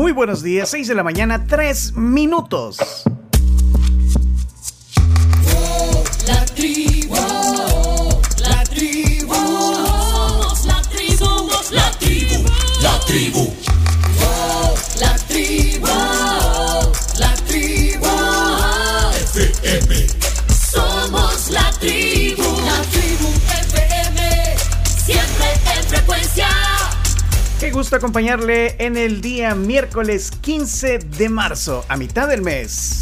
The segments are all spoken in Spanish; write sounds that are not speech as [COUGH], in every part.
Muy buenos días, 6 de la mañana, 3 minutos. La tribu, la tribu, somos la tribu, somos la tribu, la tribu. Gusto acompañarle en el día miércoles 15 de marzo, a mitad del mes.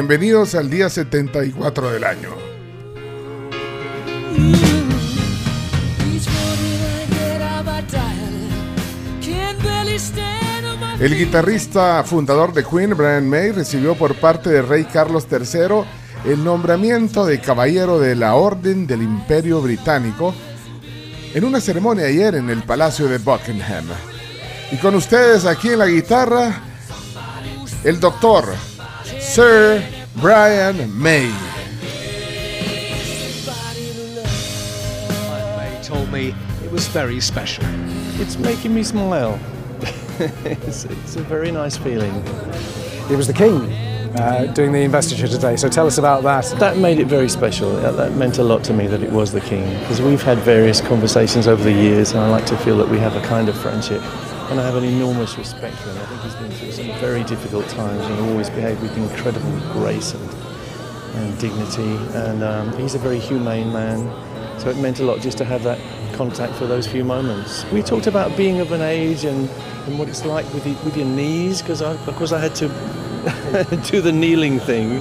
Bienvenidos al día 74 del año. El guitarrista fundador de Queen, Brian May, recibió por parte del rey Carlos III el nombramiento de Caballero de la Orden del Imperio Británico en una ceremonia ayer en el Palacio de Buckingham. Y con ustedes aquí en la guitarra, el doctor Sir Brian May. May told me it was very special. It's making me smile. [LAUGHS] it's, it's a very nice feeling. It was the king uh, doing the investiture today, so tell us about that. That made it very special. That, that meant a lot to me that it was the king because we've had various conversations over the years, and I like to feel that we have a kind of friendship. And I have an enormous respect for him. I think he's been through some very difficult times and he always behaved with incredible grace and, and dignity. And um, he's a very humane man. So it meant a lot just to have that contact for those few moments. We talked about being of an age and, and what it's like with, the, with your knees, because I, of course I had to [LAUGHS] do the kneeling thing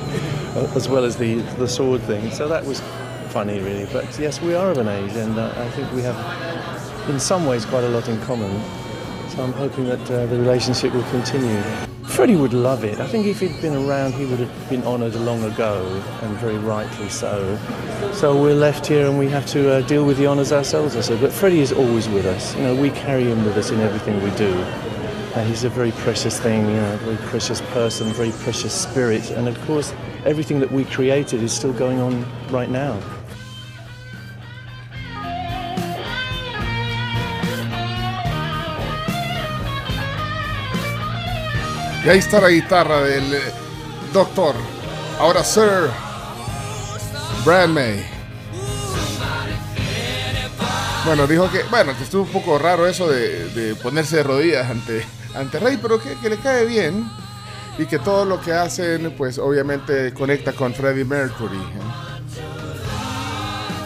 uh, as well as the, the sword thing. So that was funny, really. But yes, we are of an age, and uh, I think we have, in some ways, quite a lot in common. I'm hoping that uh, the relationship will continue. Freddie would love it. I think if he'd been around, he would have been honoured long ago, and very rightly so. So we're left here and we have to uh, deal with the honours ourselves, I. But Freddie is always with us. You know, we carry him with us in everything we do. Uh, he's a very precious thing, you know, a very precious person, a very precious spirit. And of course, everything that we created is still going on right now. Y ahí está la guitarra del eh, doctor. Ahora Sir Brian May. Bueno, dijo que, bueno, que estuvo un poco raro eso de, de ponerse de rodillas ante, ante Rey, pero que, que le cae bien y que todo lo que hacen, pues obviamente conecta con Freddie Mercury. ¿eh?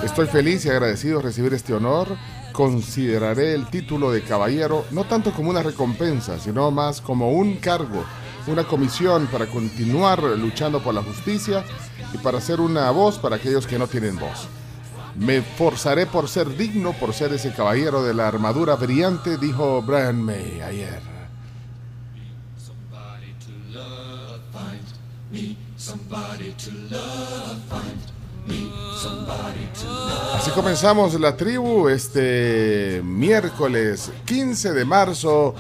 Estoy feliz y agradecido de recibir este honor. Consideraré el título de caballero no tanto como una recompensa, sino más como un cargo, una comisión para continuar luchando por la justicia y para ser una voz para aquellos que no tienen voz. Me forzaré por ser digno, por ser ese caballero de la armadura brillante, dijo Brian May ayer. Así comenzamos la tribu este miércoles 15 de marzo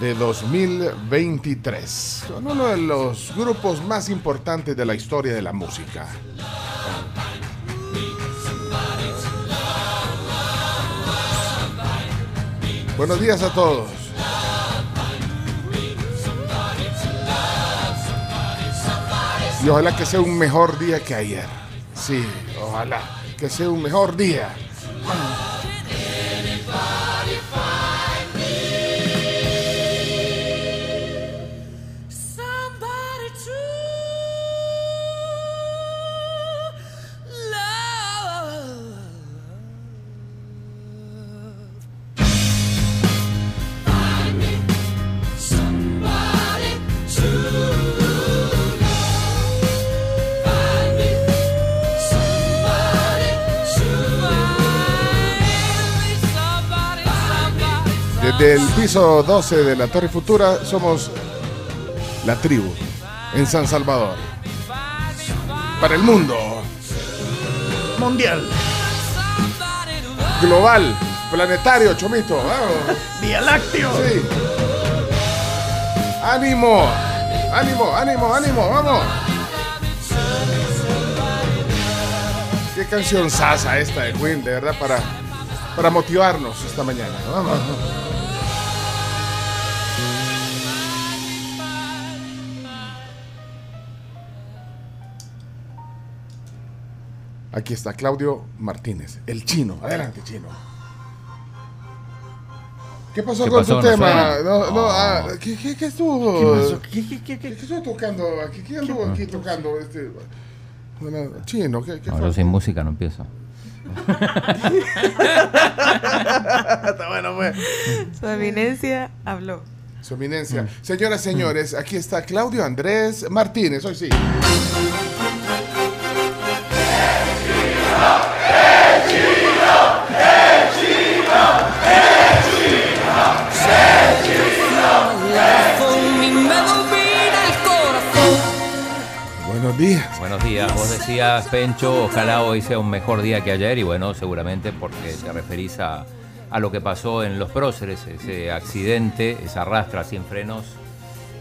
de 2023 con uno de los grupos más importantes de la historia de la música. Buenos días a todos. Y ojalá que sea un mejor día que ayer. Sí, ojalá. Que sea un mejor día. Somebody, Desde el piso 12 de la Torre Futura somos la tribu. en San Salvador. Para el mundo. Mundial. Global. Planetario, Chomito. Vamos. [LAUGHS] Vía Lácteo. Sí. Ánimo. Ánimo, ánimo, ánimo. Vamos. Qué canción sasa esta de Queen, de verdad, para, para motivarnos esta mañana. Vamos. Aquí está Claudio Martínez, el chino. Adelante, chino. ¿Qué pasó ¿Qué con pasó? tu ¿No tema? suena? No, no, No. ah, ¿qué, qué, qué estuvo? ¿Qué pasó? ¿Qué, qué, qué, ¿Qué qué? estuvo tocando aquí? ¿Quién anduvo aquí tocando? Este, bueno, chino, ¿qué, qué No, fue? yo sin música no empiezo. [LAUGHS] Está bueno, pues. Su eminencia habló. Su eminencia. Señoras, señores, aquí está Claudio Andrés Martínez. Hoy sí. Días. Buenos días. Vos decías, Pencho, ojalá hoy sea un mejor día que ayer. Y bueno, seguramente porque te referís a, a lo que pasó en Los Próceres, ese accidente, esa rastra sin frenos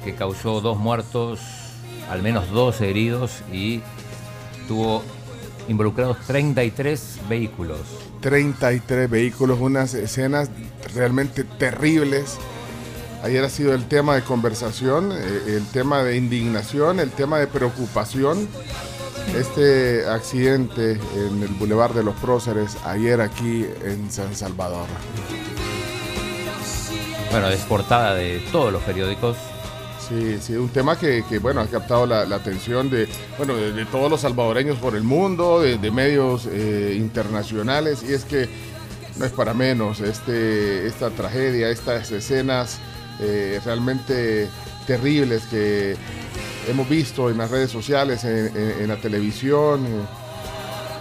que causó dos muertos, al menos dos heridos y tuvo involucrados 33 vehículos. 33 vehículos, unas escenas realmente terribles. Ayer ha sido el tema de conversación, eh, el tema de indignación, el tema de preocupación. Este accidente en el Boulevard de los Próceres, ayer aquí en San Salvador. Bueno, es portada de todos los periódicos. Sí, sí, un tema que, que, bueno, ha captado la, atención de, bueno, de, todos los salvadoreños por el mundo, de, medios eh, internacionales, y es que no es para menos este, esta tragedia, estas escenas eh, realmente terribles que hemos visto en las redes sociales, en, la televisión,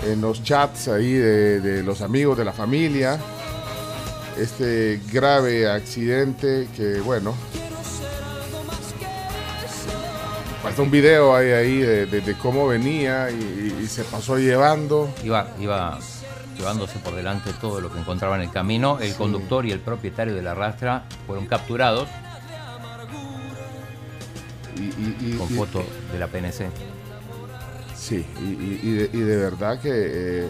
en los chats ahí de los amigos, de la familia. Este grave accidente que, bueno, Falta un video ahí, ahí de, de- de cómo venía y, y se pasó llevando. Iba, iba llevándose por delante todo lo que encontraba en el camino. El conductor y el propietario de la rastra fueron capturados Y, y- y- con y- foto de la PNC. Sí, de, y de verdad que eh,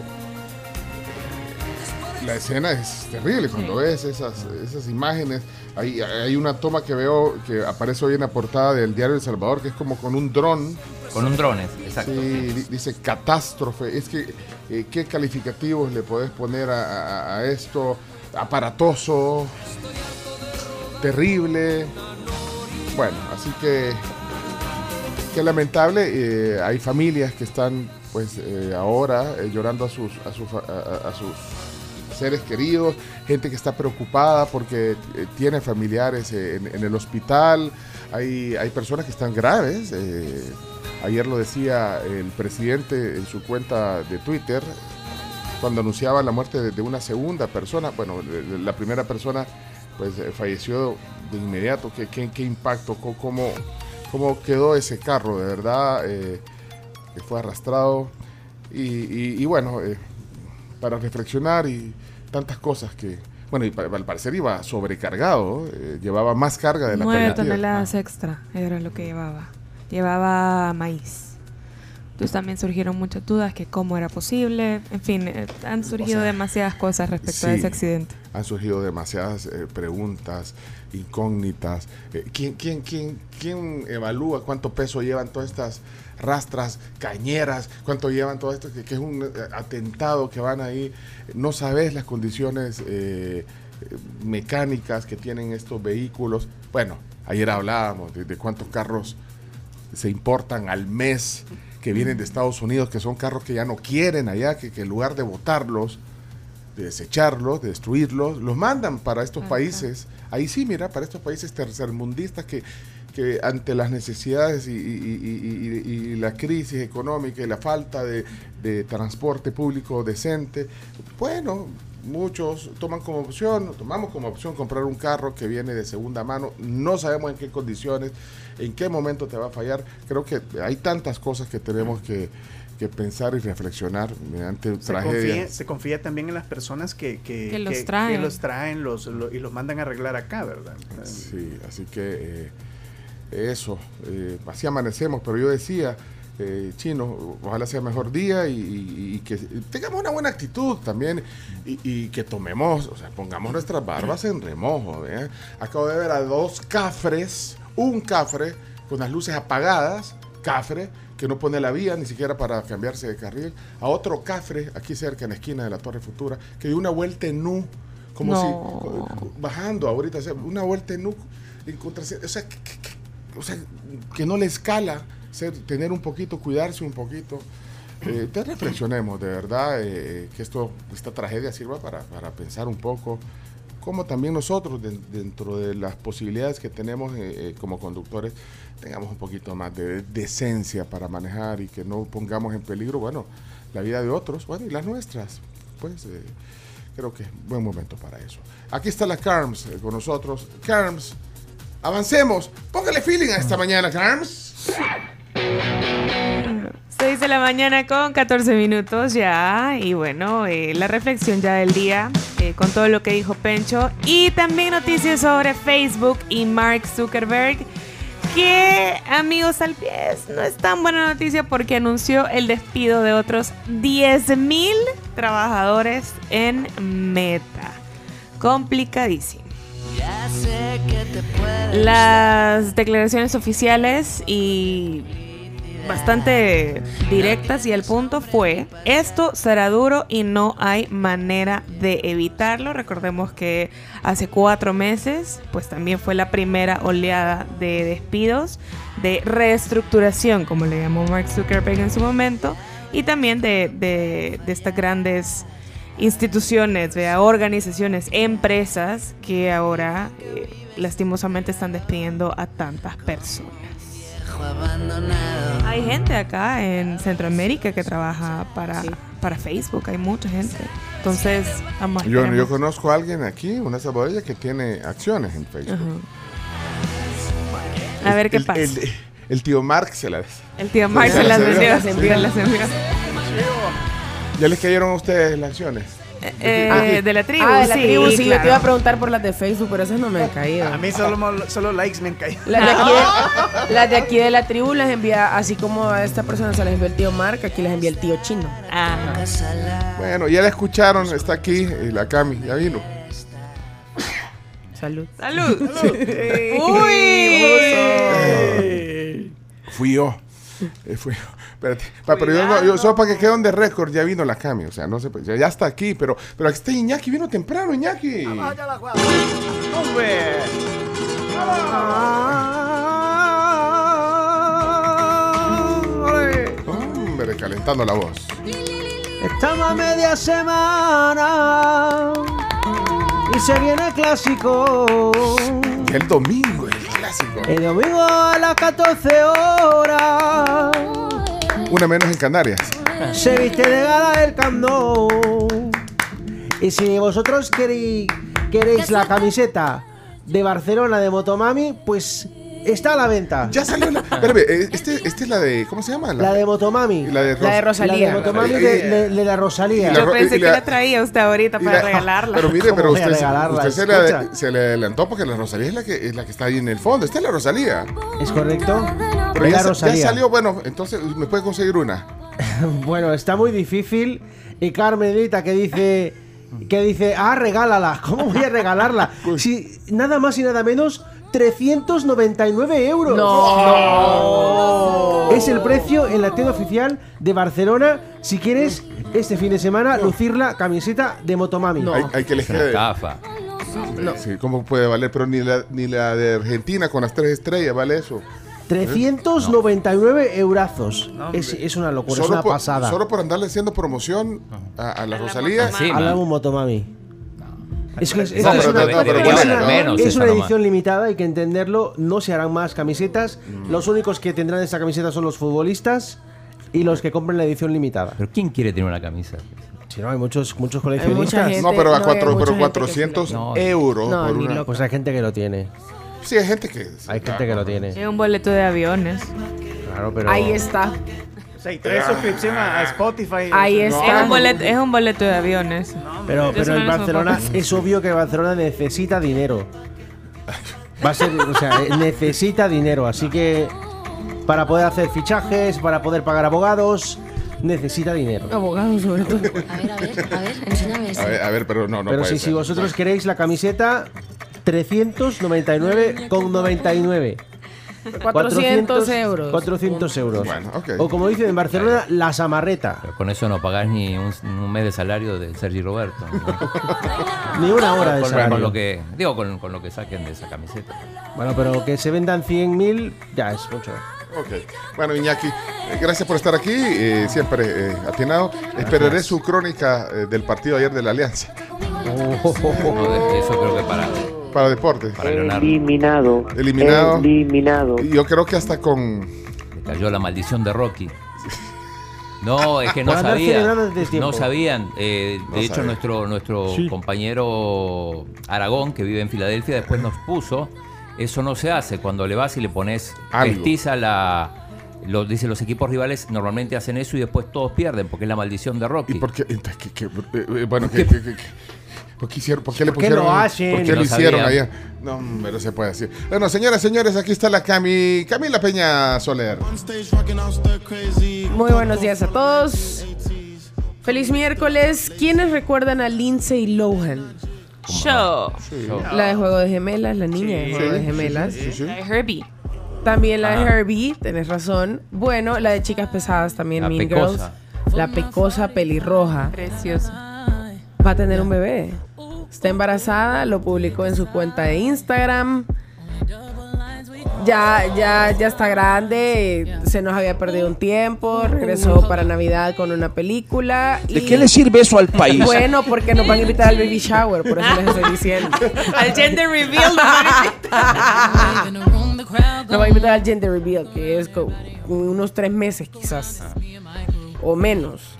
la escena es terrible cuando ves esas, esas imágenes. Hay, hay una toma que veo que aparece hoy en la portada del diario El Salvador, que es como con un dron. Con un drone, exacto. Sí, di- dice catástrofe. Es que, eh, ¿qué calificativos le podés poner a, a- a esto? Aparatoso, terrible. Bueno, así que, qué lamentable. eh, hay familias que están, pues, eh, ahora eh, llorando a sus, a, sus, a- a- a sus seres queridos, gente que está preocupada porque eh, tiene familiares eh, en, el hospital, hay, hay personas que están graves. eh, ayer lo decía el presidente en su cuenta de Twitter, cuando anunciaba la muerte de, una segunda persona, bueno, la primera persona pues falleció de inmediato, ¿qué, qué, qué impacto, cómo, cómo quedó ese carro, de verdad, que fue arrastrado. Y, bueno, para reflexionar y tantas cosas que, bueno, y al parecer iba sobrecargado, eh, llevaba más carga de la Nueve toneladas extra era lo que llevaba. Llevaba maíz. Entonces también surgieron muchas dudas que cómo era posible. En fin, eh, han surgido sea, demasiadas cosas respecto a ese accidente. Han surgido demasiadas eh, preguntas, incógnitas. ¿quién, quién, quién, ¿Quién evalúa cuánto peso llevan todas estas rastras cañeras? ¿Cuánto llevan todo esto? Que, que es un eh, atentado que van ahí. No sabes las condiciones eh, eh, mecánicas que tienen estos vehículos. Bueno, ayer hablábamos de, de cuántos carros se importan al mes que vienen de Estados Unidos, que son carros que ya no quieren allá, que, que en lugar de botarlos, de desecharlos, de destruirlos, los mandan para estos Ajá. países. Ahí sí, mira, para estos países tercermundistas que, que ante las necesidades y, y- y- y- y la crisis económica y la falta de, de transporte público decente, bueno, muchos toman como opción, tomamos como opción comprar un carro que viene de segunda mano. No sabemos en qué condiciones, en qué momento te va a fallar. Creo que hay tantas cosas que tenemos que, que pensar y reflexionar mediante Se confía, tragedias. se confía también en las personas que, que, Que los traen. los traen los, lo- y los mandan a arreglar acá, ¿verdad? Sí, así que eh, eso, eh, así amanecemos, pero yo decía, eh, chino, ojalá sea mejor día y, y- y que tengamos una buena actitud también y, y que tomemos, o sea, pongamos nuestras barbas en remojo. ¿eh? Acabo de ver a dos cafres, un cafre con las luces apagadas, cafre, que no pone la vía ni siquiera para cambiarse de carril, a otro cafre aquí cerca en la esquina de la Torre Futura, que dio una vuelta en nu, como No. si bajando ahorita, o sea, una vuelta en nu, en contra- o sea, que- o sea, que no le escala tener un poquito, cuidarse un poquito. Eh, te reflexionemos, de verdad, eh, que esto, esta tragedia sirva para, para pensar un poco cómo también nosotros, de- dentro de las posibilidades que tenemos eh, como conductores, tengamos un poquito más de decencia para manejar y que no pongamos en peligro, bueno, la vida de otros, bueno, y las nuestras. Pues creo que es buen momento para eso. Aquí está la Carms con nosotros. Carms, avancemos. Póngale feeling a esta mañana, Carms. 6 de la mañana con 14 minutos ya. Y bueno, eh, la reflexión ya del día eh, con todo lo que dijo Pencho. Y también noticias sobre Facebook y Mark Zuckerberg. Que, amigos al pie, no es tan buena noticia porque anunció el despido de otros 10.000 trabajadores en Meta. Complicadísimo. Las declaraciones oficiales y bastante directas y al punto fue, esto será duro y no hay manera de evitarlo. Recordemos que hace cuatro meses, pues también fue la primera oleada de despidos, de reestructuración, como le llamó Mark Zuckerberg en su momento, y también de, de- estas grandes instituciones, vea, organizaciones, empresas que ahora eh, lastimosamente están despidiendo a tantas personas. Hay gente acá en Centroamérica que trabaja para, para Facebook, hay mucha gente. Entonces, vamos Yo, yo conozco a alguien aquí, una salvadoreña, que tiene acciones en Facebook. A ver qué El- pasa. El, el tío Mark se las... El tío Mark se las vendió, se las envió. ¿Ya les cayeron a ustedes las acciones? Eh, de la tribu, Ah, de la sí, tribu, sí, yo te iba a preguntar por las de Facebook, pero esas no me han caído. A mí solo, solo likes me han caído. Las de, aquí de, las de aquí de la tribu las envía, así como a esta persona se las envió el tío Mark, aquí las envía el tío chino. Ah, Bueno, ya la escucharon, está aquí eh, la Cami, ya vino. Salud. salud. [LAUGHS] Uy, Fui yo. Eh, fui yo. Espérate. Pa- pero yo, no- yo solo para que quede on the record, ya vino la Cami. O sea, no sé, ya, ya está aquí, pero, pero aquí está Iñaki, vino temprano, Iñaki. ¡Hombre! Hombre, calentando la voz. Estamos a media semana y se viene el clásico. El domingo, el clásico. El domingo a las 14 horas Una menos en Canarias. se viste de gala el Camp Nou. Y si vosotros queréis, queréis la camiseta de Barcelona de Motomami, pues está a la venta. Ya salió la. Espérame, eh, este, este es la de. ¿Cómo se llama? La de Motomami. La de, La de Ros- La de Rosalía. Motomami Eh, de, de- de la Rosalía. Yo pensé y que la- la traía usted ahorita y para la- regalarla. Pero mire, ¿Cómo pero voy a usted, se- regalarla? usted se, le, Escucha. se le adelantó porque la Rosalía es la que, es la que está ahí en el fondo. Esta es la Rosalía. ¿Es correcto? Pero Es ya, la sa- ya Rosalía. salió, bueno, entonces me puede conseguir una. [LAUGHS] Bueno, está muy difícil. Y Carmenita que dice que dice, ah, regálala. ¿Cómo voy a regalarla? Si nada más y nada menos 399 euros. No. Es el precio en la tienda oficial de Barcelona. Si quieres este fin de semana lucir la camiseta de Motomami. Hay, hay que elegir. estafa. Sí, ¿cómo puede valer? Pero ni la, ni la de Argentina con las tres estrellas vale eso. 399 eurazos. es, es una locura, es una por, pasada. solo por andarle haciendo promoción a, a la Rosalía. Álbum Motomami. Es que es, es No, que es pero una, no, bueno, menos es esa edición limitada, hay que entenderlo. No se harán más camisetas. Los únicos que tendrán esta camiseta son los futbolistas y los que compren la edición limitada. Pero ¿quién quiere tener una camisa? Si no, hay muchos, muchos Hay coleccionistas. gente- No, pero a no, hay cuatro, pero gente que 400 sí lo- No. euros No, por una. Pues hay gente que lo tiene. Sí, hay gente que. Hay gente que lo tiene. Es un boleto de aviones. Claro, pero. Ahí está. O sea, y trae suscripción a, a Spotify. Ahí está. Es un boleto, es un boleto de aviones. Pero, Eso pero no el Barcelona es obvio que Barcelona necesita dinero. Va a ser, o sea, eh, necesita dinero, así que para poder hacer fichajes, para poder pagar abogados, necesita dinero. Abogado, sobre todo. A ver, a ver, a ver, enséñame ese. A ver, a ver, pero no, no pero puede si, ser. si vosotros queréis la camiseta, 399,99. 400 euros. 400 euros. Bueno, ok. O como dicen en Barcelona, la samarreta. Pero con eso no pagás ni un, un mes de salario de Sergi Roberto. ¿no? Ni una hora de con, salario. con lo que digo con, con lo que saquen de esa camiseta. Bueno, pero que se vendan 100.000 ya es mucho. Ok. Bueno, Iñaki, eh, gracias por estar aquí. eh, siempre eh, atinado. Esperaré su crónica eh, del partido ayer de la Alianza. No, de- eso creo que para, Para deportes. para Leonardo Eliminado. Eliminado. Eliminado. Y yo creo que hasta con. cayó la maldición de Rocky. No, es que no sabían. No sabían. eh, de No hecho, nuestro, nuestro Sí. compañero Aragón, que vive en Filadelfia, después nos puso. Eso no se hace. Cuando le vas y le pones Algo. pestiza la. Lo, dice los equipos rivales normalmente hacen eso y después todos pierden porque es la maldición de Rocky. ¿Y por qué? entonces, ¿qué- qué- eh, eh, bueno, ¿qué, qué- qué- qué- ¿por qué hicieron? ¿Por qué le ¿Por qué pusieron? lo hacen? ¿Por qué No lo hicieron allá? No, pero se puede decir. Bueno, señoras, señores, aquí está la Cami, Camila Peña Soler. Muy buenos días a todos. Feliz miércoles. ¿Quiénes recuerdan a Lindsay Lohan? Show. La de Juego de Gemelas, la niña de Juego de Gemelas. Sí, sí. Herbie. También la de Ajá. Herbie, tenés razón. Bueno, la de Chicas Pesadas también, La Mean pecosa. Girls. La pecosa pelirroja. Precioso. Va a tener un bebé. Está embarazada, lo publicó en su cuenta de Instagram. Ya, ya, ya está grande, se nos había perdido un tiempo, regresó para Navidad con una película. ¿De y- qué le sirve eso al país? Bueno, porque nos van a invitar al baby shower, por eso les estoy diciendo. [LAUGHS] Al gender reveal. Nos va a invitar al gender reveal, que es con unos tres meses quizás. O menos.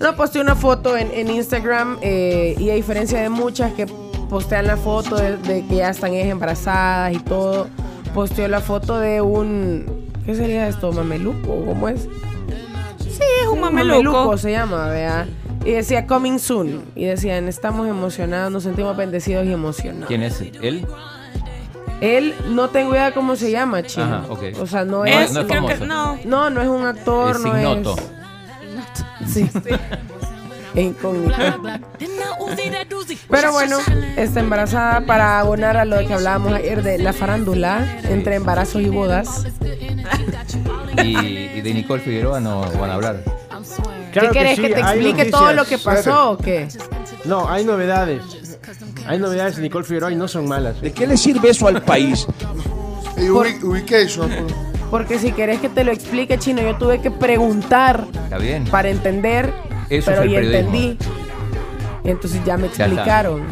No, posté una foto en, en Instagram eh, y a diferencia de muchas que postean la foto de, de que ya están ellas embarazadas y todo, posteó la foto de un... ¿Qué sería esto? ¿Mameluco? ¿Cómo es? Sí, es un mameluco. se llama, vea. Y decía coming soon. Y decían, estamos emocionados, nos sentimos bendecidos y emocionados. ¿Quién es él? Él, no tengo idea cómo se llama, chino. Ajá, ok. O sea, no, No es... es- no es creo que famoso. no. No, no es un actor, Es no ignoto. es. Sí. Es incógnito. Pero bueno, está embarazada para abonar a lo que hablábamos ayer de la farándula entre embarazos y bodas. Y, y de Nicole Figueroa no van a hablar. Claro ¿Qué querés? sí, ¿Que te hay explique todo lo que pasó o qué? No, hay novedades. Hay novedades de Nicole Figueroa y no son malas. ¿De qué le sirve eso al país? Y ubi- ubication. Porque si querés que te lo explique, chino, yo tuve que preguntar ¿Está bien? para entender, Eso pero es el periodismo. entendí. Y entonces ya me está. explicaron.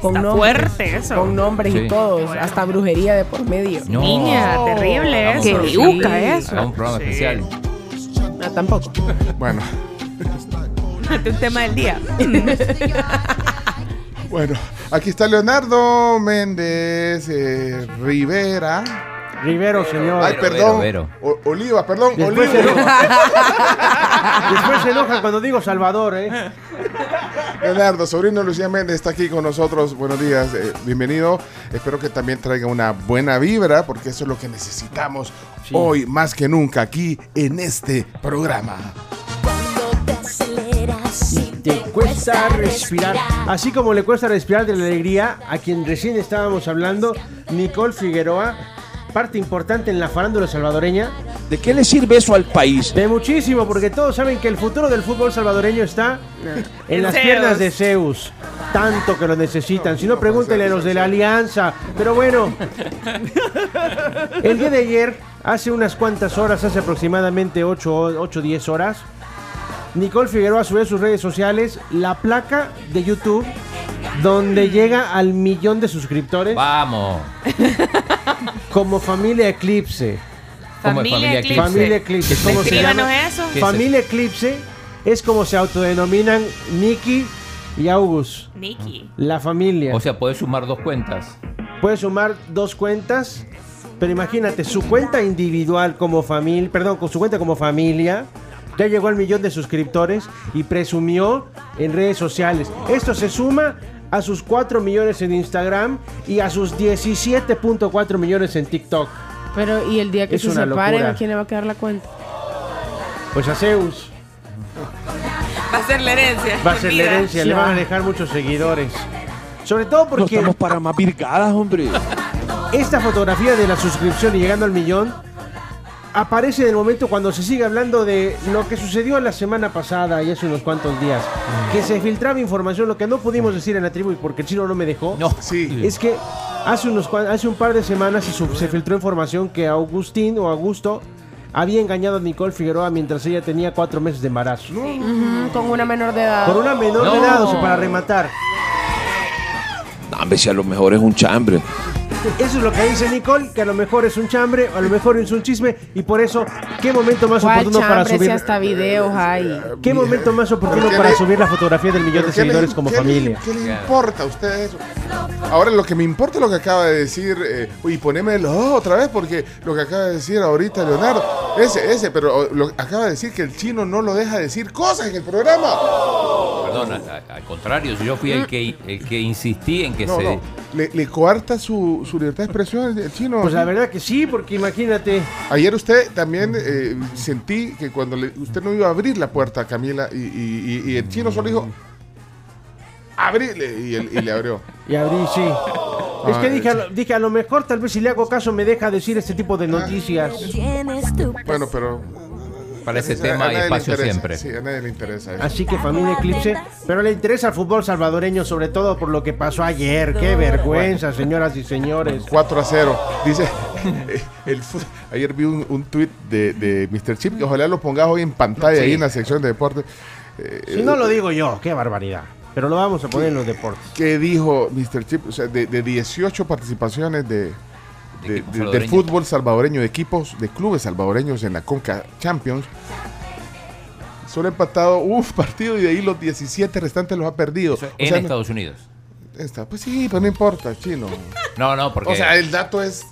Con Está nombres, fuerte eso. Con nombres Sí. y todos, hasta brujería de por medio. No. Niña, terrible eso. un- Qué eso. Hagamos un programa especial. Ah, tampoco. [LAUGHS] Bueno, un tema del día. [LAUGHS] bueno. Aquí está Leonardo Méndez eh, Rivera. Rivero, señor. Ay, perdón. Vero, O- Oliva, perdón. Después se, Oliva. enoja. [LAUGHS] Después se enoja cuando digo Salvador, ¿eh? Leonardo, sobrino Lucía Méndez está aquí con nosotros. Buenos días, eh, bienvenido. Espero que también traiga una buena vibra, porque eso es lo que necesitamos hoy más que nunca aquí en este programa. Te cuesta respirar. Así como le cuesta respirar de la alegría a quien recién estábamos hablando, Nicole Figueroa, parte importante en la farándula salvadoreña. ¿De qué le sirve eso al país? De muchísimo, porque todos saben que el futuro del fútbol salvadoreño está en En las Zeus. piernas de Zeus. Tanto que lo necesitan. Si no, pregúntenle a los de la Alianza. Pero bueno, el día de ayer, hace unas cuantas horas, hace aproximadamente 8 o 10 horas, Nicole Figueroa subió a sus redes sociales la placa de YouTube donde llega al millón de suscriptores Vamos. [LAUGHS] como familia Eclipse. ¿Cómo es Familia familia Eclipse. Familia Eclipse. ¿Cómo se Escríbanos llama? eso. ¿Qué es Familia Eclipse Es como se autodenominan Nicky y August. Nicky. La familia. O sea, podés sumar dos cuentas. Puedes sumar dos cuentas, pero imagínate, su cuenta individual como familia, perdón, con su cuenta como familia, ya llegó al millón de suscriptores y presumió en redes sociales. Esto se suma a sus 4 millones en Instagram y a sus 17.4 millones en TikTok. Pero, ¿y el día que Es se una separen, locura. a quién le va a quedar la cuenta? Pues a Zeus Va a ser la herencia. va a ser la herencia, le van a dejar muchos seguidores. Sobre todo No porque estamos para más virgadas, hombre. [LAUGHS] esta fotografía de la suscripción y llegando al millón aparece en el momento cuando se sigue hablando de lo que sucedió la semana pasada y hace unos cuantos días. Que se filtraba información, lo que no pudimos decir en la tribu y porque el chino no me dejó. No. Sí. Es que hace, unos, hace un par de semanas se, sub- se filtró información que Agustín o Augusto había engañado a Nicole Figueroa mientras ella tenía cuatro meses de embarazo. Ujú, con una menor de edad. Por una menor de No. edad, o sea, para rematar. No, hombre, si a lo mejor es un chambre. Eso es lo que dice Nicole, que a lo mejor es un chambre, a lo mejor es un chisme, y por eso, ¿qué momento más ¿Cuál oportuno para si subir? hasta videos hay? ¿Qué momento más oportuno ¿Por qué para le- subir la fotografía del millón de ¿Pero qué le- seguidores como qué le- familia? ¿Qué le importa a ustedes eso? Ahora, lo que me importa es lo que acaba de decir, eh, y poneme el oh, otra vez, porque lo que acaba de decir ahorita Leonardo, ese, ese, pero oh, lo, acaba de decir que el chino no lo deja decir cosas en el programa. Perdón, a- a- al contrario, yo fui el que, el que insistí en que No, se... no, le, le coarta su, su libertad de expresión el, chino. Pues la verdad que sí, porque imagínate, Ayer usted también eh, sentí que cuando le- usted no iba a abrir la puerta a Camila y, y- y- y el chino solo dijo, abrile, y, y le abrió. y abrí, sí. Es que dije, dije, a lo mejor tal vez si le hago caso me deja decir este tipo de noticias. Bueno, pero... Para ese tema le espacio interesa. siempre. Sí, a nadie le interesa eso. Así que familia Eclipse, pero le interesa al fútbol salvadoreño sobre todo por lo que pasó ayer. Qué vergüenza, señoras y señores. 4 a 0. Dice, [LAUGHS] el ayer vi un, un tweet de, de Mr. Chip, que ojalá lo pongas hoy en pantalla Sí. ahí en la sección de deportes. Eh, Si no lo digo yo, qué barbaridad. Pero lo vamos a poner en los deportes. ¿Qué dijo Mr. Chip? O sea, de, de 18 participaciones de, de- del fútbol salvadoreño, de equipos, de clubes salvadoreños en la Conca Champions, solo ha empatado un [LAUGHS] partido y de ahí los 17 restantes los ha perdido. Eso O en no- Estados Unidos. está, pues sí, pero no importa, chino. No, no, porque O sea, el dato es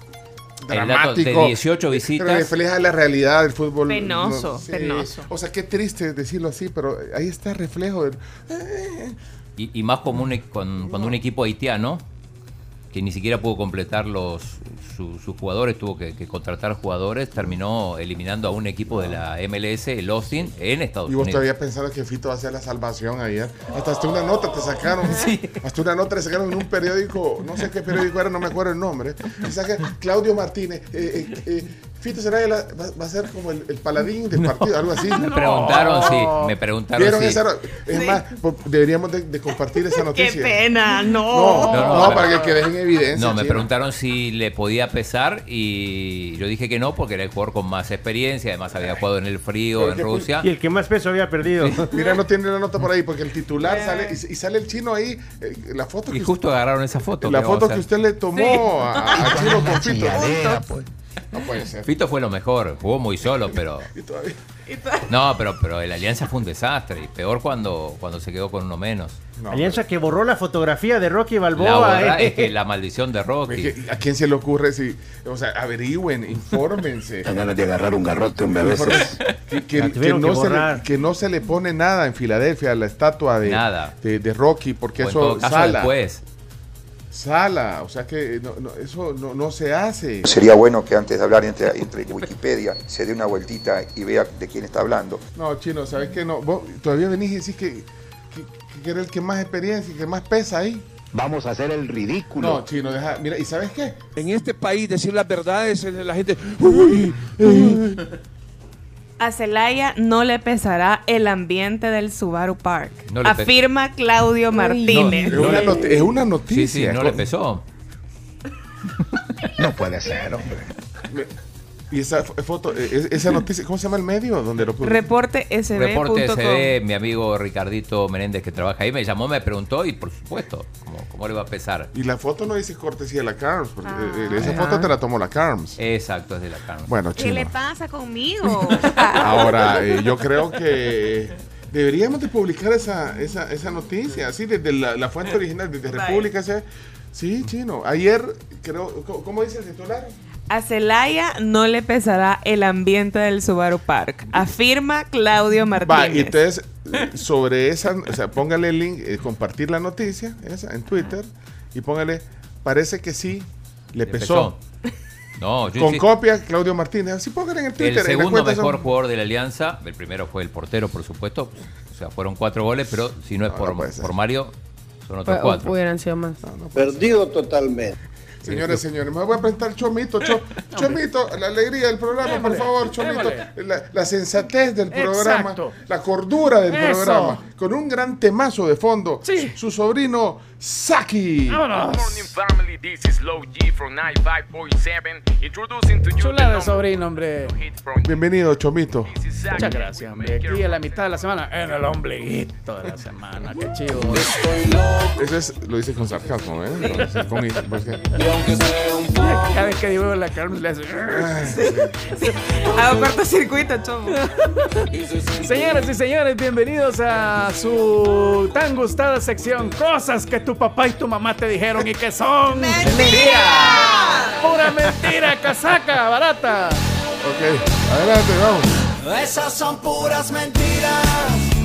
El dato de dramático. 18 visitas. Pero refleja la realidad del fútbol. Penoso, penoso. O sea, qué triste decirlo así, pero ahí está el reflejo. del- y, y más como un, e- con- cuando un equipo haitiano, que ni siquiera pudo completar los su- sus jugadores, tuvo que, que contratar jugadores, terminó eliminando a un equipo de la MLS, el Austin, en Estados Y vos Unidos. todavía pensando que Fito va a ser la salvación ayer. Hasta, hasta una nota te sacaron. Hasta una nota te sacaron en un periódico, no sé qué periódico era, no me acuerdo el nombre. Saca Claudio Martínez. eh, eh, eh, Fito será la- va, va a ser como el, el paladín del partido, algo así. Me preguntaron si, me preguntaron ¿Vieron esa no- Es más, deberíamos de, de compartir esa Qué noticia. pena, No, no. no, No, no, para que quede en evidencia. No, me chino. preguntaron si le podía pesar y yo dije que no porque era el jugador con más experiencia, además había jugado en el frío en Rusia. Y el que más peso había perdido. [LAUGHS] Mira, no tiene la nota por ahí, porque el titular sale y, y sale el chino ahí. eh, la foto Y que, justo agarraron esa foto. la ¿qué vamos foto que usted le tomó a, a Chino con Fito. No puede ser. Fito fue lo mejor, jugó muy solo, pero [LAUGHS] Y todavía- no, pero pero el Alianza fue un desastre y peor cuando cuando se quedó con uno menos. no, Alianza que borró la fotografía de Rocky La Balboa. verdad eh. es que la maldición de Es Rocky. que, ¿A quién se le ocurre si, o sea, averigüen, infórmense? [LAUGHS] ganas de agarrar un garrote, hombre, a veces. Que, que- La que tuvieron no que se le, que no se le pone nada en Filadelfia a la estatua de, Nada. de, de Rocky, porque O en eso todo caso sala. después. Sala, o sea que no- no, eso no, no se hace. Sería bueno que antes de hablar entre, entre Wikipedia se dé una vueltita y vea de quién está hablando. No, chino, ¿sabes qué? No, vos todavía venís y decís que, que, que era el que más experiencia y que más pesa ahí. Vamos a hacer el ridículo. No, chino, deja. Mira, ¿y sabes qué? En este país decir las verdades, eh, la gente... [LAUGHS] "Uy, eh". A Celaya no le pesará el ambiente del Subaru Park. No afirma Claudio Martínez. Es una, es una Sí, noticia. sí, no le pesó. [LAUGHS] No puede ser, hombre. Y esa foto, eh, es- esa noticia, ¿cómo se llama el medio? Donde lo? Reporte Reporte SB.com. SB, mi amigo Ricardito Menéndez que trabaja ahí me llamó, me preguntó y por supuesto, ¿cómo, cómo le va a pesar? Y la foto no dice cortesía de la Carms, porque Ah. eh, eh, esa foto te la tomó la Carms. Exacto, es de la carne. Bueno, ¿Qué chino. le pasa conmigo? [LAUGHS] Ahora, eh, yo creo que Deberíamos de publicar esa, esa, esa noticia, así desde la, la fuente original, desde. República. Sí, chino. Ayer, creo, ¿cómo, cómo dice el titular? A Celaya no le pesará el ambiente del Subaru Park, afirma Claudio Va, y Martínez. entonces, sobre esa, o sea, póngale el link, eh, compartir la noticia esa, en Twitter y póngale, parece que sí, le, Le pesó. No, yo Con insisto, copia, Claudio Martínez. Así póngale en el Twitter. El segundo mejor son- jugador de la Alianza, el primero fue el portero, por supuesto. O sea, fueron cuatro goles, pero si no es por, por Mario, son otros cuatro. Hubieran sido más. Perdido totalmente. Señores, señores, me voy a presentar Chomito, Cho- [LAUGHS] Chomito, la alegría del programa, por favor, Chomito, la, la sensatez del programa, Exacto. la cordura del Eso. programa, con un gran temazo de fondo, su sobrino Saki. Good morning, family. This is Low G from 95.7. Introducing to you Chula the de number sobrino, hombre. Bienvenido, Chomito. Muchas gracias, hombre. Aquí a la mitad de la semana, en el ombliguito de la semana. Qué chido. Eso es, lo dice con sarcasmo, ¿eh? No, sí, con- porque- Cada vez que digo la Carmen le hace. Hago cortocircuito, chomo. Señoras y señores, bienvenidos a su tan gustada sección Cosas que tu papá y tu mamá te dijeron y que son [LAUGHS] mentira. Pura mentira, casaca, barata. Ok, adelante, vamos. Esas son puras mentiras.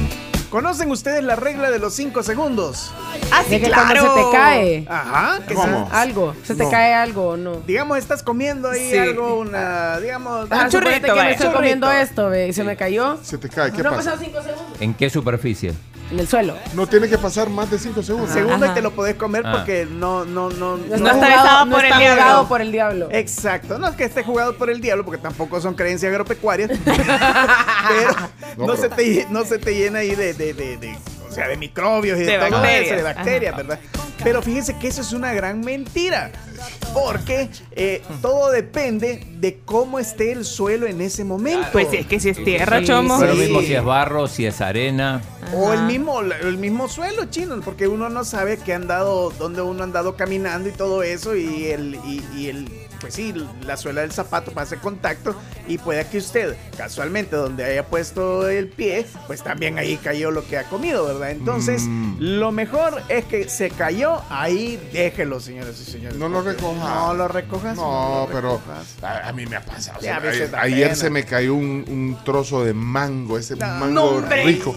¿Conocen ustedes la regla de los 5 segundos? Ah, De que cuando se te cae Ajá. que ¿Cómo? se- algo, se te No. cae algo o no. Digamos, estás comiendo ahí Sí. algo, una, digamos, Ah, Un churrito, que me estoy Churrito. comiendo esto, ve, y se me cayó. Se te cae, ¿qué no pasa? pasado 5 segundos. ¿En qué superficie? En el suelo. No tiene que pasar más de 5 segundos. segundo y te lo podés comer Ah. porque no, no, no, No, está jugado- no por el está diablo. jugado por el diablo. Exacto, no es que esté jugado por el diablo, porque tampoco son creencias agropecuarias, [LAUGHS] pero No, no, pero- se te, no se te llena ahí de, de, de, de- o sea, de microbios y de, De todo bacterias. eso, de bacterias, Ajá. ¿verdad? Pero fíjense que eso es una gran mentira, porque eh, todo depende de cómo esté el suelo en ese momento. Pues si es que si es tierra, Sí, chomo. Pero lo Sí. mismo si es barro, si es arena. O el mismo, el mismo suelo chino, porque uno no sabe que han dado, dónde uno ha andado caminando y todo eso, y el, y, y el, pues sí, la suela del zapato hace contacto, y puede que usted, casualmente, donde haya puesto el pie, pues también ahí cayó lo que ha comido, ¿verdad? Entonces, Mm. lo mejor es que se cayó, ahí déjelo, señores y señores. No lo recojas. No lo recojas. No, lo pero a, a mí me ha pasado. o sea, a ayer pena. se me cayó un, un trozo de mango, ese No, mango no, rico.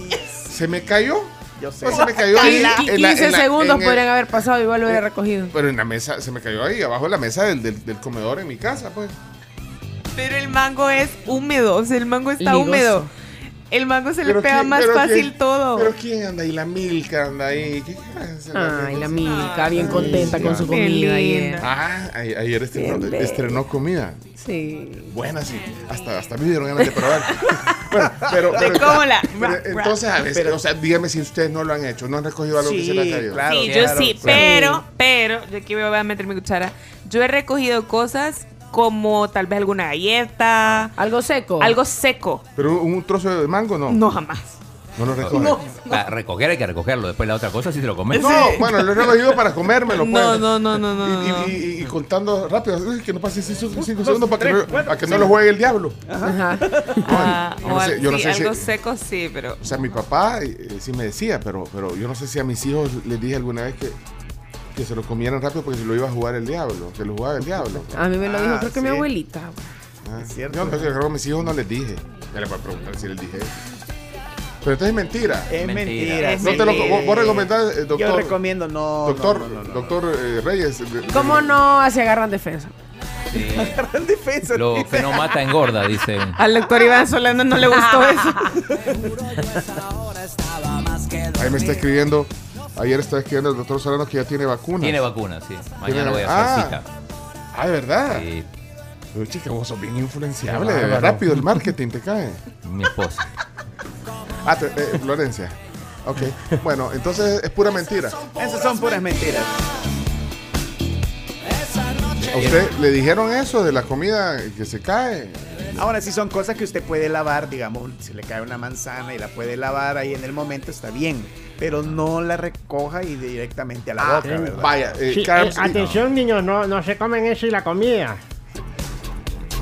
Se me cayó. Yo sé. Pues se me cayó ahí. Y en la- 15 en la- segundos en el- podrían haber pasado, igual lo hubiera Eh, recogido. Pero en la mesa, se me cayó ahí, abajo de la mesa del, del, del comedor en mi casa, pues. Pero el mango es húmedo, o sea, el mango está Ligoso. húmedo. El mango se le pega quién- más fácil quién- todo. Pero ¿quién anda ahí? La Milka anda ahí. ¿Qué Ay, la Milka? Bien contenta con su comida ayer. linda. Ah, ayer estrenó, estrenó comida. Sí. Buena, sí. Hasta, hasta me dieron ganas de probar. [LAUGHS] bueno, pero, De cómo la- pero entonces, a veces, o sea, dígame si ustedes no lo han hecho, no han recogido algo que Sí, se le ha caído. claro. sí, yo sí, claro. pero, pero, yo aquí voy a meter mi cuchara. Yo he recogido cosas como tal vez alguna galleta, Algo seco. algo seco. Pero un, un trozo de mango no. No jamás. No lo recoge. [LAUGHS] Ah, recoger hay que recogerlo. Después la otra cosa si te lo comes. No, bueno, lo he recogido para comérmelo, pues. No, no, no, no, no, Y, no. y- y- y contando rápido, que no pase 5 segundos para que, no, para que no lo juegue el diablo. Ajá. Ah, yo no o sé- al- yo no sí, sé si- algo seco sí, pero O sea, mi papá eh, sí me decía, pero, pero yo no sé si a mis hijos les dije alguna vez que, que se lo comieran rápido porque se lo iba a jugar el diablo, que lo jugaba el diablo. A mí me lo dijo, Ah, creo que mi sí. abuelita. Ah, cierto. Yo no, yo creo que a mis hijos no les dije. Ya le voy a preguntar si les dije. Pero entonces es mentira. Es Mentira. Es No te lo, vos, vos recomendás, eh, doctor. Yo recomiendo no. doctor, no, no, no, no. doctor eh, Reyes. ¿Cómo no se agarran defensa? Sí. [LAUGHS] Gran defensa. Lo dice. que no mata engorda, dicen. al doctor Iván Solano no le gustó eso. Ahí me está escribiendo. Ayer estaba escribiendo el doctor Solano que ya tiene vacunas. Tiene vacuna, sí. Mañana Tiene- voy a hacer Ah. cita. Ah, de verdad. Sí, Pero chica, vos sos bien influenciable. Rápido el marketing te cae. mi esposa. Ah, te- eh, Florencia. Ok. Bueno, entonces es pura mentira. Esas son puras mentiras. ¿A usted le dijeron eso de la comida que se cae? Ahora sí son cosas que usted puede lavar, digamos, si le cae una manzana y la puede lavar ahí en el momento, está bien. Pero no la recoja y directamente a la Ah, boca, ¿verdad? Vaya, eh, Sí, Carms- eh, atención, niños, no, no se comen eso y la comida.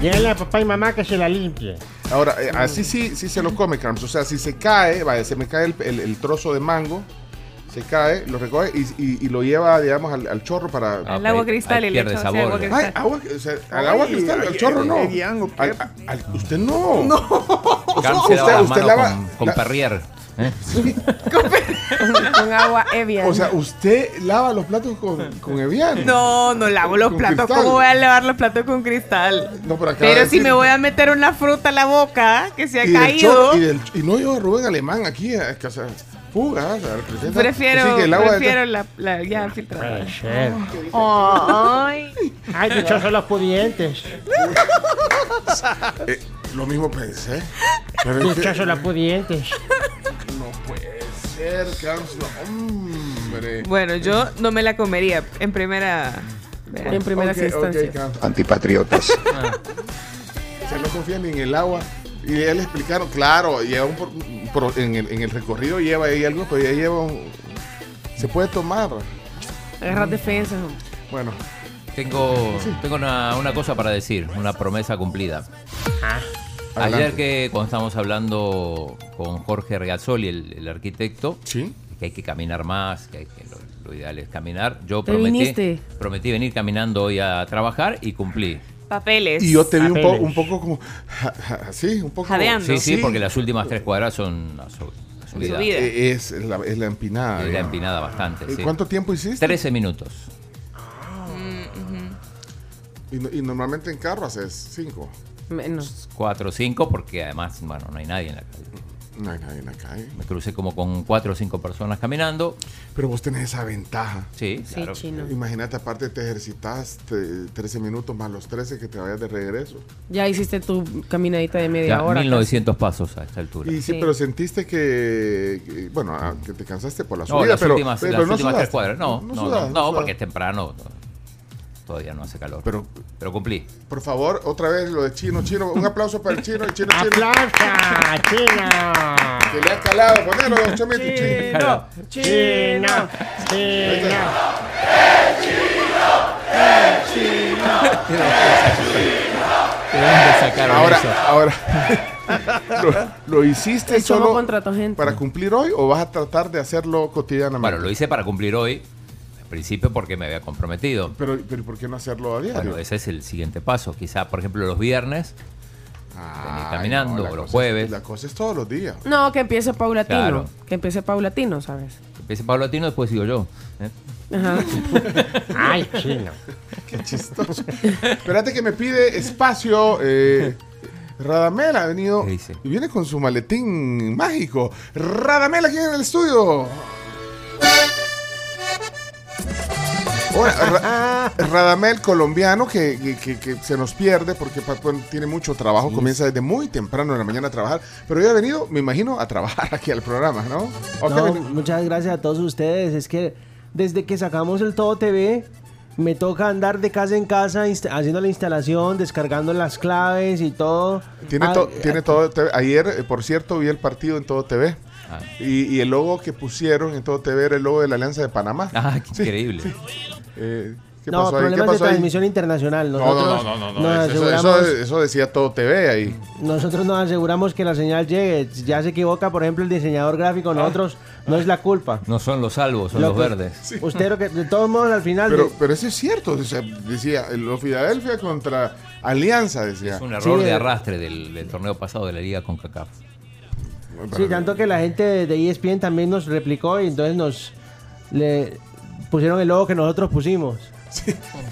Díganle a papá y mamá que se la limpie. Ahora, eh, así sí, sí se lo come, Carms. O sea, si se cae, vaya, se me cae el, el- el trozo de mango, se cae, lo recoge y, y- y lo lleva, digamos, al, al chorro para... Al agua cristal y le echas así agua cristal. Ay, agua, o sea, al agua Ay, cristal, al chorro no. Al- al- usted no. No. Carlos se lava las manos con, con Perrier. ¿eh? [LAUGHS] Con agua Evian. O sea, usted lava los platos con, con Evian. No, no lavo los Con platos. cristal. ¿Cómo voy a lavar los platos con cristal? No, pero Pero de si decir- me voy a meter una fruta a la boca que se ha y del caído, chorro- y, del- y no yo Rubén Alemán aquí, es que, o sea, fuga, o sea, representa- prefiero, que el agua prefiero la, la ya filtrada. Puede ser. Ay. Ay, dichosos los pudientes. Eh, lo mismo pensé. Dichosos los pudientes. no puede ser, Carlos, hombre. Bueno, yo no me la comería en primera. En primeras Ok, ok, instancias. Carlos. Antipatriotas. Se no confían ni en el agua. Y ya le explicaron, claro, lleva un, pro- en, el, en el recorrido lleva ahí algo, pero ya lleva un... Se puede tomar. Agarrar defensa. Bueno, Tengo, tengo una, una cosa para decir, una promesa cumplida. Ayer Adelante. que cuando estábamos hablando con Jorge Regazzoli, el, el arquitecto, ¿Sí? que hay que caminar más, que, hay que lo, lo ideal es caminar. Yo prometí, viniste. prometí venir caminando hoy a trabajar y cumplí. Papeles. y yo te vi un, po- Papeles. un poco como... ja- ja- así, un poco... Jadeando. Sí, sí, porque las últimas tres cuadras son subida. Subida. Eh, Es, es la, es la empinada. Es la digamos. empinada bastante. ¿Y sí. ¿Cuánto tiempo hiciste? 13 minutos. Y, no- y normalmente en carro haces cinco. Menos. 4 o 5 porque además, bueno, no hay nadie en la calle. No hay nadie en la calle. Me crucé como con 4 o 5 personas caminando. Pero vos tenés esa ventaja. Sí, Sí, claro. chino. Imagínate, aparte te ejercitas te- 13 minutos más los 13 que te vayas de regreso. Ya hiciste tu caminadita de media Ya, hora. 1900 pasos a esta altura. Y sí, Sí. pero sentiste que, bueno, ah, que te cansaste por la No, subida, las pero, últimas, pero las no últimas tres cuadras. No, no, no, sudas, no, sudas. porque es temprano. Todavía no hace calor. Pero, Pero cumplí. por favor, otra vez lo de chino, chino. Un aplauso para el chino, el chino, chino. ¡Aplausa, chino! Que le ha calado, ponelo, Chomito, chino. Claro. Chino, chino. ¿De dónde sacaron Ahora, eso? ahora, [LAUGHS] ¿lo, lo hiciste El solo contrató gente. para cumplir hoy o vas a tratar de hacerlo cotidianamente? Bueno, lo hice para cumplir hoy. Principio porque me había comprometido. Pero, pero ¿por qué no hacerlo a diario? Bueno, ese es el siguiente paso. Quizá, por ejemplo, los viernes, Ay, caminando, la o los cosa es- jueves. la cosa es todos los días. No, que empiece paulatino. Claro. Que empiece paulatino, ¿sabes? empiece Paulatino, después sigo yo. ¿eh? Ajá. [LAUGHS] Ay, chino. Qué chistoso. Espérate que me pide espacio. Eh, Radamel ha venido y viene con su maletín mágico. Radamel aquí en el estudio. Ra- [LAUGHS] Radamel colombiano que, que- que- que se nos pierde porque tiene mucho trabajo, comienza desde muy temprano en la mañana a trabajar, pero ya ha venido, me imagino, a trabajar aquí al programa, ¿no? ¿O qué No, veni- muchas gracias a todos ustedes. Es que desde que sacamos el Todo TV, me toca andar de casa en casa haciendo la instalación, descargando las claves y todo. Tiene, Ah, to- eh, tiene todo. TV. Ayer, eh, por cierto, vi el partido en todo TV. Ah. Y, y el logo que pusieron en todo TV era el logo de la Alianza de Panamá. Ah, qué increíble. Eh, ¿Qué no, pasó ahí? ¿Qué problemas de ahí? transmisión internacional. No, Nosotros no, no, no, no, nos Eso, decía todo TV ahí. Nosotros nos aseguramos que la señal llegue. Ya se equivoca, por ejemplo, el diseñador Ah. gráfico. Nosotros no es la culpa. No son los salvos, son Lo los que- verdes. Usted lo que, de todos modos, al final. Pero, de- pero eso es cierto. o sea, decía, el Filadelfia contra Alianza, decía. Es un error Sí, de eh. arrastre del, del torneo pasado de la Liga con CACAF. Sí, tanto que la gente de ESPN también nos replicó y entonces nos le pusieron el logo que nosotros pusimos.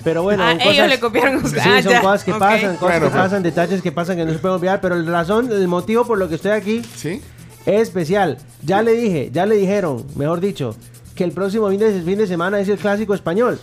Pero bueno, Ah, ellos le copiaron a Sí, usted. Ah, son ya, cosas que pasan, cosas Bueno, que pues. pasan, detalles que pasan que no se pueden olvidar. Pero la razón, el motivo por lo que estoy aquí ¿Sí? es especial. Ya le dije, ya le dijeron, mejor dicho, que el próximo fin de, fin de semana es el clásico español.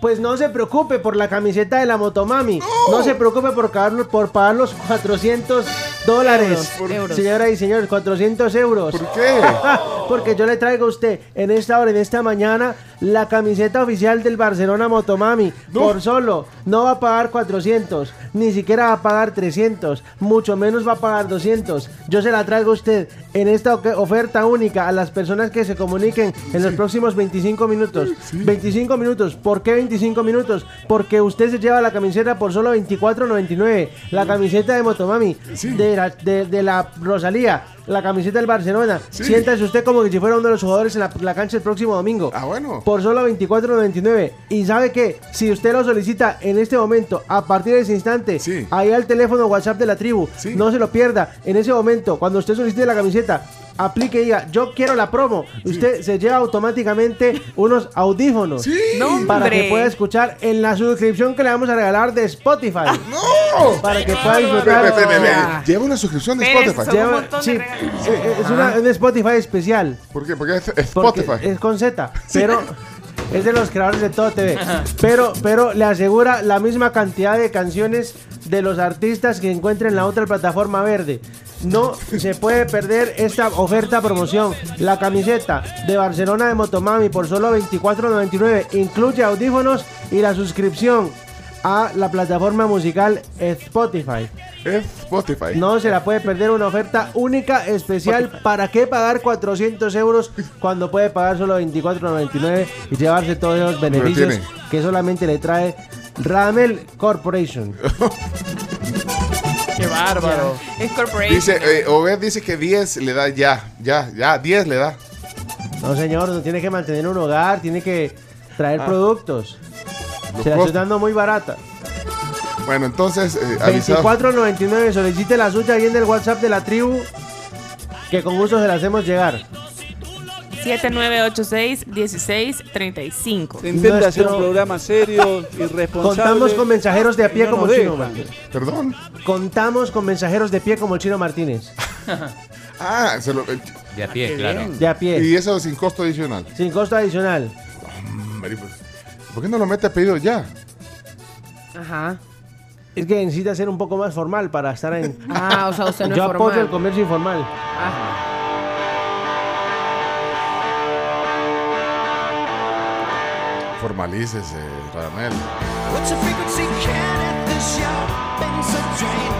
Pues no se preocupe por la camiseta de la Motomami. No, se preocupe por, pagar- por pagar los 400 dólares. Euros, euros. Señoras y señores, 400 euros. ¿Por qué? [LAUGHS] Porque yo le traigo a usted en esta hora, en esta mañana, la camiseta oficial del Barcelona Motomami por solo no va a pagar 400, ni siquiera va a pagar 300, mucho menos va a pagar 200. Yo se la traigo a usted en esta oferta única a las personas que se comuniquen en los próximos 25 minutos. 25 minutos. ¿Por qué 25 minutos? Porque usted se lleva la camiseta por solo 24.99. La camiseta de Motomami, de, la, de, de la Rosalía, la camiseta del Barcelona. Siéntase usted como que si fuera uno de los jugadores en la, la cancha el próximo domingo. Ah, bueno. Por solo 24.99. Y sabe que si usted lo solicita en este momento, a partir de ese instante, ahí al teléfono WhatsApp de la tribu, no se lo pierda. En ese momento, cuando usted solicite la camiseta, aplique y diga, yo quiero la promo. Usted se lleva automáticamente unos audífonos ¡No, para que pueda escuchar en la suscripción que le vamos a regalar de Spotify. ¡No! Para que pueda disfrutar. Ve, ve, ve. Lleva una suscripción de Spotify. un Lleva- sí, de regalos. eh, es una, un Spotify especial. ¿Por qué? Porque es es Porque Spotify. Es con Z, [LAUGHS] pero es de los creadores de Todo TV. Pero, pero le asegura la misma cantidad de canciones de los artistas que encuentra en la otra plataforma verde. No se puede perder esta oferta promoción. La camiseta de Barcelona de Motomami por solo 24.99 incluye audífonos y la suscripción a la plataforma musical Spotify. Spotify. No se la puede perder una oferta única, especial. ¿Para qué pagar 400 euros cuando puede pagar solo 24.99 y llevarse todos los beneficios que solamente le trae Ramel Corporation? [LAUGHS] Qué bárbaro. Es corporation. Dice, eh, Obed dice que 10 le da ya, ya, ya, 10 le da. No, señor, no tiene que mantener un hogar, tiene que traer Ah. productos. Los Se la estoy costos. dando muy barata. Bueno, entonces, eh, avisado. 24.99, solicite la suya ahí en el WhatsApp de la tribu, que con gusto se la hacemos llegar. 7986-1635. Se intenta hacer Nuestro- un programa serio, irresponsable. Contamos con mensajeros de a pie No como el Chino. Martínez. Perdón. Contamos con mensajeros de pie como el Chino Martínez. [LAUGHS] Ah, se lo, eh, De a pie, claro. De a pie. y eso sin costo adicional. Sin costo adicional. Pues, ¿Por qué no lo mete a pedido ya? Ajá. Es que necesita ser un poco más formal para estar en. Ah, o sea, usted no Yo es apoyo formal. el comercio informal. Ah. A drain?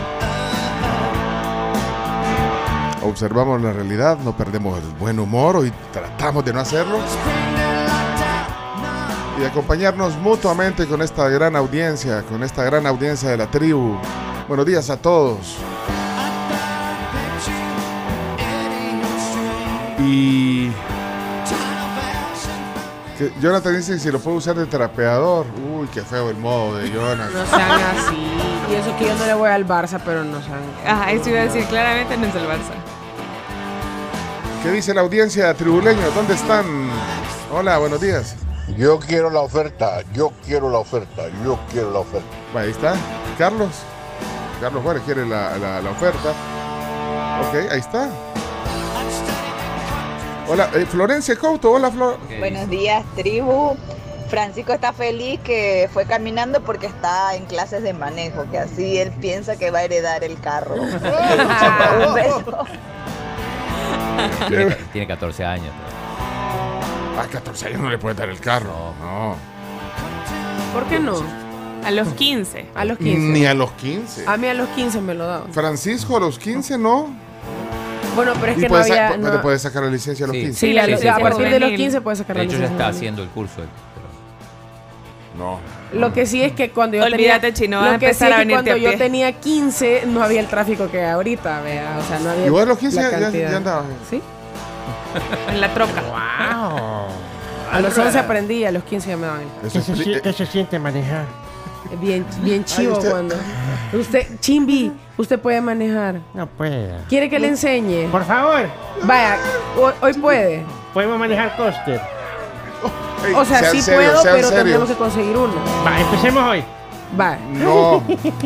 Observamos la realidad, no perdemos el buen humor y tratamos de no hacerlo. Y acompañarnos mutuamente con esta gran audiencia, con esta gran audiencia de la tribu. Buenos días a todos. Y que Jonathan dice que si lo puede usar de trapeador. Uy, qué feo el modo de Jonathan. No sean así. Y eso que yo no le voy al Barça, pero no sean. Ajá, eso iba a decir claramente no es el Barça. ¿Qué dice la audiencia tribuleña? ¿Dónde están? Hola, buenos días. Yo quiero la oferta, yo quiero la oferta, yo quiero la oferta. Ahí está. Carlos. Carlos Juárez quiere la, la- la oferta. Ok, ahí está. Hola, eh, Florencia Couto. Hola, Flor. Buenos días, tribu. Francisco está feliz que fue caminando porque está en clases de manejo, que así él piensa que va a heredar el carro. [LAUGHS] Un beso. [LAUGHS] Tiene, tiene 14 años. A 14 años no le puede dar el carro. No. ¿Por qué no? A los 15. A los 15. Ni a los 15. A mí a los 15 me lo daban. Francisco a los 15 no. Bueno, pero es y que no puede, sa- había. no- puede sacar la licencia a los 15. Sí, a, los- a partir de los 15 puedes sacar De la hecho, ya licencia. está haciendo el curso. No. Lo que sí es que cuando yo Olvídate, tenía. Chino, vas lo que sí empezar es a que venirte cuando a yo pie. tenía 15 no había el tráfico que hay ahorita, vea. O sea, no había. Y vos a los 15 la ya, ya, cantidad. ya andabas. Sí. [LAUGHS] En la troca. [LAUGHS] A los 11 aprendí, a los 15 ya me daban. el- ¿Qué se, si- qué se siente manejar? Bien, bien chivo usted- cuando. Usted, Chimbi, usted puede manejar. No puedo. ¿Quiere que le enseñe? Por favor. Vaya, hoy, hoy puede. Podemos manejar coaster. O sea, sean sí serios, puedo, sean pero serios. tendremos que conseguir uno. Va, empecemos hoy. Va. No,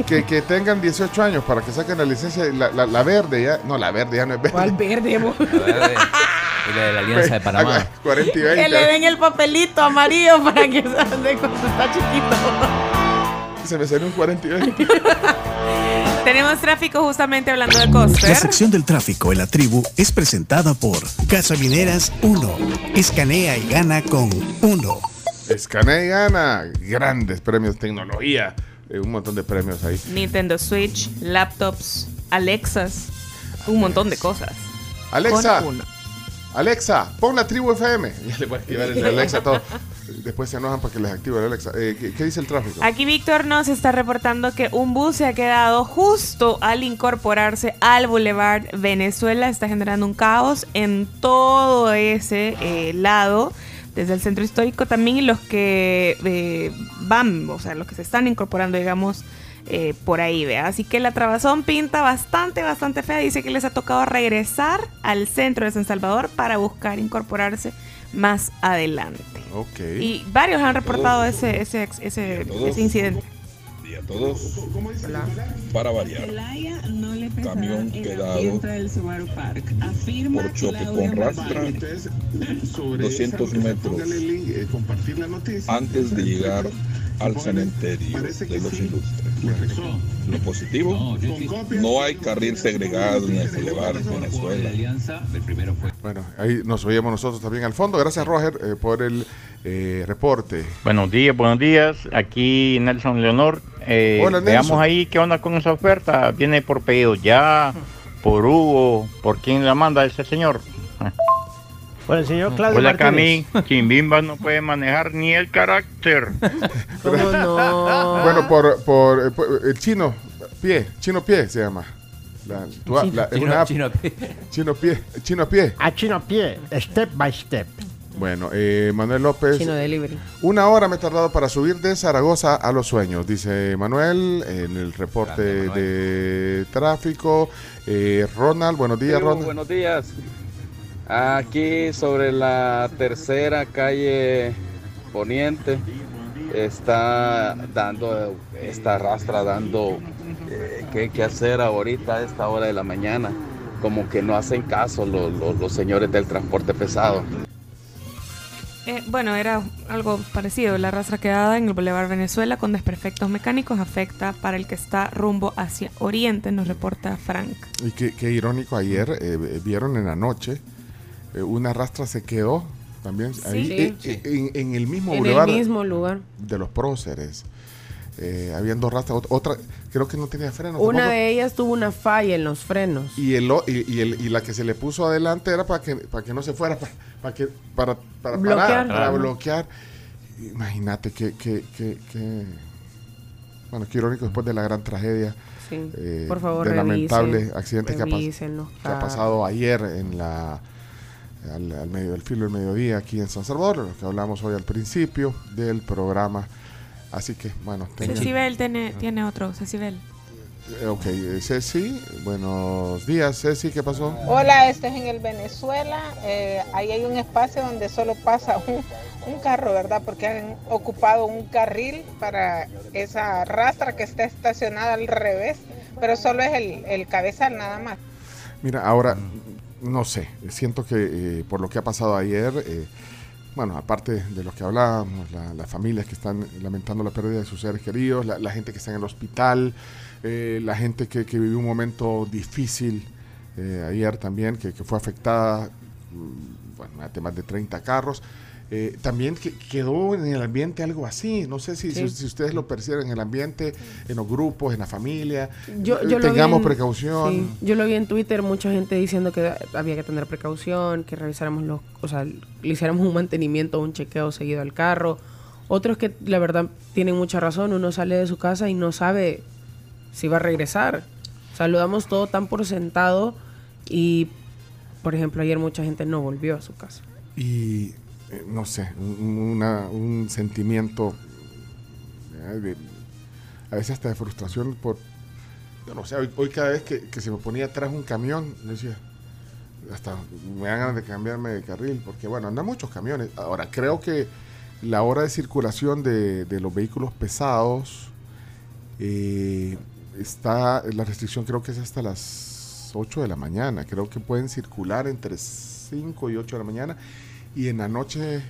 que, que tengan 18 años para que saquen la licencia, la, la, la verde ya. No, la verde ya no es verde. ¿Cuál verde? Y la de la Alianza de Panamá. 40 y 20. Que le den el papelito amarillo para que se ande cuando está chiquito. Se me salió un 40 y 20. [LAUGHS] Tenemos tráfico justamente hablando de La Coster. sección del tráfico en la tribu es presentada por Gasolineras 1. Escanea y gana con 1. Escanea y gana. Grandes premios, tecnología. eh, un montón de premios ahí. Nintendo Switch, laptops, Alexas, un montón de cosas. Alexa, Con uno. Alexa, pon la tribu FM. [LAUGHS] Ya le voy a activar el Alexa todo. Después se enojan porque les activo el Alexa. Eh, ¿qué, dice el tráfico? Aquí Víctor nos está reportando que un bus se ha quedado justo al incorporarse al Boulevard Venezuela. Está generando un caos en todo ese eh, lado, desde el centro histórico también, y los que eh, van, o sea, los que se están incorporando, digamos, por ahí, vea. Así que la trabazón pinta bastante, bastante fea. Dice que les ha tocado regresar al centro de San Salvador para buscar incorporarse más adelante. Ok. Y varios han reportado ese, ese, ese, ese incidente. Y a todos, para variar, camión quedado por choque con rastra 200 metros antes de llegar al cementerio de los ilustres. Lo positivo, no hay carril segregado en el Boulevard Venezuela. Bueno, ahí nos oímos nosotros también al fondo. Gracias, Roger, eh, por el eh, reporte. Buenos días, buenos días. Aquí Nelson Leonor. Eh, Hola, Nelson. Veamos ahí qué onda con esa oferta. Viene por pedido ya, por Hugo, por quién la manda ese señor. Bueno, el señor Claudio Hola Martínez. Cami, Chimbimba no puede manejar ni el carácter. [LAUGHS] Bueno, por, por, eh, por- el chino pie, chino pie se llama. La- tu- Chino- la- es chino- una app. chino pie. Chino pie. Chino pie. A chino pie, step by step. Bueno, eh, Manuel López. Chino Delivery. Una hora me he tardado para subir de Zaragoza a Los Sueños, dice Manuel en el reporte de tráfico. Eh, Ronald, buenos días, Ronald. buenos días. Aquí sobre la tercera calle Poniente está dando, esta rastra dando eh, qué, qué hacer ahorita a esta hora de la mañana. Como que no hacen caso los, los- los señores del transporte pesado. Eh, bueno, era algo parecido. La rastra quedada en el Boulevard Venezuela con desperfectos mecánicos afecta para el que está rumbo hacia Oriente, nos reporta Frank. Y qué, qué irónico, ayer eh, vieron en la noche, eh, una rastra se quedó también ahí, eh, Sí. eh, en, en el mismo En el bulevar mismo lugar. de los próceres. Eh, habían dos rastras, ot- otra, creo que no tenía freno. Una tampoco. de ellas tuvo una falla en los frenos. Y, el, y, y el- y la que se le puso adelante era para que, para que no se fuera, para, para, que, para, para Bloquear. parar, para Ajá. bloquear. Imagínate que, que, que, que- bueno, qué irónico después de la gran tragedia. Sí. eh, Por favor, del lamentable accidente que ha, que ha pasado ayer en la al, al medio del filo del mediodía aquí en San Salvador, lo que hablamos hoy al principio del programa. Así que, bueno, Cecibel tiene, tiene otro, Cecibel. Eh, Ok, eh, Ceci, buenos días, Ceci, ¿qué pasó? Hola, este es en el Venezuela. Eh, ahí hay un espacio donde solo pasa un, un carro, ¿verdad? Porque han ocupado un carril para esa rastra que está estacionada al revés, pero solo es el, el cabezal nada más. Mira, ahora, no sé, siento que eh, por lo que ha pasado ayer, eh, bueno, aparte de lo que hablábamos, la- las familias que están lamentando la pérdida de sus seres queridos, la, la gente que está en el hospital, eh, la gente que, que vivió un momento difícil eh, ayer también, que, fue afectada, mm, bueno, a temas de 30 carros. Eh, también que- quedó en el ambiente algo así, no sé si, Sí. si, si ustedes lo perciben en el ambiente, en los grupos, en la familia. Yo, Tengamos en- precaución. sí, yo lo vi en Twitter, mucha gente diciendo que había que tener precaución, que revisáramos los, o sea, le hiciéramos un mantenimiento, un chequeo seguido al carro. Otros que la verdad tienen mucha razón, uno sale de su casa y no sabe si va a regresar. O sea, lo damos todo tan por sentado y, por ejemplo, ayer mucha gente no volvió a su casa. y eh, no sé, un, una- un sentimiento de- a veces hasta de frustración por, yo no sé, hoy, cada vez que, se me ponía atrás un camión, yo decía, hasta me dan ganas de cambiarme de carril, porque bueno, andan muchos camiones. Ahora, creo que la hora de circulación de, de los vehículos pesados eh, está, la restricción creo que es hasta las 8 de la mañana, creo que pueden circular entre 5 y 8 de la mañana y en la noche, eh,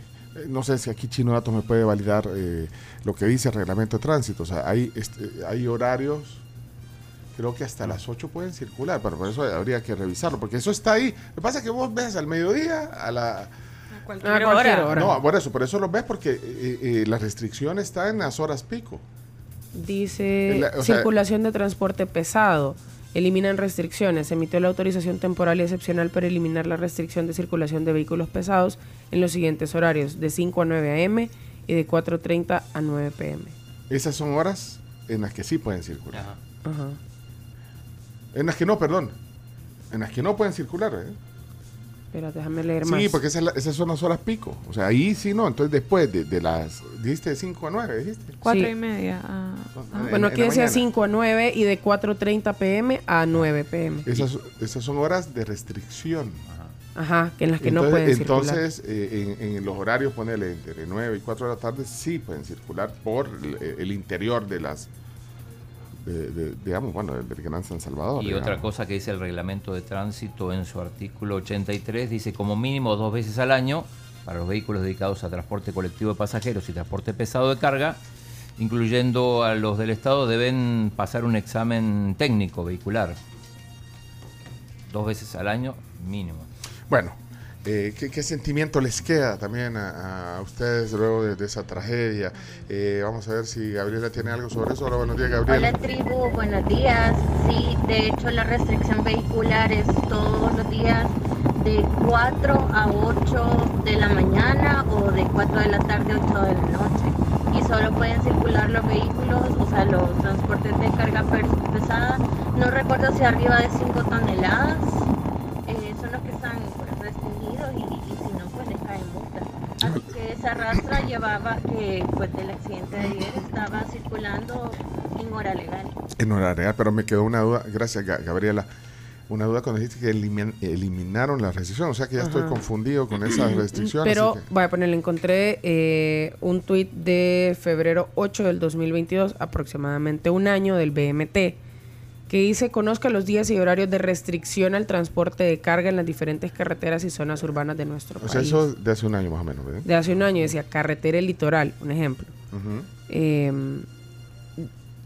no sé si aquí Chino Datos me puede validar eh, lo que dice el reglamento de tránsito, o sea, hay, este, hay horarios creo que hasta las 8 pueden circular, pero por eso habría que revisarlo, porque eso está ahí. Lo que pasa es que vos ves al mediodía, a la... Cualquier, A cualquier hora. hora. No, por eso, por eso los ves, porque eh, eh, la restricción está en las horas pico. Dice La- o sea- circulación de transporte pesado. Eliminan restricciones. Se emitió la autorización temporal y excepcional para eliminar la restricción de circulación de vehículos pesados en los siguientes horarios, de 5 a 9 a.m. y de 4.30 a 9 p.m. Esas son horas en las que sí pueden circular. Ajá. En las que no, perdón. En las que no pueden circular. ¿eh? Espera, déjame leer más. Sí, porque esas, esas son las horas pico. O sea, ahí sí no. Entonces después de, de las... Dijiste de 5 a 9, dijiste. Cuatro Sí. y media. ah, ah. En- Bueno, en aquí la decía mañana. 5 a 9 y de 4.30 p.m. a 9 p.m. Esas, esas son horas de restricción. Ajá, que en las que no entonces, pueden circular. Entonces, eh, en, en los horarios, ponele entre 9 y 4 de la tarde, sí pueden circular por el, el interior de las, de- de- digamos, bueno, del, Gran San Salvador. Y digamos. otra cosa que dice el reglamento de tránsito en su artículo 83, dice como mínimo dos veces al año para los vehículos dedicados a transporte colectivo de pasajeros y transporte pesado de carga, incluyendo a los del Estado, deben pasar un examen técnico vehicular. Dos veces al año mínimo. Bueno, eh, ¿qué, sentimiento les queda también a, ustedes luego de, esa tragedia? Eh, vamos a ver si Gabriela tiene algo sobre eso. Hola, buenos días, Gabriela. Hola tribu, buenos días. Sí, de hecho la restricción vehicular es todos los días de 4 a 8 de la mañana o de 4 de la tarde a 8 de la noche. Y solo pueden circular los vehículos, o sea, los transportes de carga pesada. No recuerdo si arriba de 5 toneladas Así que esa rastra llevaba que pues del accidente de ayer estaba circulando en hora legal. En hora real, pero me quedó una duda, gracias Ga- Gabriela, una duda cuando dijiste que elimin- eliminaron la restricción, o sea que ya estoy Ajá. confundido con esas [CLEARS THROAT] restricciones. Pero, que- voy a ponerle, encontré eh, un tuit de febrero 8 del 2022, aproximadamente un año del BMT, que dice, conozca los días y horarios de restricción al transporte de carga en las diferentes carreteras y zonas urbanas de nuestro o país. sea, eso de hace un año más o menos, ¿verdad? De hace un año decía, carretera y litoral, un ejemplo. Eh,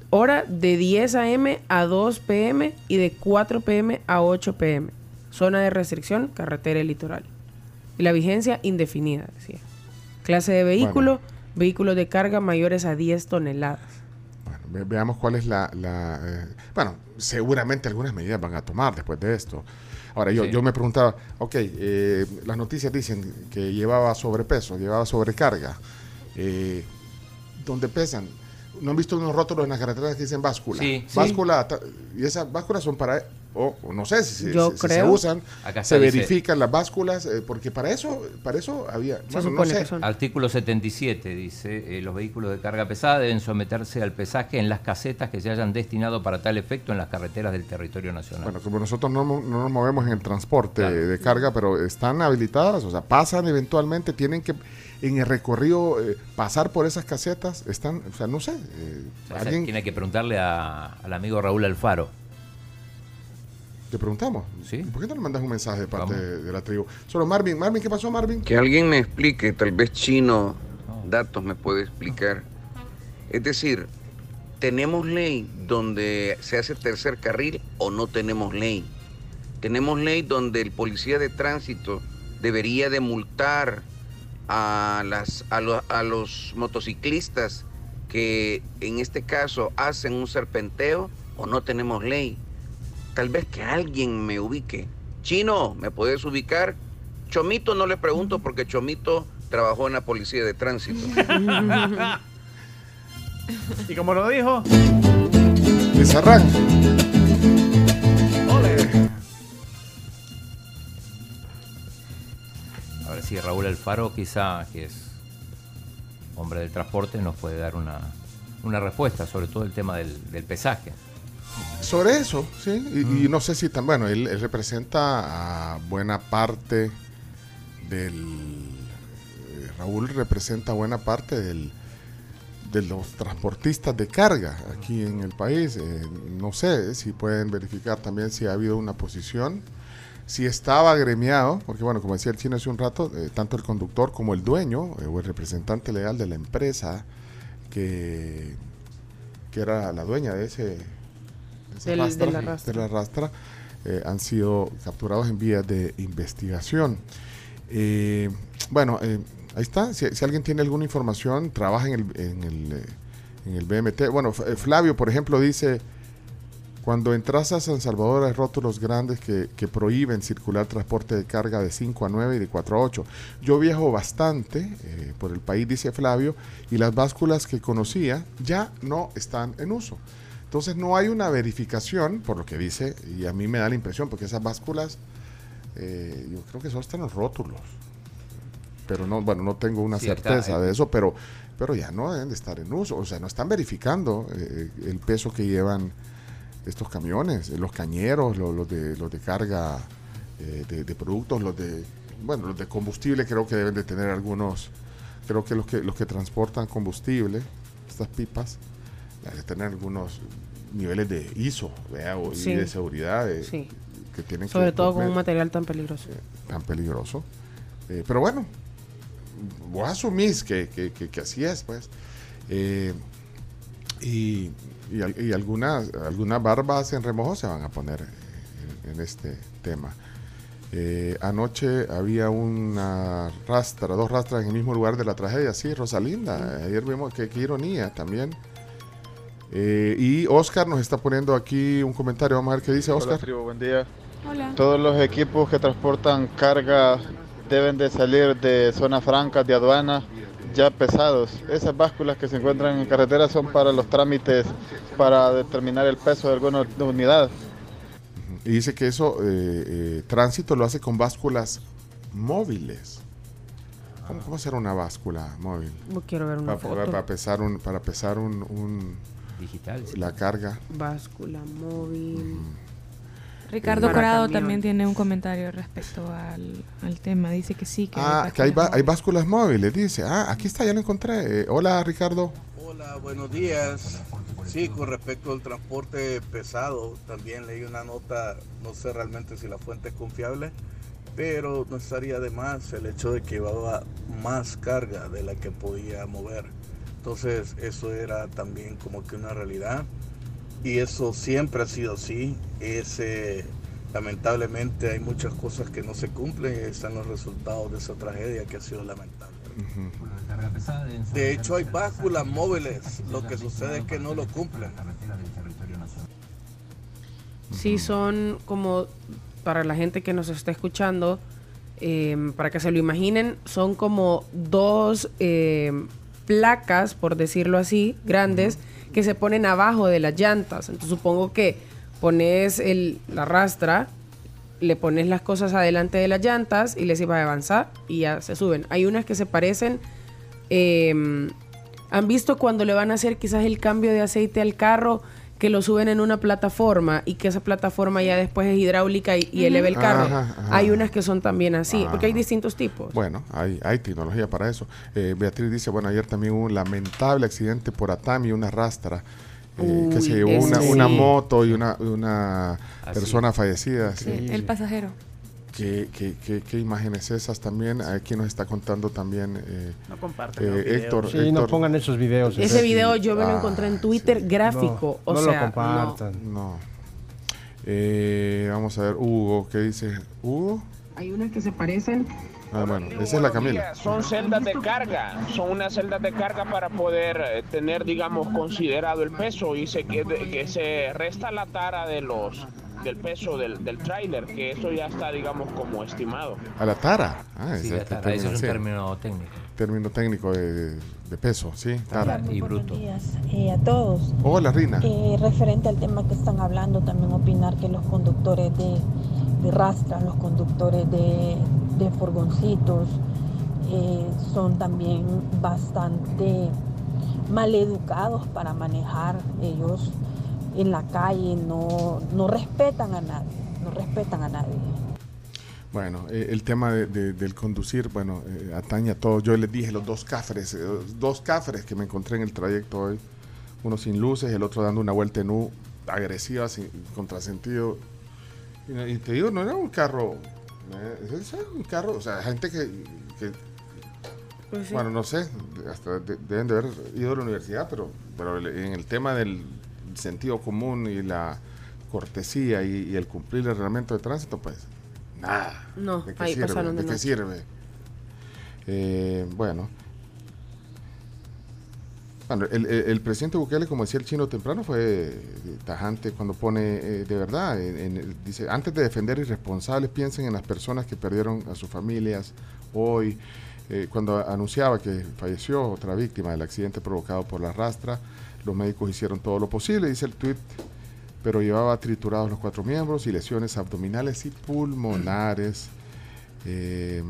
hora de 10 a.m. a 2 p.m. y de 4 p.m. a 8 p.m. Zona de restricción, carretera y litoral. Y la vigencia indefinida, decía. Clase de vehículo, vehículos de carga mayores a 10 toneladas. Ve- veamos cuál es la... la, eh, bueno, seguramente algunas medidas van a tomar después de esto. Ahora, yo, Sí. yo me preguntaba, ok, eh, las noticias dicen que llevaba sobrepeso, llevaba sobrecarga. Eh, ¿Dónde pesan? ¿No han visto unos rótulos en las carreteras que dicen báscula? Sí. Báscula, y esas básculas son para... O o no sé si, se- Yo si- si se creo. usan, Acá se dice- verifican las básculas, eh, porque para eso, para eso había... bueno, no sé. Artículo 77 dice, eh, los vehículos de carga pesada deben someterse al pesaje en las casetas que se hayan destinado para tal efecto en las carreteras del territorio nacional. Bueno, como nosotros no, no nos movemos en el transporte Claro. de carga, pero están habilitadas, o sea, pasan eventualmente, tienen que en el recorrido eh, pasar por esas casetas, están, o sea, no sé, eh, O sea, alguien Tiene que preguntarle a- al amigo Raúl Alfaro. te preguntamos, Sí. ¿por qué no le mandas un mensaje de parte de la tribu? Solo Marvin, Marvin, ¿qué pasó Marvin? Que alguien me explique, tal vez chino, datos me puede explicar. Es decir, ¿tenemos ley donde se hace tercer carril o no tenemos ley? Tenemos ley donde el policía de tránsito debería de multar a, las, a, lo- a los motociclistas que en este caso hacen un serpenteo o no tenemos ley. Tal vez que alguien me ubique. Chino, ¿me puedes ubicar? Chomito no le pregunto porque Chomito trabajó en la policía de tránsito. [LAUGHS] Y como lo dijo, Desarran. Sí, Raúl Alfaro quizá, que es hombre del transporte, nos puede dar una, una respuesta sobre todo el tema del, del pesaje. Sobre eso, sí, y, y no sé si tan bueno, él, él representa a buena parte del. eh, Raúl representa buena parte del, de los transportistas de carga aquí en el país. Eh, no sé si pueden verificar también si ha habido una posición, si estaba agremiado, porque bueno, como decía el chino hace un rato, eh, tanto el conductor como el dueño eh, o el representante legal de la empresa que, que era la dueña de ese Del- de la rastra. de la rastra, eh, han sido capturados en vías de investigación. Eh, bueno, eh, ahí está. Si, si alguien tiene alguna información, trabaja en el, en el, en el BMT. Bueno, Flavio, por ejemplo, dice, cuando entras a San Salvador hay rótulos grandes que, que prohíben circular transporte de carga de 5 a 9 y de 4 a 8. Yo viajo bastante eh, por el país, dice Flavio, y las básculas que conocía ya no están en uso. Entonces no hay una verificación, por lo que dice, y a mí me da la impresión, porque esas básculas, eh, yo creo que solo están los rótulos. Pero no, bueno, no tengo una Sí, certeza eh. de eso, pero, pero ya no deben de estar en uso. O sea, no están verificando eh, el peso que llevan estos camiones, eh, los cañeros, lo- los, de, los de carga eh, de, de productos, los de, bueno, los de combustible creo que deben de tener algunos, creo que los que, los que transportan combustible, estas pipas, deben de tener algunos niveles de ISO, ¿vea? O- Sí. y de seguridad de- Sí. que tienen Sobre que todo con un material tan peligroso. tan peligroso. Eh, pero bueno, vos asumís que, que, que- así es, pues. Eh, y, y al- y algunas, algunas barbas en remojo se van a poner en, en este tema. Eh, anoche había una rastra, dos rastras en el mismo lugar de la tragedia, sí, Rosalinda. Ayer vimos que qué ironía también. Eh, y Oscar nos está poniendo aquí un comentario, vamos a ver qué dice Hola, Oscar. tribu, buen día. Hola. Todos los equipos que transportan carga deben de salir de zonas francas de aduana ya pesados. Esas básculas que se encuentran en carretera son para los trámites para determinar el peso de alguna unidad. Y dice que eso, eh, eh, tránsito lo hace con básculas móviles. ¿Cómo, cómo será una báscula móvil? No quiero ver una Pa- pa- foto. Para, pesar un, para pesar un, un- Digital. la carga. Báscula móvil. Ricardo Corado también tiene un comentario respecto al, al tema. Dice que sí, que Ah, que hay, ba- hay básculas móviles, dice. Ah, aquí está, ya lo encontré. Eh, hola, Ricardo. Hola, buenos días. Sí, con respecto al transporte pesado, también leí una nota, no sé realmente si la fuente es confiable, pero no estaría de más el hecho de que llevaba más carga de la que podía mover. Entonces, eso era también como que una realidad. Y eso siempre ha sido así. Ese, lamentablemente hay muchas cosas que no se cumplen y están los resultados de esa tragedia que ha sido lamentable. De hecho, hay básculas móviles. Lo que sucede es que no lo cumplen. Sí, son como, para la gente que nos está escuchando, eh, para que se lo imaginen, son como dos eh, placas, por decirlo así, grandes, que se ponen abajo de las llantas. Entonces supongo que pones el, la rastra, le pones las cosas adelante de las llantas y les iba a avanzar y ya se suben. Hay unas que se parecen... eh, ¿Han visto cuando le van a hacer quizás el cambio de aceite al carro? Que lo suben en una plataforma y que esa plataforma ya después es hidráulica y, y eleva el carro. Ajá, ajá. Hay unas que son también así, porque hay Ajá. distintos tipos. Bueno, hay, hay tecnología para eso. Eh, Beatriz dice, bueno, ayer también hubo un lamentable accidente por Atami, una rastra, eh, que se llevó una, sí. una moto y una, una persona fallecida. Sí, sí. el pasajero. ¿Qué, qué, qué, qué imágenes esas también? Aquí nos está contando también eh, No compartan eh. Héctor. Sí, no Héctor- pongan esos videos. Ese video yo me lo Ah, encontré en Twitter gráfico. No, o no lo compartan. No. Eh, vamos a ver, Hugo, ¿qué dice? ¿Hugo? Hay unas que se parecen. Ah, bueno, esa es la Camila. Son celdas de carga, son unas celdas de carga para poder eh, tener, digamos, considerado el peso y se, que, que se resta la tara de los del peso del, del tráiler, que eso ya está, digamos, como estimado. A la tara. Ah, Sí, la tara, eso es un término técnico. Término técnico de, de peso, sí. Tara. Y bruto. días eh, a todos. Hola, Rina. Eh, referente al tema que están hablando, también opinar que los conductores de, de rastras, los conductores de, de furgoncitos, eh, son también bastante mal educados para manejar. Ellos en la calle no, no respetan a nadie, no respetan a nadie. Bueno, eh, el tema de- de- del conducir, bueno, eh, atañe a todos. Yo les dije los dos cafres, eh, dos cafres que me encontré en el trayecto hoy. Uno sin luces, el otro dando una vuelta en U, agresiva, sin contrasentido. Y, y te digo, no era un carro, eh, es un carro, o sea, gente que, que- Pues sí. bueno, no sé, hasta de- deben de haber ido a la universidad, pero, pero el- en el tema del sentido común y la cortesía y, y el cumplir el reglamento de tránsito, pues nada. No, ¿De qué ahí sirve? pasaron de ¿De qué sirve? Eh, bueno. Bueno, el, presidente Bukele, como decía el chino temprano, fue eh, tajante cuando pone, eh, de verdad, en- en dice, antes de defender irresponsables, piensen en las personas que perdieron a sus familias hoy. Eh, cuando anunciaba que falleció otra víctima del accidente provocado por la rastra, los médicos hicieron todo lo posible, dice el tuit, pero llevaba triturados los cuatro miembros y lesiones abdominales y pulmonares. Eh,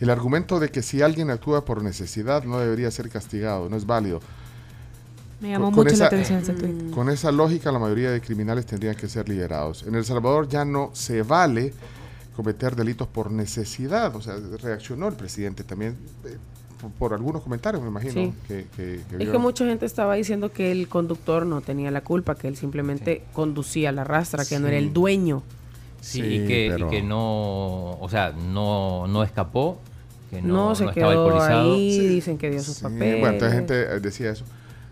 el argumento de que si alguien actúa por necesidad no debería ser castigado, no es válido. Me llamó Con- con mucho la esa- atención ese tweet. Con esa lógica, la mayoría de criminales tendrían que ser liberados. En El Salvador ya no se vale cometer delitos por necesidad. O sea, reaccionó el presidente también eh, por, por algunos comentarios, me imagino. Sí. Que, que- que Es vio. que mucha gente estaba diciendo que el conductor no tenía la culpa, que él simplemente conducía la rastra, que no era el dueño. Sí, Sí, y, que, y pero- que no, o sea, no, no escapó, que No, no, se no estaba quedó alcoholizado. ahí, dicen que dio sus Sí, papeles. bueno, entonces gente eh, decía eso.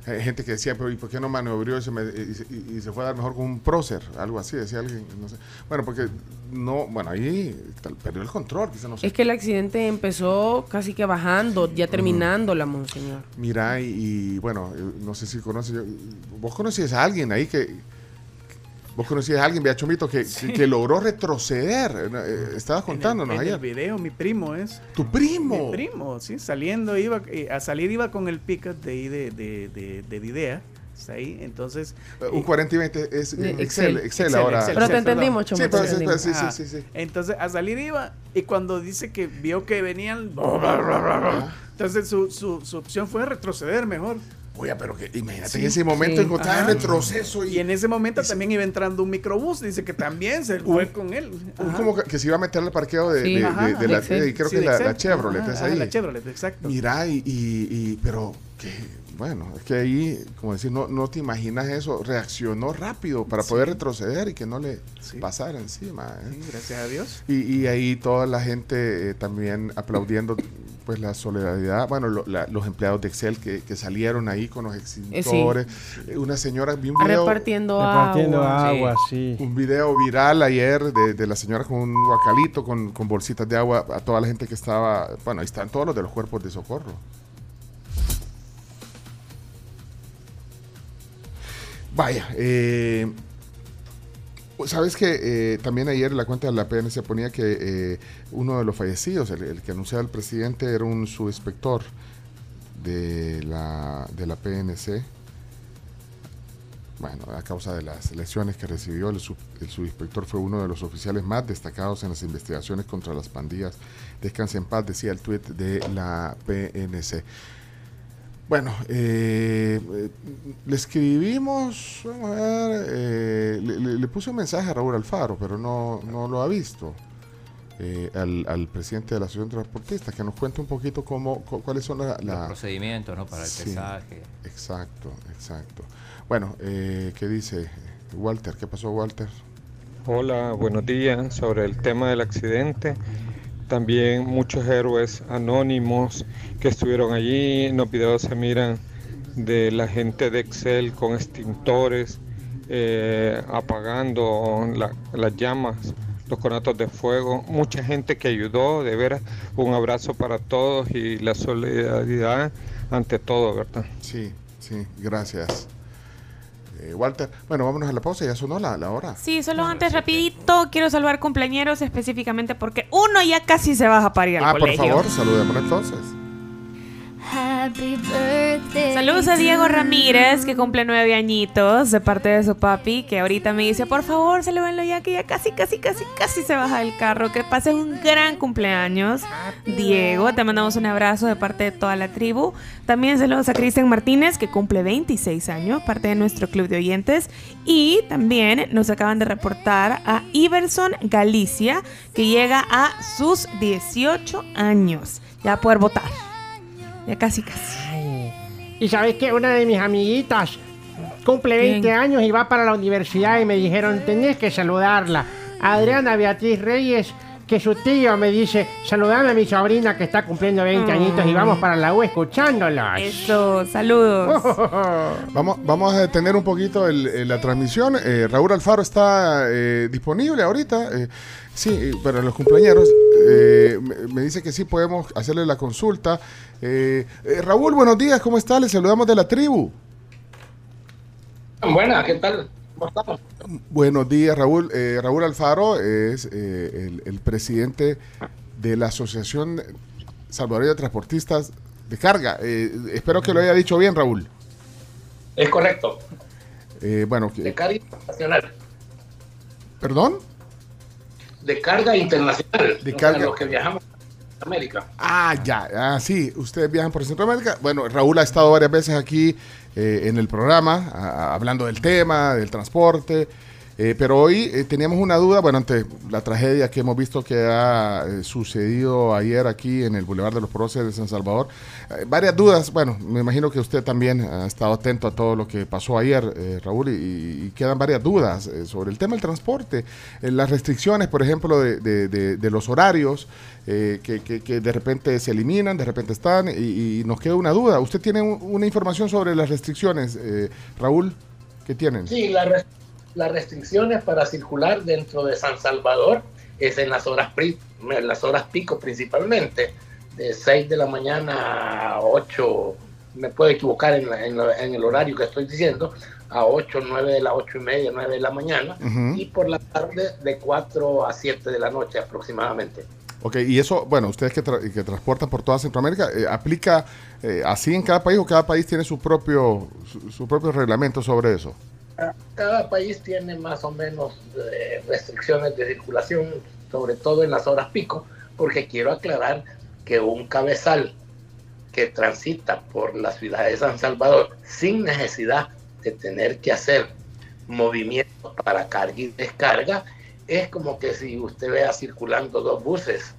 Hay gente que decía, pero ¿y por qué no maniobró y se, me- y, y- y se fue a dar mejor con un prócer? Algo así, decía alguien, no sé. Bueno, porque no, bueno, ahí perdió el control, quizá no sé. Es que el accidente empezó casi que bajando, ya terminando la monseñor. Mira, y, y, bueno, eh, no sé si conoces, vos conocías a alguien ahí que, vos conocías a alguien, vea Chomito, que, que, que logró retroceder, eh, estabas contándonos en ayer. el video, mi primo es. ¿Tu primo? Mi primo, sí, saliendo iba, eh, a salir iba con el pickup de ahí de, de, de, de Didea, está ahí, entonces... Eh, Un 40 y 20 es eh, Excel, Excel, Excel, ahora. Excel, Pero te entendimos, Chomo, Sí, pero sí, sí, sí. Entonces a salir iba y cuando dice que vio que venían, entonces su, su, su opción fue retroceder mejor. Oye, pero que imagínate Sí, en ese momento sí. encontrar Ajá. el retroceso y, Y en ese momento también iba entrando un microbús, dice que también se fue con él. un como que, que se iba a meter al parqueo de, Sí. de- de- Ajá, de la, Excel. y creo que de la, la Chevrolet Ajá, es ahí. La Chevrolet, exacto. Mira, y, y- y- pero que, bueno, es que ahí, como decir, no, no te imaginas eso, reaccionó rápido para poder retroceder y que no le Sí. pasara encima. ¿eh? Sí, gracias a Dios. Y, y ahí toda la gente eh, también aplaudiendo pues la solidaridad, bueno, lo- la- los empleados de Excel que, que salieron ahí con los extintores, Eh, una señora, vi un video, Repartiendo, Repartiendo agua. agua, sí. un video viral ayer de, de la señora con un guacalito, con, con bolsitas de agua a toda la gente que estaba, bueno, ahí están todos los de los cuerpos de socorro. Vaya, eh, sabes que eh, también ayer la cuenta de la PNC ponía que eh, uno de los fallecidos, el, que anunciaba el presidente, era un subinspector de la, de la PNC. Bueno, a causa de las lesiones que recibió, el subinspector fue uno de los oficiales más destacados en las investigaciones contra las pandillas. Descanse en paz, decía el tuit de la PNC. Bueno, eh, le escribimos, vamos a ver, eh, le, le- le puse un mensaje a Raúl Alfaro, pero no, no lo ha visto, eh, al, al presidente de la Asociación de Transportistas, que nos cuente un poquito cómo, cu- cuáles son la- Los procedimientos, ¿no? Para el Sí. pesaje. Exacto, exacto. Bueno, eh, ¿qué dice Walter? ¿Qué pasó, Walter? Hola, buenos días. Sobre el tema del accidente, también muchos héroes anónimos que estuvieron allí. En los se miran de la gente de Excel con extintores eh, apagando la- las llamas, los conatos de fuego. Mucha gente que ayudó, de veras. Un abrazo para todos y la solidaridad ante todo, ¿verdad? Sí, sí, gracias. Eh, Walter, bueno, vámonos a la pausa, ya sonó la, la hora. Sí, solo antes rapidito quiero saludar cumpleañeros específicamente porque uno ya casi se baja para ir al Ah, por colegio. favor, saludémonos entonces. Happy birthday. Saludos a Diego Ramírez, que cumple nueve añitos, de parte de su papi, que ahorita me dice, por favor, salúdenlo ya, que ya casi, casi, casi, casi se baja del carro. Que pases un gran cumpleaños. Diego, te mandamos un abrazo de parte de toda la tribu. También saludos a Cristian Martínez, que cumple 26 años, parte de nuestro club de oyentes. Y también nos acaban de reportar a Iverson Galicia, que llega a sus 18 años. Ya a poder votar. Ya casi, casi. Y sabes que una de mis amiguitas cumple 20 ¿Quién? años y va para la universidad y me dijeron, tenés que saludarla. Adriana Beatriz Reyes que su tío me dice, saludame a mi sobrina que está cumpliendo 20 añitos y vamos para la U escuchándolos. Eso, saludos. Vamos, vamos a detener un poquito el- el- la transmisión. Eh, Raúl Alfaro está eh, disponible ahorita. eh, sí, para los cumpleaños. eh, me, dice que sí podemos hacerle la consulta. Eh, eh, Raúl, buenos días, ¿cómo está? Le saludamos de la tribu. Buenas, ¿qué tal? ¿Cómo estamos? Buenos días, Raúl. Eh, Raúl Alfaro es eh, el, el presidente de la Asociación Salvadoreña de Transportistas de Carga. Espero que lo haya dicho bien, Raúl. Es correcto. Bueno, que- De carga internacional. ¿perdón? De carga internacional. De O carga- sea, los que viajamos a América. Ah, ya, ah, sí, ustedes viajan por Centroamérica. Bueno, Raúl ha estado varias veces aquí eh, en el programa, a- hablando del tema, del transporte, eh, pero hoy eh, teníamos una duda, bueno, ante la tragedia que hemos visto que ha eh, sucedido ayer aquí en el Boulevard de los Próceres de San Salvador. Eh, varias dudas, bueno, me imagino que usted también ha estado atento a todo lo que pasó ayer, Raúl, y, quedan varias dudas sobre el tema del transporte, las restricciones, por ejemplo, de, de- los horarios, que, que- de repente se eliminan, de repente están, y, y nos queda una duda. ¿Usted tiene un- una información sobre las restricciones, Raúl? ¿Qué tienen? Sí, la res- las restricciones para circular dentro de San Salvador es en las horas, pri- en las horas pico principalmente, de 6 de la mañana a 8, me puedo equivocar en, la- en la- en el horario que estoy diciendo, a 8, 9 de las 8 y media, 9 de la mañana, y por la tarde de 4 a 7 de la noche aproximadamente. Ok, y eso, bueno, ustedes que, tra- que transportan por toda Centroamérica, eh, ¿aplica eh, así en cada país o cada país tiene su propio, su, su propio reglamento sobre eso? Cada país tiene más o menos eh, restricciones de circulación, sobre todo en las horas pico, porque quiero aclarar que un cabezal que transita por la ciudad de San Salvador sin necesidad de tener que hacer movimientos para carga y descarga, es como que si usted vea circulando dos buses,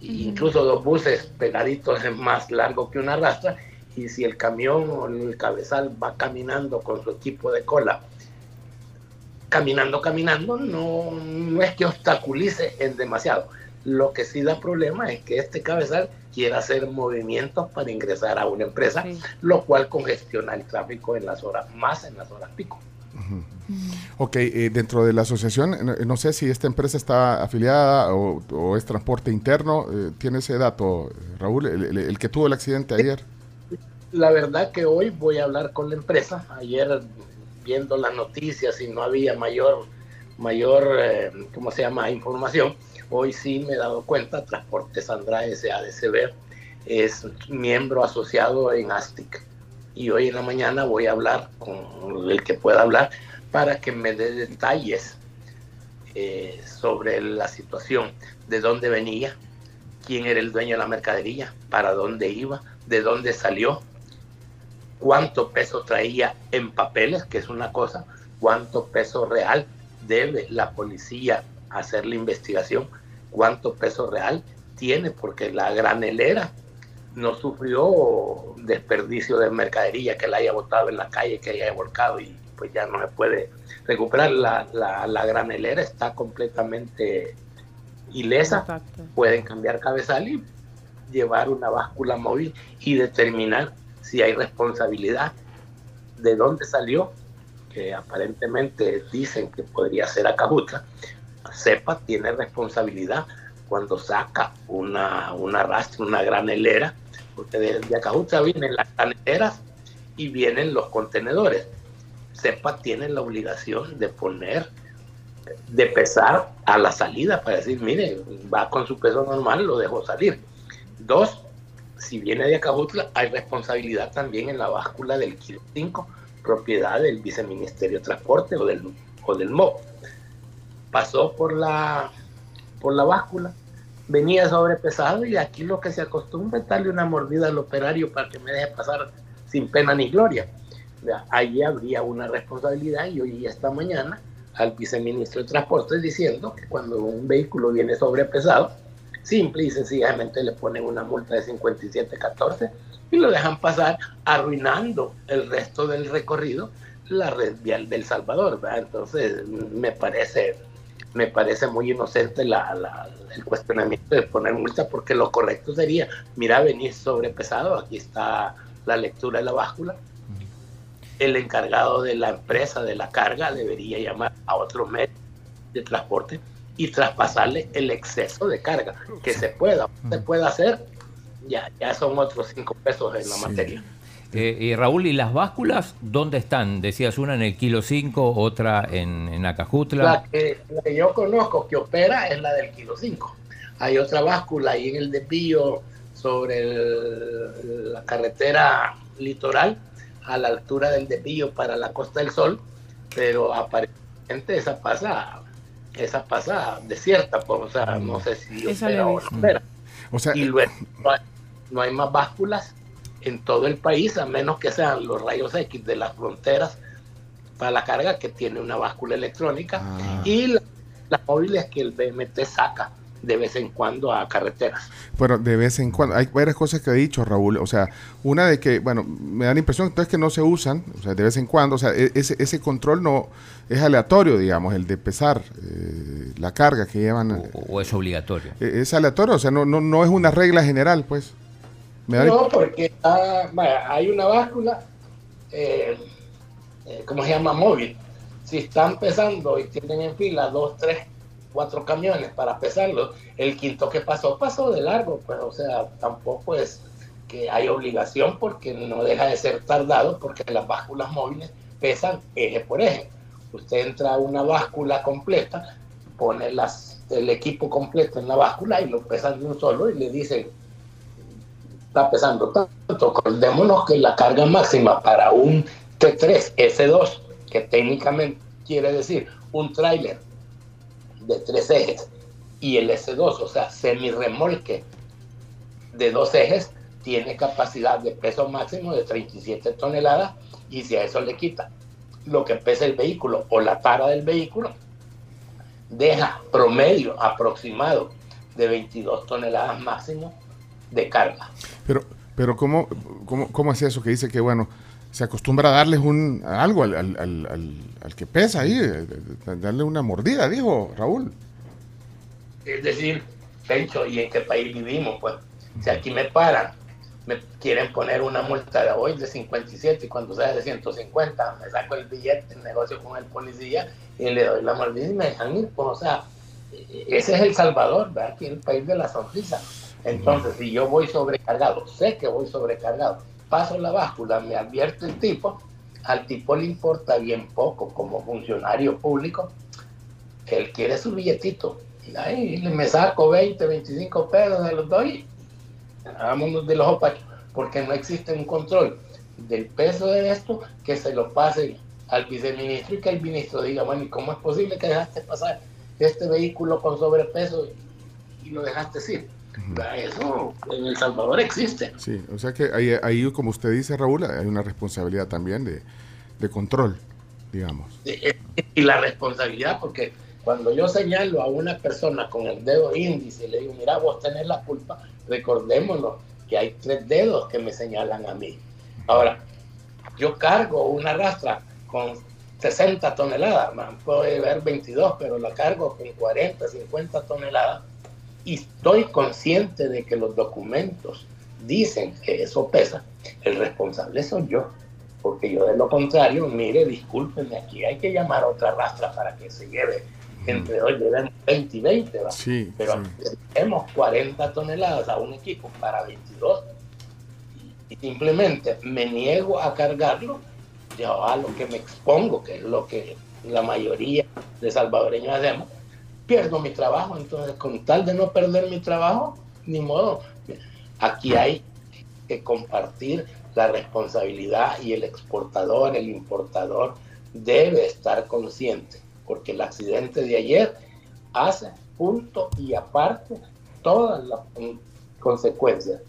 incluso dos buses pegaditos es más largo que una rastra, y si el camión o el cabezal va caminando con su equipo de cola, caminando, caminando, no, no es que obstaculice en demasiado. Lo que sí da problema es que este cabezal quiera hacer movimientos para ingresar a una empresa, lo cual congestiona el tráfico en las horas, más en las horas pico. Ok, eh, dentro de la asociación, no, no sé si esta empresa está afiliada o, o es transporte interno, eh, ¿tiene ese dato, Raúl, el, el- el que tuvo el accidente ayer? La verdad que hoy voy a hablar con la empresa. Ayer viendo las noticias y no había mayor, mayor, eh, ¿cómo se llama?, información. Hoy sí me he dado cuenta, Transporte Sandra SADCB es miembro asociado en ASTIC. Y hoy en la mañana voy a hablar con el que pueda hablar para que me dé detalles eh, sobre la situación, de dónde venía, quién era el dueño de la mercadería, para dónde iba, de dónde salió, cuánto peso traía en papeles, que es una cosa, cuánto peso real debe la policía hacer la investigación, cuánto peso real tiene, porque la granelera no sufrió desperdicio de mercadería que la haya botado en la calle, que haya volcado y pues ya no se puede recuperar. La, la, la granelera está completamente ilesa, pueden cambiar cabezal y llevar una báscula móvil y determinar si hay responsabilidad, de dónde salió, que aparentemente dicen que podría ser Acajutla. CEPA tiene responsabilidad cuando saca una, una una granelera, porque de, de vienen las graneleras y vienen los contenedores. CEPA tiene la obligación de poner, de pesar a la salida para decir, mire, va con su peso normal, lo dejo salir. Dos, si viene de Acajutla, hay responsabilidad también en la báscula del kilo 5, propiedad del viceministerio de Transporte o del, o del MOP. Pasó por la, por la báscula, venía sobrepesado y aquí lo que se acostumbra es darle una mordida al operario para que me deje pasar sin pena ni gloria. Allí habría una responsabilidad y hoy esta mañana al viceministro de Transporte diciendo que cuando un vehículo viene sobrepesado, simple y sencillamente le ponen una multa de 57.14 y lo dejan pasar arruinando el resto del recorrido la red vial del Salvador. ¿verdad? Entonces me parece me parece muy inocente la, la- el cuestionamiento de poner multa porque lo correcto sería, mira, venís sobrepesado, aquí está la lectura de la báscula. El encargado de la empresa de la carga debería llamar a otro medio de transporte y traspasarle el exceso de carga que se pueda, se pueda hacer, ya, ya son otros cinco pesos en la materia. Eh, y Raúl, ¿y las básculas dónde están? Decías una en el kilo 5, otra en, en Acajutla. La que, la que yo conozco que opera es la del kilo 5. Hay otra báscula ahí en el desvío sobre el- la carretera litoral a la altura del desvío para la Costa del Sol, pero aparentemente esa pasa, esa pasa desierta, pues, o sea, no sé si Esa opera la he o. O sea, y luego no hay, no hay más básculas en todo el país, a menos que sean los rayos X de las fronteras para la carga que tiene una báscula electrónica y la- las móviles que el BMT saca de vez en cuando a carreteras. Bueno, de vez en cuando. Hay varias cosas que ha dicho Raúl. O sea, una de que, bueno, me da la impresión entonces que no se usan, o sea, de vez en cuando. O sea, e- ese, ese control no es aleatorio, digamos, el de pesar eh, la carga que llevan. ¿O es obligatorio? Es aleatorio, o sea, no, no, no es una regla general, pues. Me da la- No, porque ah, vaya, hay una báscula, eh, eh, ¿cómo se llama? Móvil. Si están pesando y tienen en fila dos, tres, cuatro camiones para pesarlos, el quinto que pasó, pasó de largo, pues, o sea, tampoco es que hay obligación porque no deja de ser tardado porque las básculas móviles pesan eje por eje. Usted entra a una báscula completa, pone las, el equipo completo en la báscula y lo pesan de un solo y le dicen está pesando tanto. Acordémonos que la carga máxima para un T3 S2, que técnicamente quiere decir un tráiler de tres ejes, y el S2, o sea, semirremolque de dos ejes, tiene capacidad de peso máximo de 37 toneladas, y si a eso le quita lo que pesa el vehículo o la tara del vehículo, deja promedio aproximado de 22 toneladas máximo de carga. Pero, pero ¿cómo, cómo, cómo es eso que dice que, bueno, se acostumbra a darles un, algo al, que pesa ahí, eh, darle una mordida, dijo Raúl. Es decir, Pencho, ¿y en qué país vivimos? Pues, si aquí me paran, me quieren poner una multa de hoy de 57 y cuando sea de 150, me saco el billete, negocio con el policía y le doy la mordida y me dejan ir. Pues, o sea, e- ese es El Salvador, ¿verdad? Aquí el país de la sonrisa. Entonces, si yo voy sobrecargado, sé que voy sobrecargado, paso la báscula, me advierte el tipo, al tipo le importa bien poco como funcionario público, él quiere su billetito. Ahí me saco 20, 25 pesos, se los doy. Hagámonos de los opachos, porque no existe un control del peso de esto que se lo pase al viceministro y que el ministro diga, bueno, ¿y cómo es posible que dejaste pasar este vehículo con sobrepeso y lo dejaste ir? Eso en El Salvador existe. Sí, o sea que ahí, ahí, como usted dice, Raúl, hay una responsabilidad también de, de control, digamos. y la responsabilidad, porque cuando yo señalo a una persona con el dedo índice y le digo, mira, vos tenés la culpa, recordémonos que hay tres dedos que me señalan a mí. Ahora, yo cargo una rastra con 60 toneladas, man, puede haber 22, pero la cargo con 40, 50 toneladas y estoy consciente de que los documentos dicen que eso pesa, el responsable soy yo. Porque yo de lo contrario, mire, discúlpeme, aquí hay que llamar a otra rastra para que se lleve entre hoy lleven 20 y 20, ¿va? Sí, pero sí. tenemos 40 toneladas a un equipo para 22 y simplemente me niego a cargarlo, yo a lo que me expongo, que es lo que la mayoría de salvadoreños hacemos, pierdo mi trabajo. Entonces, con tal de no perder mi trabajo, ni modo. Aquí hay que compartir la responsabilidad y el exportador, el importador, debe estar consciente, porque el accidente de ayer hace punto y aparte todas las consecuencias.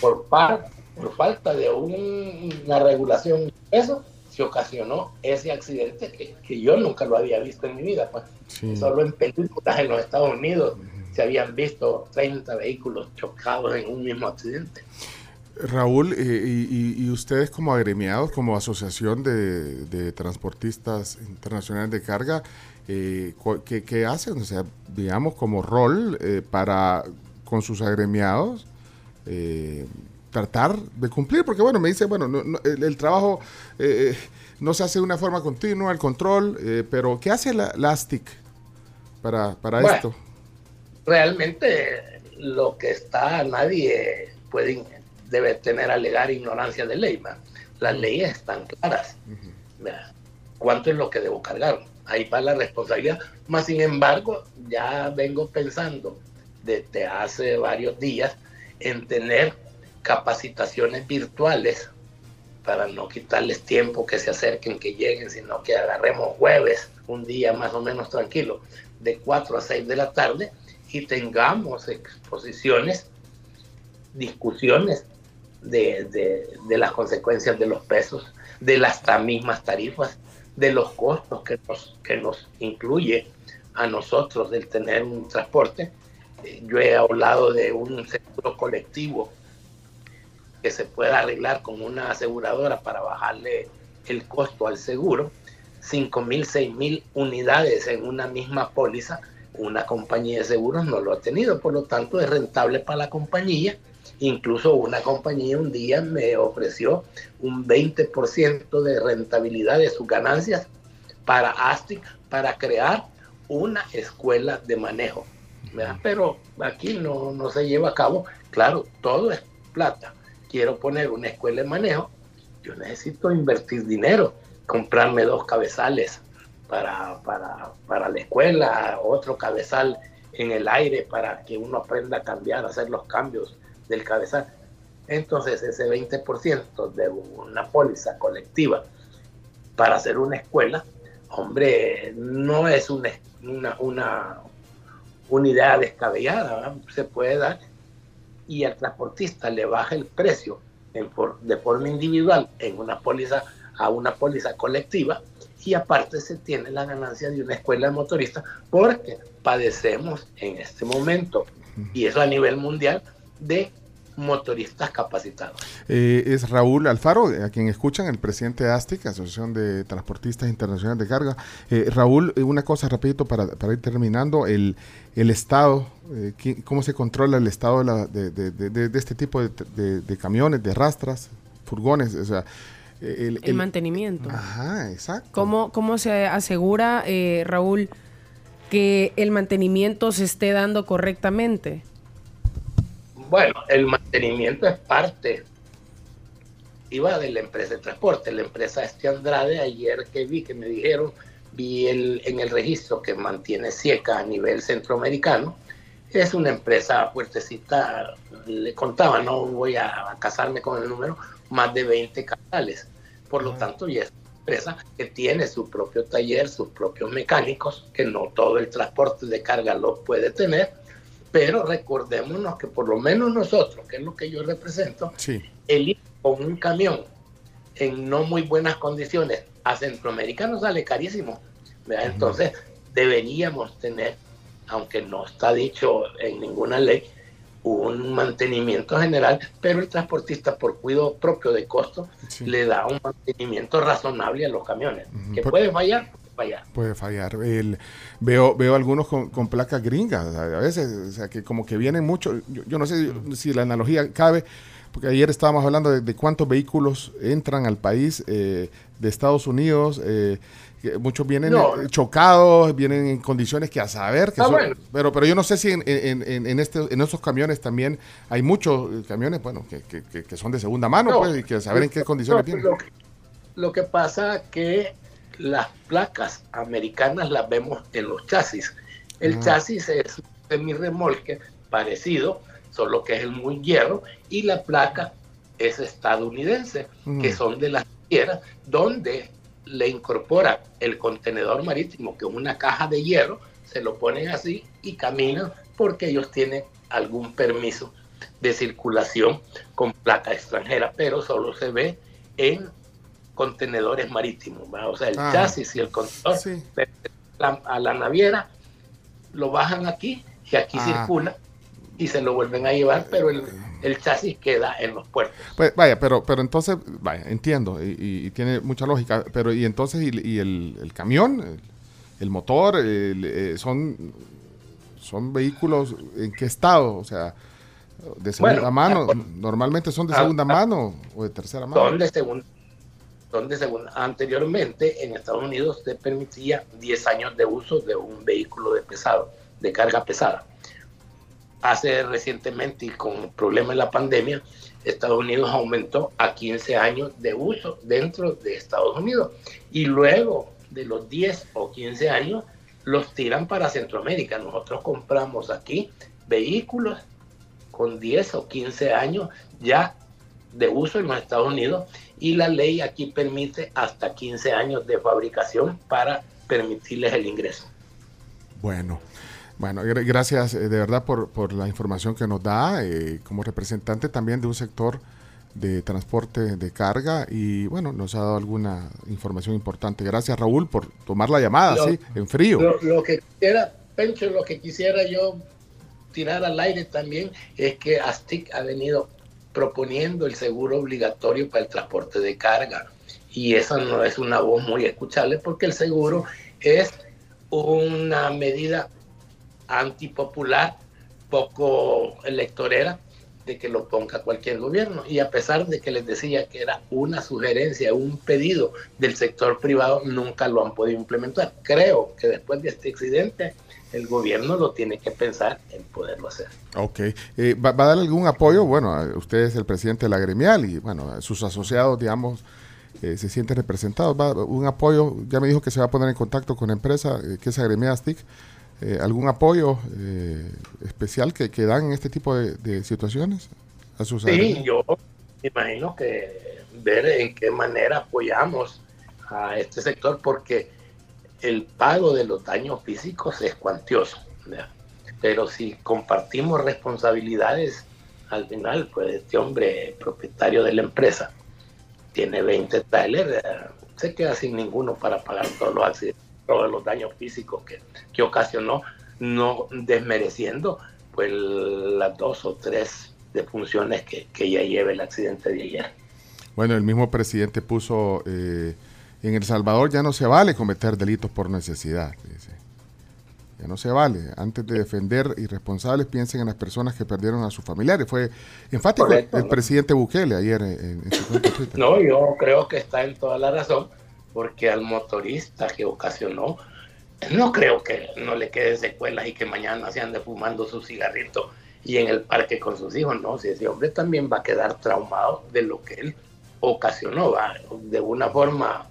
Por, par- por falta de un- una regulación, eso se ocasionó ese accidente que, que yo nunca lo había visto en mi vida. Pues. Solo en películas en los Estados Unidos se habían visto 30 vehículos chocados en un mismo accidente. Raúl, eh, y, ustedes como agremiados, como asociación de, de transportistas internacionales de carga, eh, ¿qué, qué hacen? O sea, digamos, como rol eh, para con sus agremiados eh, tratar de cumplir, porque bueno, me dice, bueno, no- no, el, el trabajo eh, eh, no se hace de una forma continua, el control, eh, pero ¿qué hace la, la ASTIC para, para Bueno. esto? realmente lo que está nadie puede debe tener alegar ignorancia de ley ¿va? las leyes están claras cuánto es lo que debo cargar ahí va la responsabilidad más sin embargo ya vengo pensando desde hace varios días en tener capacitaciones virtuales para no quitarles tiempo que se acerquen, que lleguen, sino que agarremos jueves, un día más o menos tranquilo, de 4 a 6 de la tarde y tengamos exposiciones, discusiones de, de- de las consecuencias de los pesos, de las mismas tarifas, de los costos que nos, que nos incluye a nosotros del tener un transporte. Eh, Yo he hablado de un seguro colectivo que se pueda arreglar con una aseguradora para bajarle el costo al seguro, 5 mil, 6 mil unidades en una misma póliza, una compañía de seguros no lo ha tenido, por lo tanto es rentable para la compañía. Incluso una compañía un día me ofreció un 20% de rentabilidad de sus ganancias para ASTIC para crear una escuela de manejo. ¿verdad? Pero aquí no, no se lleva a cabo. Claro, todo es plata. Quiero poner una escuela de manejo. Yo necesito invertir dinero, comprarme dos cabezales para, para, para la escuela, otro cabezal en el aire para que uno aprenda a cambiar, hacer los cambios del cabezal. Entonces ese 20% de una póliza colectiva para hacer una escuela, hombre, no es una, una, una, una idea descabellada, se puede dar y al transportista le baja el precio en de forma individual en una póliza a una póliza colectiva y aparte se tiene la ganancia de una escuela de motoristas porque padecemos en este momento y eso a nivel mundial de motoristas capacitados. Eh, es Raúl Alfaro, a quien escuchan, el presidente de ASTIC, Asociación de Transportistas Internacionales de Carga. Eh, Raúl, eh, una cosa rapidito para, para ir terminando, el, el Estado, eh, ¿qui- ¿cómo se controla el estado de, la- de- de- de- de- de este tipo de, de- de camiones, de rastras, furgones? O sea, eh, el, El, el- mantenimiento. Ajá, exacto. ¿Cómo, cómo se asegura, eh, Raúl, que el mantenimiento se esté dando correctamente? Bueno, el mantenimiento es parte, iba de la empresa de transporte, la empresa Este Andrade, ayer que vi, que me dijeron, vi el, en el registro que mantiene SIECA a nivel centroamericano, es una empresa fuertecita, le contaba, no voy a, a casarme con el número, más de 20 canales. Por lo tanto, ya es una empresa que tiene su propio taller, sus propios mecánicos, que no todo el transporte de carga lo puede tener, pero recordémonos que por lo menos nosotros, que es lo que yo represento, Sí. el ir con un camión en no muy buenas condiciones a Centroamérica nos sale carísimo. ¿verdad? Entonces deberíamos tener, aunque no está dicho en ninguna ley, un mantenimiento general, pero el transportista por cuidado propio de costo le da un mantenimiento razonable a los camiones. Que Por- puede fallar, fallar. Puede fallar. El, veo, veo algunos con, con placas gringas a a veces, o sea, que como que vienen mucho. Yo, yo no sé si la analogía cabe, porque ayer estábamos hablando de, de cuántos vehículos entran al país eh, de Estados Unidos. eh, muchos vienen No. eh, chocados, vienen en condiciones que a saber que Ah, son- bueno. pero pero yo no sé si en, en, en, en este, en esos camiones también hay muchos eh, camiones bueno que, que, son de segunda mano No. pues y que saber en qué condiciones No, vienen Lo que, lo que pasa que las placas americanas las vemos en los chasis. El Ah. chasis es un semirremolque parecido, solo que es el muy hierro, y la placa es estadounidense, Mm. que son de las tierras, donde le incorpora el contenedor marítimo, que es una caja de hierro, se lo ponen así y caminan porque ellos tienen algún permiso de circulación con placa extranjera, pero solo se ve en contenedores marítimos. ¿va? O sea, el Ah. chasis y el contenedor la- a la naviera, lo bajan aquí y aquí Ah. circula y se lo vuelven a llevar, pero el, el chasis queda en los puertos. Pues vaya, pero, pero entonces, vaya, entiendo y, tiene mucha lógica, pero y entonces, y, y el, el camión, el, el motor, eh, son, son vehículos en qué estado, o sea, de segunda Bueno, mano, ah, normalmente son de segunda mano o de tercera mano. Son de segunda. Son de segunda. Anteriormente en Estados Unidos se permitía 10 años de uso de un vehículo de pesado, de carga pesada. Hace recientemente y con problemas de la pandemia, Estados Unidos aumentó a 15 años de uso dentro de Estados Unidos. Y luego de los 10 o 15 años, los tiran para Centroamérica. Nosotros compramos aquí vehículos con 10 o 15 años ya de uso en los Estados Unidos y la ley aquí permite hasta 15 años de fabricación para permitirles el ingreso. Bueno, bueno, gra- gracias eh, de verdad por, por la información que nos da eh, como representante también de un sector de transporte de carga y bueno, nos ha dado alguna información importante. Gracias Raúl por tomar la llamada, Lo- sí, en frío. Lo, lo que quisiera, Pencho, lo que quisiera yo tirar al aire también es que ASTIC ha venido proponiendo el seguro obligatorio para el transporte de carga. Y esa no es una voz muy escuchable porque el seguro es una medida antipopular, poco electorera, de que lo ponga cualquier gobierno. Y a pesar de que les decía que era una sugerencia, un pedido del sector privado, nunca lo han podido implementar. Creo que después de este accidente, el gobierno lo tiene que pensar en poderlo hacer. Ok. Eh, ¿va, va a dar algún apoyo? Bueno, a- usted es el presidente de la gremial y bueno, a sus asociados, digamos, eh, se sienten representados. ¿Va, un apoyo, ya me dijo que se va a poner en contacto con la empresa, eh, que es Agremial STIC. Eh, ¿Algún apoyo eh, especial que, que dan en este tipo de, de situaciones a sus Sí, yo imagino que ver en qué manera apoyamos a este sector porque el pago de los daños físicos es cuantioso. Pero si compartimos responsabilidades, al final, pues este hombre propietario de la empresa tiene 20 trailers, se queda sin ninguno para pagar todos los accidentes, todos los daños físicos que, que ocasionó, no desmereciendo pues las dos o tres defunciones que, que ya lleva el accidente de ayer. Bueno, el mismo presidente puso, eh, en El Salvador ya no se vale cometer delitos por necesidad. dice. Ya no se vale. Antes de defender irresponsables, piensen en las personas que perdieron a sus familiares. Fue enfático Correcto, el ¿no? presidente Bukele ayer en, en su cuenta Twitter. [LAUGHS] No, yo creo que está en toda la razón, porque al motorista que ocasionó, no creo que no le queden secuelas y que mañana se ande fumando su cigarrito y en el parque con sus hijos, no, si ese hombre también va a quedar traumado de lo que él ocasionó, va, de una forma,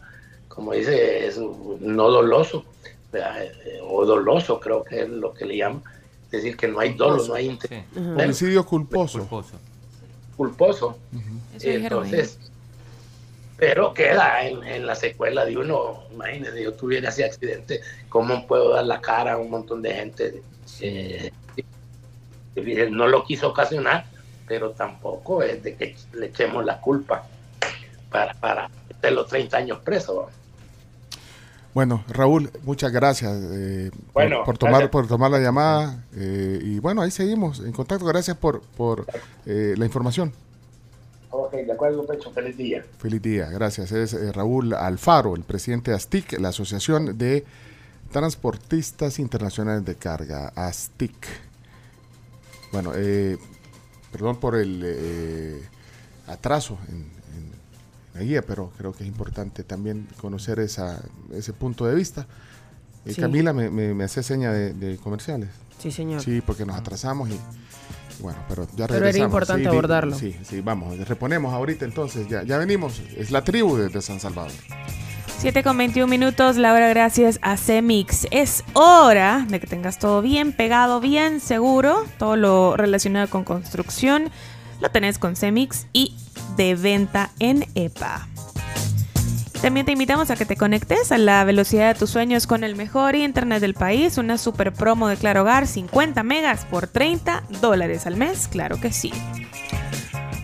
como dice, es no doloso, ¿verdad? Eh, o doloso creo que es lo que le llaman, es decir, que no hay dolo, no hay inter- Homicidio culposo. culposo. Entonces, pero queda en, en la secuela de uno. Imagínese, yo tuviera ese accidente, ¿cómo puedo dar la cara a un montón de gente? Eh, eh, no lo quiso ocasionar, pero tampoco es de que le echemos la culpa para, para de los 30 años preso. ¿No? Bueno, Raúl, muchas gracias eh, por- Bueno, por, tomar, gracias. por tomar la llamada. eh, y bueno, ahí seguimos en contacto. Gracias por, por eh, la información. Ok, de acuerdo, Pecho, feliz día. Feliz día, gracias. Es eh, Raúl Alfaro, el presidente de ASTIC, la Asociación de Transportistas Internacionales de Carga, ASTIC. Bueno, eh, perdón por el eh, atraso en la guía, pero creo que es importante también conocer esa, ese punto de vista. Eh, Sí. Camila me, me, me hace seña de, de comerciales. Sí, señor. Sí, porque nos atrasamos y bueno, pero ya Pero era regresamos. importante Sí, abordarlo. Sí, sí, vamos, reponemos ahorita entonces, ya, ya venimos. Es la tribu de, de San Salvador. 7 con 21 minutos, Laura, gracias a Cemix. Es hora de que tengas todo bien pegado, bien seguro. Todo lo relacionado con construcción lo tenés con Cemix y de venta en EPA. También te invitamos a que te conectes a la velocidad de tus sueños con el mejor internet del país. Una super promo de Claro Hogar, 50 megas por 30 dólares al mes. Claro que sí.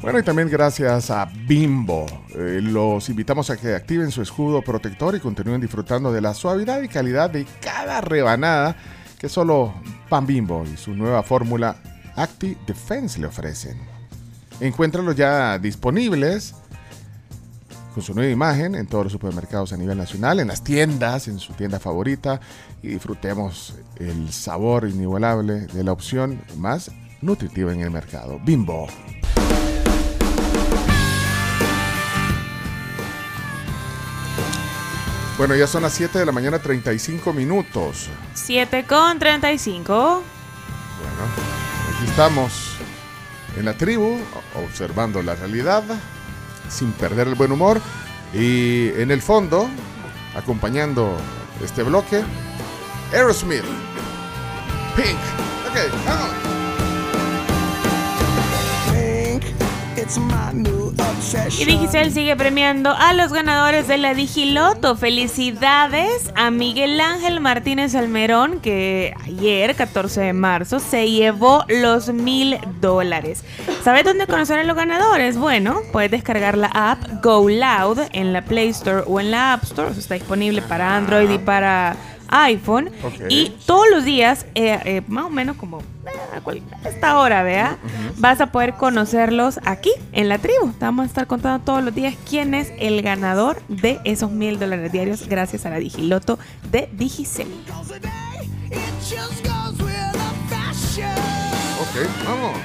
Bueno, y también gracias a Bimbo. Eh, los invitamos a que activen su escudo protector y continúen disfrutando de la suavidad y calidad de cada rebanada que solo Pan Bimbo y su nueva fórmula Acti Defense le ofrecen. Encuéntralos ya disponibles con su nueva imagen en todos los supermercados a nivel nacional, en las tiendas, en su tienda favorita y disfrutemos el sabor inigualable de la opción más nutritiva en el mercado. Bimbo. Bueno, ya son las 7 de la mañana, 35 minutos. 7 con 35. Bueno, aquí estamos en la tribu, observando la realidad, sin perder el buen humor. Y en el fondo, acompañando este bloque, Aerosmith, Pink. Ok, vamos. Y Digicel sigue premiando a los ganadores de la Digiloto. Felicidades a Miguel Ángel Martínez Almerón, que ayer, 14 de marzo, se llevó los mil dólares. ¿Sabes dónde conocer a los ganadores? Bueno, puedes descargar la app Go Loud en la Play Store o en la App Store. Está disponible para Android y para iPhone. Y todos los días, eh, eh, más o menos como eh, a esta hora, vea, vas a poder conocerlos aquí en la tribu. Te Vamos a estar contando todos los días quién es el ganador de esos mil dólares diarios gracias a la Digiloto de Digicel. Ok, vamos.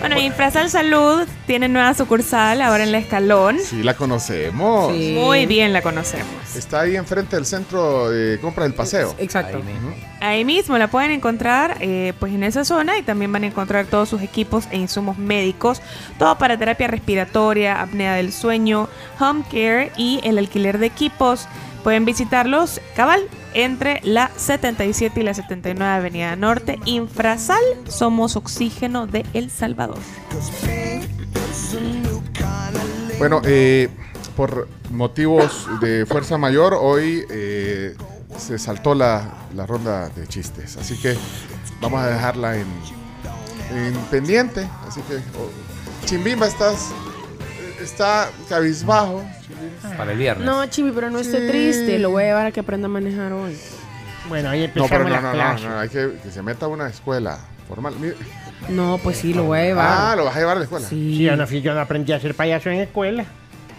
Bueno, Infrasal Salud tiene nueva sucursal ahora en la Escalón. Sí, la conocemos. Muy bien la conocemos. Está ahí enfrente del centro de compra del paseo. Exacto. Ahí mismo la pueden encontrar eh, pues en esa zona y también van a encontrar todos sus equipos e insumos médicos, todo para terapia respiratoria, apnea del sueño, home care y el alquiler de equipos. Pueden visitarlos cabal entre la 77 y la 79 Avenida Norte. Infrasal, somos oxígeno de El Salvador. Bueno, eh, por motivos de fuerza mayor, hoy eh, se saltó la, la ronda de chistes. Así que vamos a dejarla en, en pendiente. Así que, oh, Chimbimba, estás. Está cabizbajo. Para el viernes. No, Chibi, pero no esté triste. Lo voy a llevar a que aprenda a manejar hoy. Bueno, ahí No, empezamos pero no, las no, no, clases. no, hay que, que se meta a una escuela formal. Mire- No, pues sí, lo voy a llevar. Ah, lo vas a llevar a la escuela. Sí, yo no, fui- yo no aprendí a ser payaso en escuela.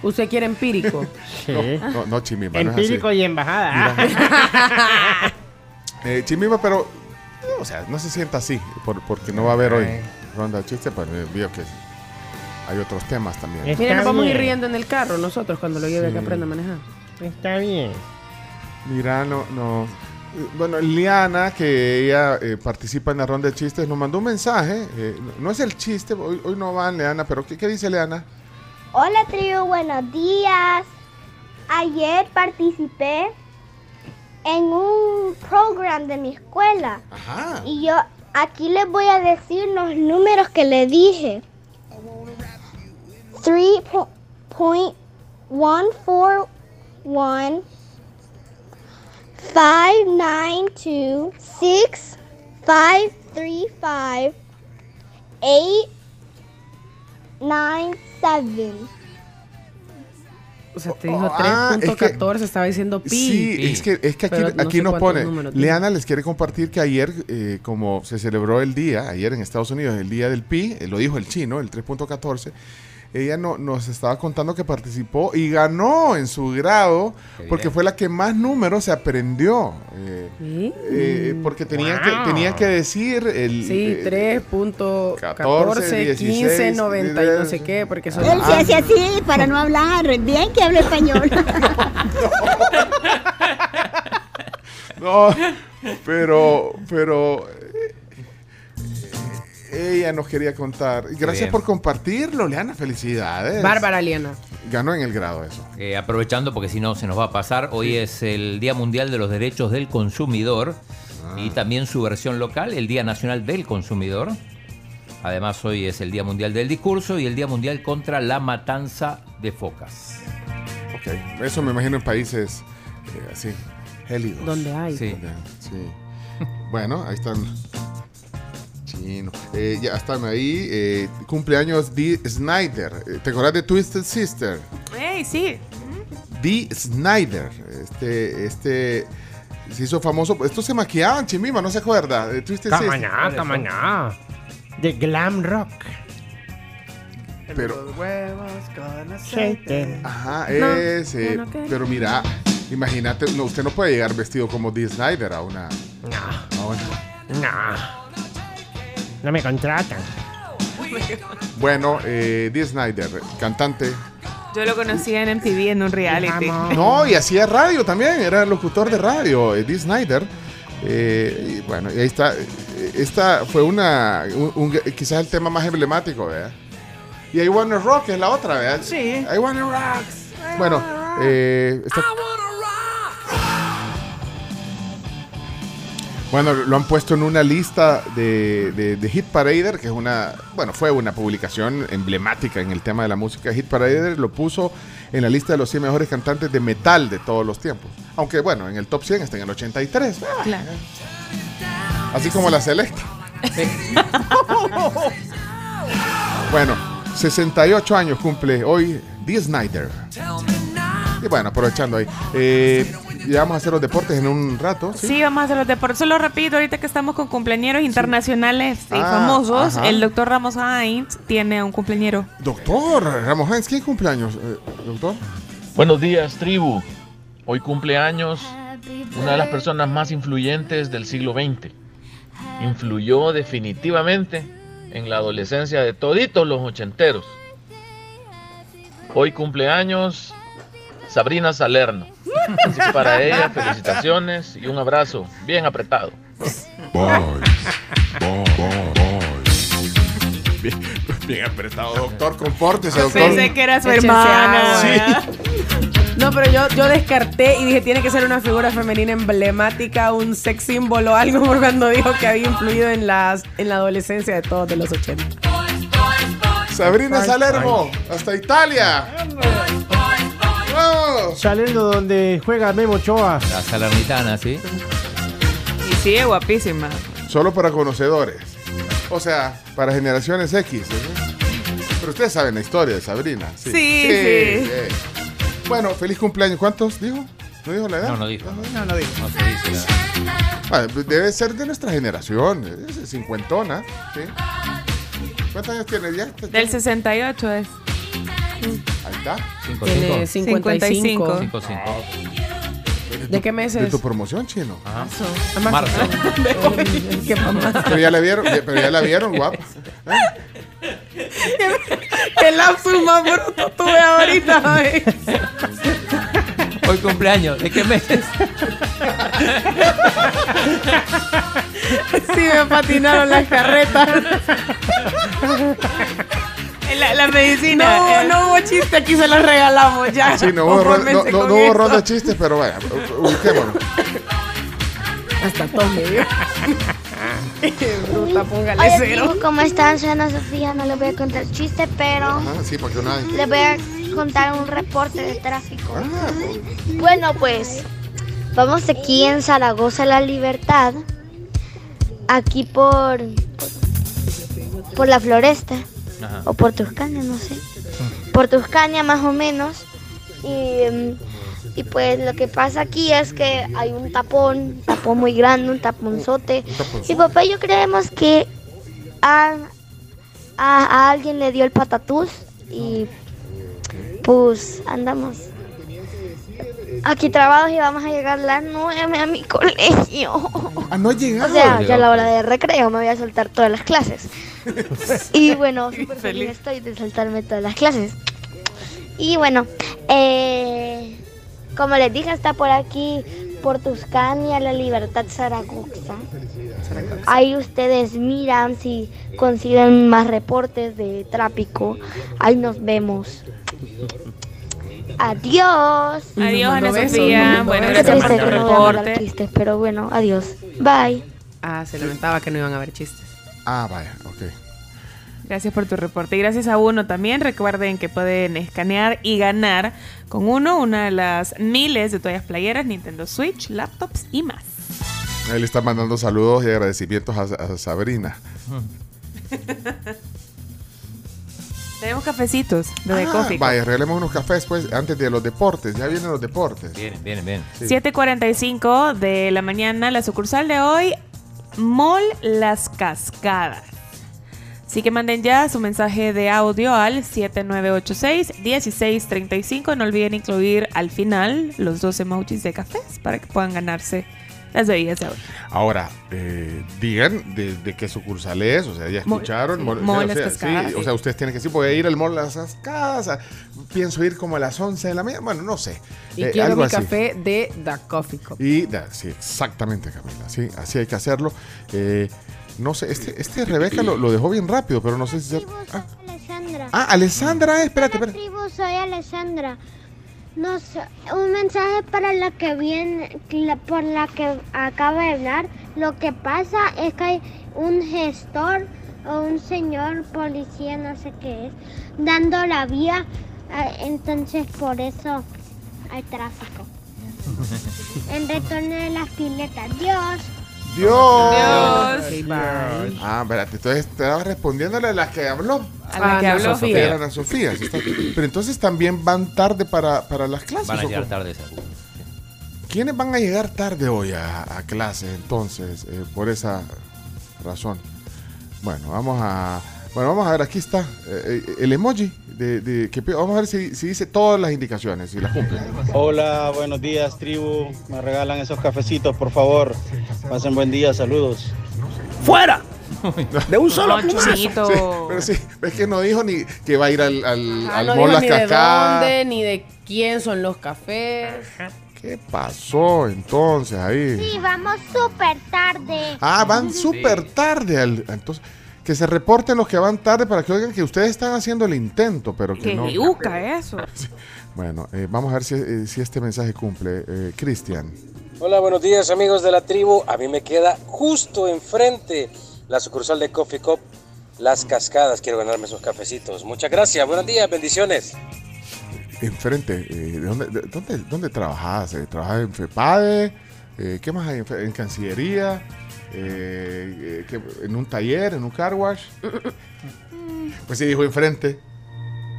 ¿Usted quiere empírico? [LAUGHS] Sí. No, no, no, no es así. Empírico y embajada. [LAUGHS] Eh, Chimbimba, pero. O sea, no se sienta así, por- porque no va a haber hoy ronda de chistes, pero eh, veo que hay otros temas también. Está Mira, nos vamos a ir riendo en el carro nosotros cuando lo lleve a que aprenda a manejar. Está bien. Mira, no, no. Bueno, Liana, que ella eh, participa en la ronda de chistes, nos mandó un mensaje. eh, no- es el chiste, hoy, hoy no van, Leana, pero ¿qué, qué dice Leana? Hola tribu, buenos días. Ayer participé en un program de mi escuela Ajá. y yo aquí les voy a decir los números que le dije. 3.141 592 6535 897 O sea, te dijo Ah, es que- 3.14, estaba diciendo pi. Sí, es que, es que aquí, no nos pone. Leana les quiere compartir que ayer, eh, como se celebró el día, ayer en Estados Unidos, el día del pi, eh, lo dijo el chino, el 3.14. Ella no, nos estaba contando que participó y ganó en su grado porque fue la que más números se aprendió. eh, eh, porque tenían, que, Wow. tenían que decir el. Sí, eh, 3.14, 15, 90 y no sé qué, porque son... Él se hace así para no hablar. Bien que habla español. [LAUGHS] No, pero, pero eh, ella nos quería contar. Gracias bien. por compartirlo, Leana. Felicidades. Bárbara Liana. Ganó en el grado eso. Eh, aprovechando, porque si no se nos va a pasar, hoy es el Día Mundial de los Derechos del Consumidor y también su versión local, el Día Nacional del Consumidor. Además, hoy es el Día Mundial del Discurso y el Día Mundial contra la Matanza de Focas. Ok, eso me imagino en países eh, así, gélidos. Donde hay. Sí. Donde- sí. [LAUGHS] Bueno, ahí están. Eh, ya están ahí. eh, cumpleaños Dee Snyder. Eh, ¿Te acuerdas de Twisted Sister? ¡Ey, sí! Dee Snyder. Este, este se hizo famoso. Estos se maquillaban, Chimima, ¿no se acuerda? Eh, Twisted Sister. Tamañá, tamañá. De glam rock. Pero, Shaken. ajá, No, ese. no, no, ¿qué? pero mira, imagínate, no, usted no puede llegar vestido como Dee Snyder a una. No. a una- No. No me contratan. Bueno, eh, Dee Snyder, cantante. Yo lo conocía en MTV en un reality. No, y hacía radio también, era locutor de radio, eh, Dee Snyder. Eh, y bueno, y ahí está. eh, Esta fue una. un- un- quizás el tema más emblemático, ¿verdad? Y I Wanna Rock es la otra, ¿verdad? Sí. I Wanna Rock. Bueno, eh, esta- Bueno, lo han puesto en una lista de, de, de Hit Parader, que es una, bueno, fue una publicación emblemática en el tema de la música. Hit Parader lo puso en la lista de los 100 mejores cantantes de metal de todos los tiempos. Aunque, bueno, en el top 100 está en el 83. Claro. Así como la Selecta. [LAUGHS] bueno, 68 años cumple hoy Dee Snyder. Y bueno, aprovechando ahí. Eh, ya vamos a hacer los deportes en un rato. ¿sí? Sí, vamos a hacer los deportes. Solo rápido, ahorita que estamos con cumpleaños internacionales y Ah, famosos, ajá. el doctor Ramos Hines tiene un cumpleañero. Doctor Ramos Hines, ¿quién cumpleaños, eh, doctor? Buenos días, tribu. Hoy cumpleaños una de las personas más influyentes del siglo XX. Influyó definitivamente en la adolescencia de toditos los ochenteros. Hoy cumpleaños Sabrina Salerno. Así que para ella, felicitaciones y un abrazo bien apretado. Bien, bien apretado, doctor. Compórtese, doctor. Pensé que era su hermana. agua. No, pero yo, yo descarté y dije, tiene que ser una figura femenina emblemática, un sex símbolo, algo, por cuando dijo que había influido en, las, en la adolescencia de todos de los 80. Sabrina Salermo, hasta Italia. Vamos. Saliendo donde juega Memo Ochoa. La salernitana, ¿sí? Y sigue guapísima. Solo para conocedores. O sea, para generaciones X. Pero ustedes saben la historia de Sabrina. Sí, Sí, sí. Bueno, feliz cumpleaños. ¿Cuántos dijo? ¿No dijo la edad? No, no dijo. No, no digo. No se dice la- debe ser de nuestra generación. Es cincuentona. ¿sí? ¿Cuántos años tiene ya? Del 68 es. Ahí está. Cinco, Tiene cinco. 55. Cinco, cinco. ¿De qué meses? De tu promoción, chino. Ajá. Marzo. Marzo. [LAUGHS] [LAUGHS] ¿Qué mamá? Pero ya la vieron, pero ya la vieron, guapa. ¿Qué lapsus más bruto tuve ahorita? Hoy cumpleaños. ¿De qué meses? Sí, me patinaron las carretas. [LAUGHS] La, la medicina. No, eh, no hubo chiste, aquí se los regalamos ya. Sí, no hubo, ronda, no, hubo ronda de chistes, pero vaya, ubiquémonos. Hasta tome, dio. Bruta, [LAUGHS] póngale Hola, cero. ¿cómo están? Soy Ana Sofía, no les voy a contar chiste, pero Ajá, sí, porque nadie. les voy a contar un reporte de tráfico. Ah, Bueno, pues vamos aquí en Zaragoza La Libertad, aquí por por la Floresta Ajá. o por Tuscania, no sé. Por Tuscania más o menos. Y, mm, y pues lo que pasa aquí es que hay un tapón, un tapón muy grande, un taponzote. Mi papá y yo creemos que a, a, a alguien le dio el patatús y pues andamos aquí trabados y vamos a llegar a las 9 a mi colegio. Ah, no ha llegado. O sea, ya a la hora de recreo me voy a saltar todas las clases. [LAUGHS] Y bueno, súper feliz estoy de saltarme todas las clases. Y bueno, eh, como les dije, está por aquí, por Tuscania, La Libertad Zaragoza. Ahí ustedes miran si consiguen más reportes de tráfico. Ahí nos vemos. Adiós. Adiós, Ana Sofía. Bueno, gracias por tu que no voy a mandar reporte. chistes, pero bueno, adiós. Bye. Ah, se lamentaba que no iban a haber chistes. Ah, vaya, ok. Gracias por tu reporte. Y gracias a uno también. Recuerden que pueden escanear y ganar con uno una de las miles de toallas playeras, Nintendo Switch, laptops y más. Él está mandando saludos y agradecimientos a, a Sabrina. [LAUGHS] Tenemos cafecitos de The Ah, Coffee vaya, regalemos unos cafés pues antes de los deportes. Ya vienen los deportes. Vienen, vienen, vienen. Sí. 7.45 de la mañana, la sucursal de hoy, Mall Las Cascadas. Así que manden ya su mensaje de audio al 7986-1635. No olviden incluir al final los dos emojis de cafés para que puedan ganarse las bebidas de hoy. Ahora, eh, digan de, de qué sucursal es, o sea, ya escucharon. sí, Mall o Las sea, Cascadas, sí, sí. O sea, ustedes tienen que decir, voy a ir al Mall Las Cascadas. Pienso ir como a las 11 de la mañana. Bueno, no sé. Y eh, quiero algo mi así. café de The Coffee Cup. Y da- sí, exactamente, Camila. Sí, así hay que hacerlo. Eh, no sé, este, este Rebeca lo, lo dejó bien rápido, pero no sé si. se- Ah, Alessandra. ah, Alessandra, espérate, espérate. tribu, soy Alessandra. Nos, un mensaje para la que viene, la- por la que acaba de hablar. Lo que pasa es que hay un gestor o un señor policía, no sé qué es, dando la vía. eh, Entonces por eso hay tráfico. [LAUGHS] En retorno de las piletas. Dios. Dios. Dios. Ah, espérate, entonces estaba respondiéndole a la que habló. A la que Ana habló. Sofía. Era Ana Sofía. sí está. Pero entonces también van tarde para, para las clases. Van a ¿o llegar cómo? tarde seguro. ¿Quiénes van a llegar tarde hoy a, a clase entonces eh, por esa razón? Bueno, vamos a bueno vamos a ver aquí está eh, eh, el emoji de, de- que vamos a ver si, si dice todas las indicaciones si las cumple. Hola, buenos días, tribu. Me regalan esos cafecitos, por favor. Pasen buen día, saludos. ¡Fuera! [LAUGHS] De un solo No. Sí, pero sí, es que no dijo ni que va a ir al, al, Ah, al no Mall dijo Las ni de dónde, ni de quién son los cafés. ¿Qué pasó entonces ahí? Sí, vamos súper tarde. Ah, van súper tarde. al- entonces, que se reporten los que van tarde para que oigan que ustedes están haciendo el intento, pero que Que no. yuca eso. [LAUGHS] Bueno, eh, vamos a ver si, eh, si este mensaje cumple. Eh, Cristian. Hola, buenos días amigos de la tribu. A mí me queda justo enfrente la sucursal de Coffee Cup, Las Cascadas. Quiero ganarme esos cafecitos. Muchas gracias, buenos días, bendiciones. Enfrente, eh, ¿de dónde, de- dónde, dónde trabajas? ¿Trabajas en FEPADE? Eh, ¿Qué más hay? ¿En, Fe- en Cancillería? Eh, eh, ¿qué- ¿En un taller? ¿En un car wash? Pues sí, dijo enfrente.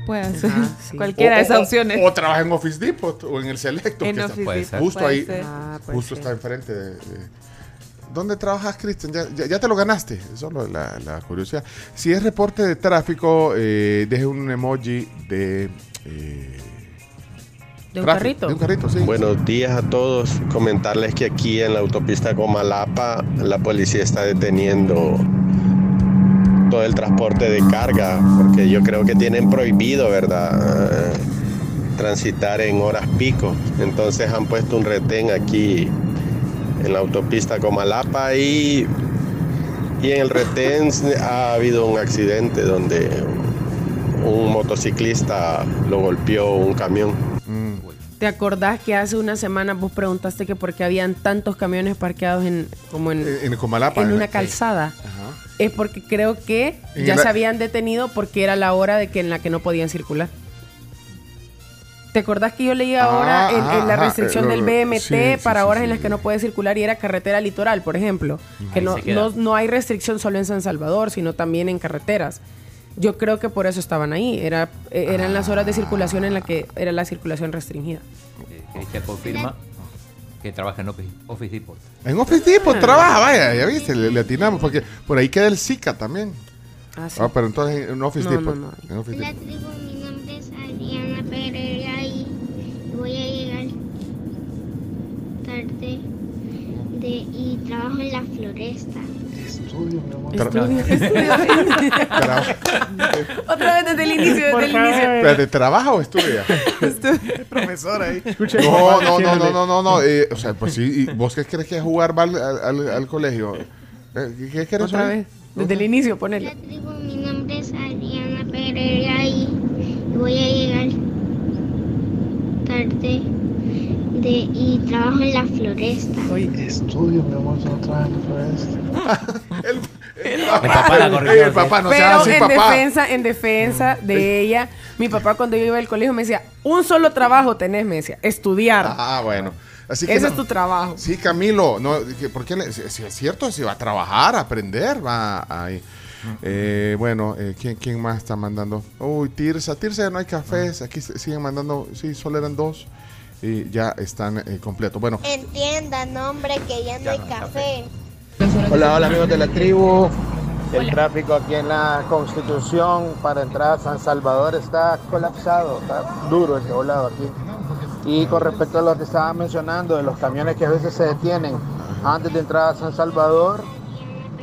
Puede ser. Cualquiera de O- esas o- opciones. O, trabaja en Office Depot o en el Selecto. En que está Office puede ser. Justo puede ahí. ser. Ah, justo ser. está enfrente de, de- ¿Dónde trabajas, Cristian? Ya, ya- ya te lo ganaste. Solo la, la curiosidad. Si es reporte de tráfico, eh, deje un emoji de. eh, ¿De un tráfico, carrito? De un carrito, sí. Buenos días a todos. Comentarles que aquí en la autopista Comalapa la policía está deteniendo todo el transporte de carga porque yo creo que tienen prohibido, ¿verdad? Eh, Transitar en horas pico. Entonces han puesto un retén aquí en la autopista Comalapa y, y en el retén ha habido un accidente donde un motociclista lo golpeó un camión. ¿Te acordás que hace una semana vos preguntaste que por qué habían tantos camiones parqueados en como en, en Comalapa, en en una calzada? Es porque creo que ya la- se habían detenido porque era la hora de que en la que no podían circular. ¿Te acordás que yo leí ahora Ah, en, en ajá, la ajá, restricción del BMT sí, para sí, horas sí. en las que no puede circular y era carretera litoral, por ejemplo? Que no, no, no hay restricción solo en San Salvador, sino también en carreteras. Yo creo que por eso estaban ahí. Era, eh, eran las horas de circulación en la que era la circulación restringida. Cristian confirma que trabaja en Office, Depot. En Office Depot Ah. trabaja, vaya, ya viste, le, le atinamos, porque por ahí queda el Zika también. Ah, sí. Ah, pero entonces en Office No, Depot. no, no. en Office La Depot. tribu, mi nombre es Adriana Pereira y voy a llegar tarde de, y trabajo en la floresta. Estudio, mi amor. [LAUGHS] [LAUGHS] Otra vez desde el inicio, desde el inicio. Espérate, ¿trabaja o estudia? Profesor ahí. No, no, no, no, no, no, no. eh, o sea, pues sí, ¿y ¿vos qué crees que jugar va al, al, al colegio? Eh, ¿Qué, quieres Otra vez, desde el inicio, ponele. Tribu, mi nombre es Adriana Pereira y voy a llegar tarde de, y trabajo en la floresta. Estudio, mi amor, yo no trabajo en la floresta. [LAUGHS] El papá la corrigió, Ey, el sí. papá, no Pero sea así, en papá. defensa, en defensa de ella, mi papá cuando yo iba al colegio me decía, un solo trabajo tenés, me decía, estudiar. Ah, bueno. Así que Ese no- es tu trabajo. Sí, Camilo, no, que- ¿por qué le- si, si es cierto, si va a trabajar, a aprender, va ahí. Eh, bueno, eh, ¿quién, ¿quién más está mandando? Uy, Tirsa. Tirsa ya no hay cafés. Aquí siguen mandando. Sí, solo eran dos. Y ya están eh, completos. Bueno, Entiendan, hombre, que ya no hay café. Hola, hola amigos de la tribu. El tráfico aquí en la Constitución para entrar a San Salvador está colapsado, está duro ese volado aquí. Y con respecto a lo que estaba mencionando, de los camiones que a veces se detienen antes de entrar a San Salvador,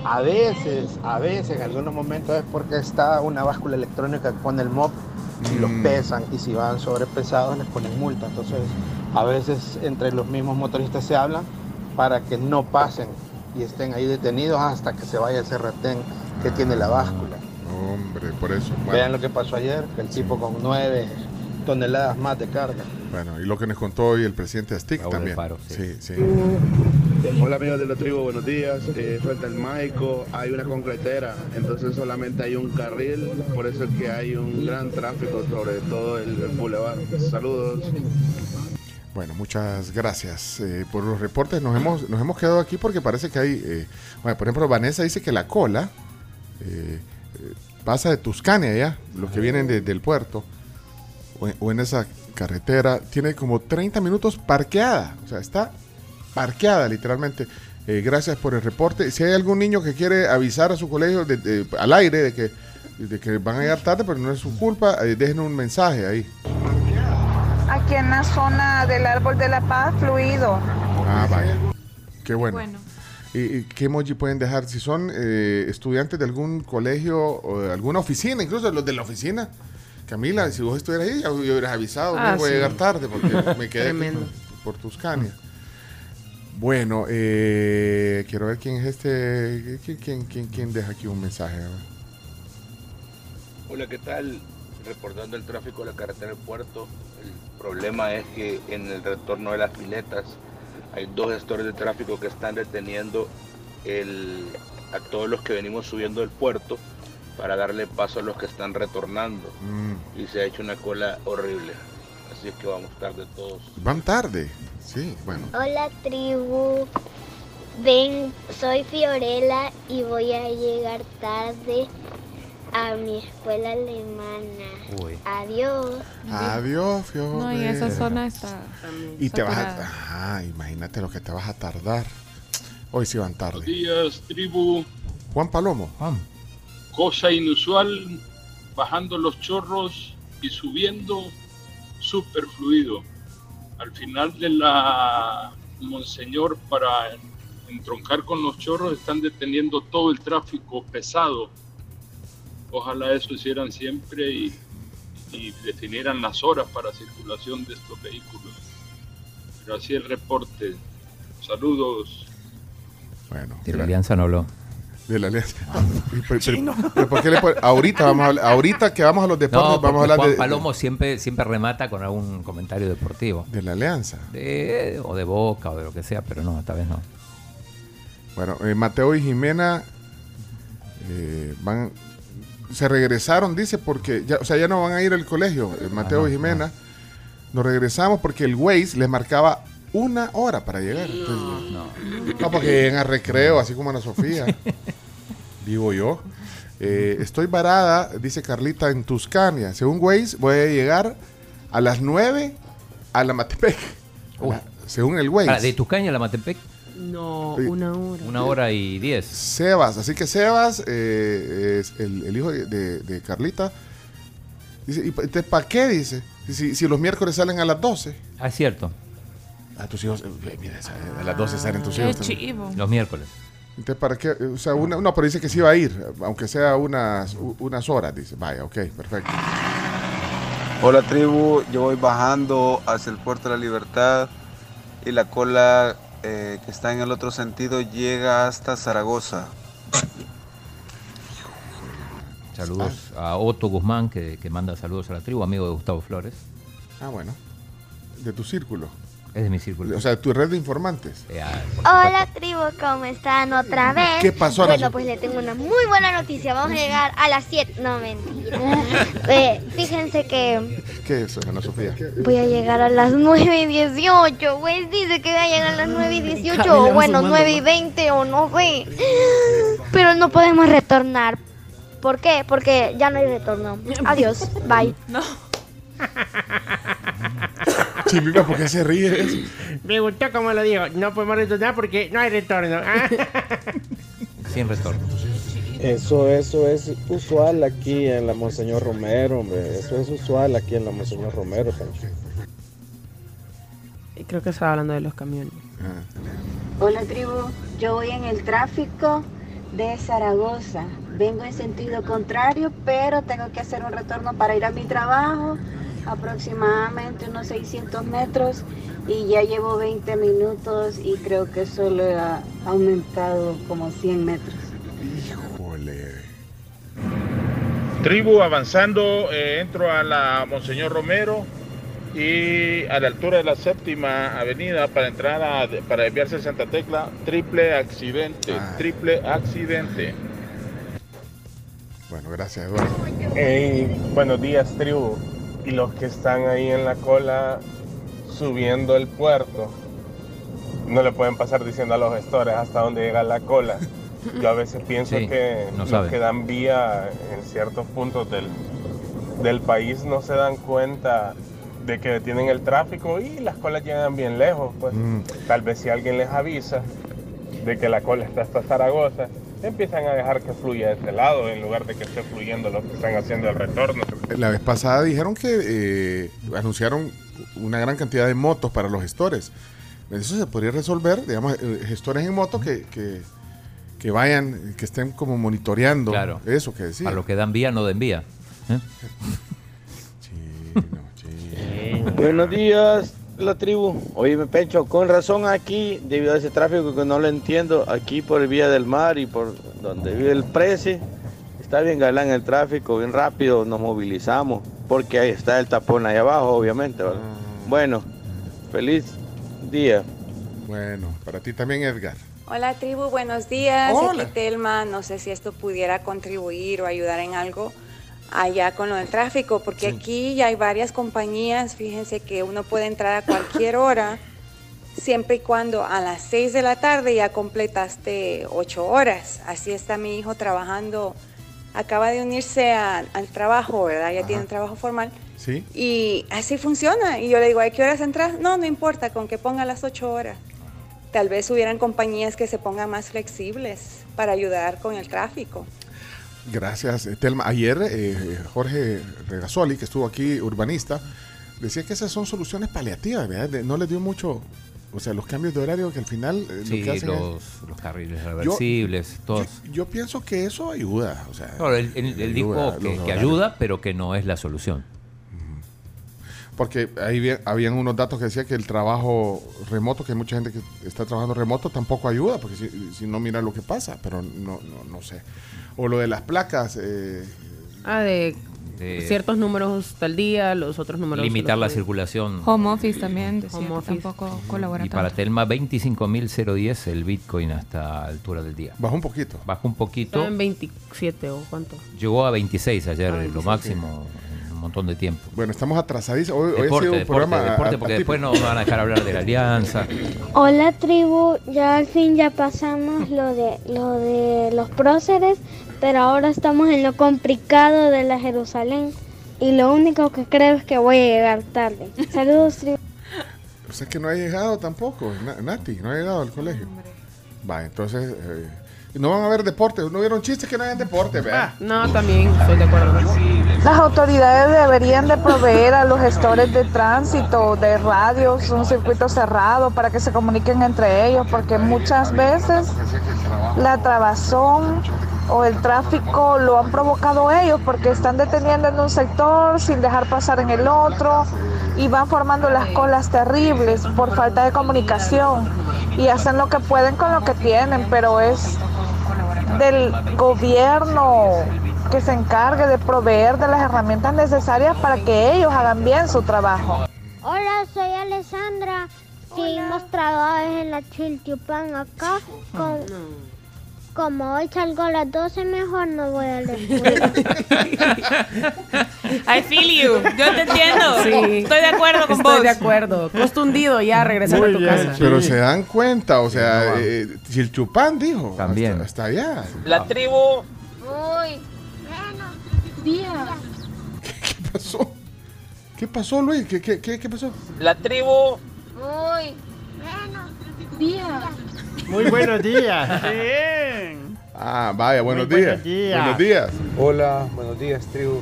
a veces, a veces, en algunos momentos es porque está una báscula electrónica que pone el MOP y los pesan y si van sobrepesados les ponen multa. Entonces, a veces entre los mismos motoristas se hablan para que no pasen y estén ahí detenidos hasta que se vaya ese retén que tiene la báscula. hombre, por eso. Bueno, Vean lo que pasó ayer, que el tipo con nueve toneladas más de carga. bueno, y lo que nos contó hoy el presidente Stick Raúl también. Sí, sí. Hola amigos de la tribu, buenos días. Eh, frente al Maico hay una concretera, entonces solamente hay un carril, por eso es que hay un gran tráfico sobre todo el, el boulevard. Saludos. Bueno, muchas gracias eh, por los reportes. Nos hemos, nos hemos quedado aquí porque parece que hay. eh, bueno, por ejemplo, Vanessa dice que la cola eh, pasa de Tuscania ya, los que vienen de- del puerto, o o en esa carretera, tiene como 30 minutos parqueada. O sea, está parqueada literalmente. Eh, gracias por el reporte. Si hay algún niño que quiere avisar a su colegio de- de- al aire de que, de que van a llegar tarde, pero no es su culpa, eh, dejen un mensaje ahí. Aquí en la zona del Árbol de la Paz, fluido. Ah, vaya. Qué bueno. Bueno. ¿Y, y qué emoji pueden dejar? Si son eh, estudiantes de algún colegio o de alguna oficina, incluso los de la oficina. Camila, si vos estuvieras ahí, ya hubieras avisado que Ah, voy a llegar tarde porque me quedé por, por Tuscania. Bueno, eh, quiero ver quién es este. ¿Quién, quién, quién, deja aquí un mensaje? Hola, ¿qué tal? Reportando el tráfico de la carretera del puerto. El problema es que en el retorno de las piletas hay dos gestores de tráfico que están deteniendo el- a todos los que venimos subiendo del puerto para darle paso a los que están retornando. Mm, Y se ha hecho una cola horrible. Así es que vamos tarde todos. van tarde. Sí, bueno. Hola tribu, ven, soy Fiorella y voy a llegar tarde a mi escuela alemana. Uy. Adiós. Adiós, Fiorella. No, en esa zona está. Y te vas a. saturada. Ajá, imagínate lo que te vas a tardar. Hoy sí van tarde. días, tribu. Juan Palomo. Cosa inusual, bajando los chorros y subiendo super fluido. Al final de la Monseñor para entroncar con los chorros están deteniendo todo el tráfico pesado. Ojalá eso hicieran siempre y, y definieran las horas para circulación de estos vehículos. Pero así el reporte. Saludos. Bueno. De la alianza no habló. De la alianza. Y por- pero- pero ¿por qué le ahorita vamos a hablar- ahorita que vamos a los deportes No, vamos a hablar Juan de, Palomo siempre, siempre remata con algún comentario deportivo. de la alianza. De- o de Boca o de lo que sea, pero no, esta vez no. Bueno, eh, Mateo y Jimena eh, van se regresaron, dice, porque ya, o sea, ya no van a ir al colegio, eh, Mateo Ah, no, y Jimena. Nos regresamos porque el Waze les marcaba una hora para llegar. Entonces, no. porque lleguen a recreo, así como Ana Sofía. Digo yo. Eh, estoy varada, dice Carlita, en Tuscania. Según Waze, voy a llegar a las 9 a la Matepec. A la- según el Waze. Ah, de Tuscaña a la Matepec, No, una hora. una hora y diez. Sebas, así que Sebas eh, es el, el hijo de Carlita. Dice, ¿y para qué? Dice, si, si los miércoles salen a las 12. Ah, es cierto. A tus hijos, eh, mira, a las 12 salen tus Qué hijos. chivo. Los miércoles. Entonces, ¿para qué? O sea, una, no, pero dice que sí va a ir, aunque sea unas, unas horas, dice. Vaya, ok, perfecto. Hola tribu, yo voy bajando hacia el puerto de la libertad y la cola eh, que está en el otro sentido llega hasta Zaragoza. Saludos a Otto Guzmán, que, que manda saludos a la tribu, amigo de Gustavo Flores. Ah, bueno. De tu círculo. Es de mi círculo. O sea, de tu red de informantes. Eh, ah, Hola tribu, ¿cómo están otra vez? ¿Qué pasó, Bueno, pues le tengo una muy buena noticia. Vamos a llegar a las 7. No, mentira. [LAUGHS] Eh, fíjense que ¿Qué es, Ana Sofía? voy a llegar a las 9 y 18. Pues dice que voy a llegar a las 9 y 18. Camila O bueno, sumando 9 y 20 o no sé. Pero no podemos retornar ¿Por qué? Porque ya no hay retorno. Adiós. [LAUGHS] Bye. No. [LAUGHS] Chimima, ¿por qué se ríe? Me gustó como lo digo. No podemos retornar porque no hay retorno. Sin retorno. Eso, eso es usual aquí en la Monseñor Romero, hombre. Eso es usual aquí en la Monseñor Romero. Y Creo que estaba hablando de los camiones. Hola tribu, yo voy en el tráfico de Zaragoza. Vengo en sentido contrario, pero tengo que hacer un retorno para ir a mi trabajo, aproximadamente unos 600 metros, y ya llevo 20 minutos y creo que solo ha aumentado como 100 metros. Tribu avanzando, eh, entro a la Monseñor Romero y a la altura de la séptima avenida para entrar a, para desviarse a Santa Tecla, triple accidente, triple accidente. Bueno, gracias, Eduardo. Hey, buenos días, tribu. Y los que están ahí en la cola subiendo el puerto, no le pueden pasar diciendo a los gestores hasta dónde llega la cola. [LAUGHS] Yo a veces pienso Sí, que no los que dan vía en ciertos puntos del, del país no se dan cuenta de que detienen el tráfico y las colas llegan bien lejos. Pues. Mm. Tal vez si alguien les avisa de que la cola está hasta Zaragoza, empiezan a dejar que fluya de ese lado en lugar de que esté fluyendo los que están haciendo el retorno. La vez pasada dijeron que eh, anunciaron una gran cantidad de motos para los gestores. Eso se podría resolver, digamos, eh, gestores en moto que, que, que vayan, que estén como monitoreando Claro. eso que decía. A lo que dan vía, no den vía. ¿eh? [LAUGHS] Buenos días, la tribu. Oye, Pencho, con razón aquí, debido a ese tráfico que no lo entiendo, aquí por el Vía del Mar y por donde vive el Prece, está bien galán el tráfico, bien rápido, nos movilizamos, porque ahí está el tapón ahí abajo, obviamente. ¿verdad? Bueno, feliz día. Bueno, para ti también, Edgar. Hola tribu, buenos días. Hola. Aquí Telma, no sé si esto pudiera contribuir o ayudar en algo allá con lo del tráfico, porque aquí ya hay varias compañías, fíjense que uno puede entrar a cualquier hora, siempre y cuando a las 6 de la tarde ya completaste 8 horas. Así está mi hijo trabajando, acaba de unirse a- al trabajo, ¿verdad? Ya tiene un trabajo formal. Sí. Y así funciona. Y yo le digo, ¿a qué horas entras? No, no importa, con que ponga las ocho horas. Tal vez hubieran compañías que se pongan más flexibles para ayudar con el tráfico. Gracias, eh, Telma. Ayer eh, Jorge Regasoli, que estuvo aquí, urbanista, decía que esas son soluciones paliativas, no le dio mucho, o sea, los cambios de horario que al final eh, Sí, lo que hacen es- los, carriles reversibles, todos. Yo pienso que eso ayuda, o sea, Claro, él, él- él dijo que, ayuda, pero que no es la solución. Porque ahí habían unos datos que decía que el trabajo remoto, que hay mucha gente que está trabajando remoto, tampoco ayuda, porque si, si no mira lo que pasa, pero no, no, no sé. O lo de las placas, eh, Ah, de, De- ciertos números tal día, los otros números. Limitar la circulación. Home office también, decía Home office. tampoco colabora Y para. Telma, 25.010 el Bitcoin hasta altura del día. Bajó un poquito. Bajó un poquito. Estaba en 27 o cuánto. Llegó a 26 ayer, Ah, lo 26. máximo montón de tiempo. Bueno, estamos atrasadísimos. Hoy, hoy ha Deporte, sido un deporte, programa deporte, a- porque atípico. después no me van a dejar hablar de la alianza. Hola tribu, ya al fin ya pasamos lo de lo de los próceres, pero ahora estamos en lo complicado de la Jerusalén y lo único que creo es que voy a llegar tarde. Saludos tribu. O sea que no ha llegado tampoco, Na- Nati, no ha llegado al colegio. Va, entonces, eh, no van a haber deporte, no vieron chistes que no hayan deporte, ¿verdad? No, también estoy de acuerdo. Las autoridades deberían de proveer a los gestores de tránsito, de radios, un circuito cerrado para que se comuniquen entre ellos, porque muchas veces la trabazón o el tráfico lo han provocado ellos porque están deteniendo en un sector sin dejar pasar en el otro y van formando las colas terribles por falta de comunicación y hacen lo que pueden con lo que tienen, pero es del gobierno que se encargue de proveer de las herramientas necesarias para que ellos hagan bien su trabajo. Hola, soy Alessandra. Seguimos trabajados en la Chiltiupan acá. Con- como hoy salgo a las 12, mejor no voy a la [LAUGHS] escuela. I feel you. Yo te entiendo. Sí. Estoy de acuerdo con Estoy vos. de acuerdo. Costo hundido ya regresar a tu casa. Pero se dan cuenta, o sea, eh, si el chupán dijo, También. Hasta, hasta allá. La tribu. Uy, días. ¿Qué pasó? ¿Qué pasó, Luis? ¿Qué, qué, qué, qué pasó? La tribu. Muy buenos días. Muy buenos días. [LAUGHS] Bien. Ah, vaya, buenos, Muy buenos días. Buenos días. Hola, buenos días, tribu.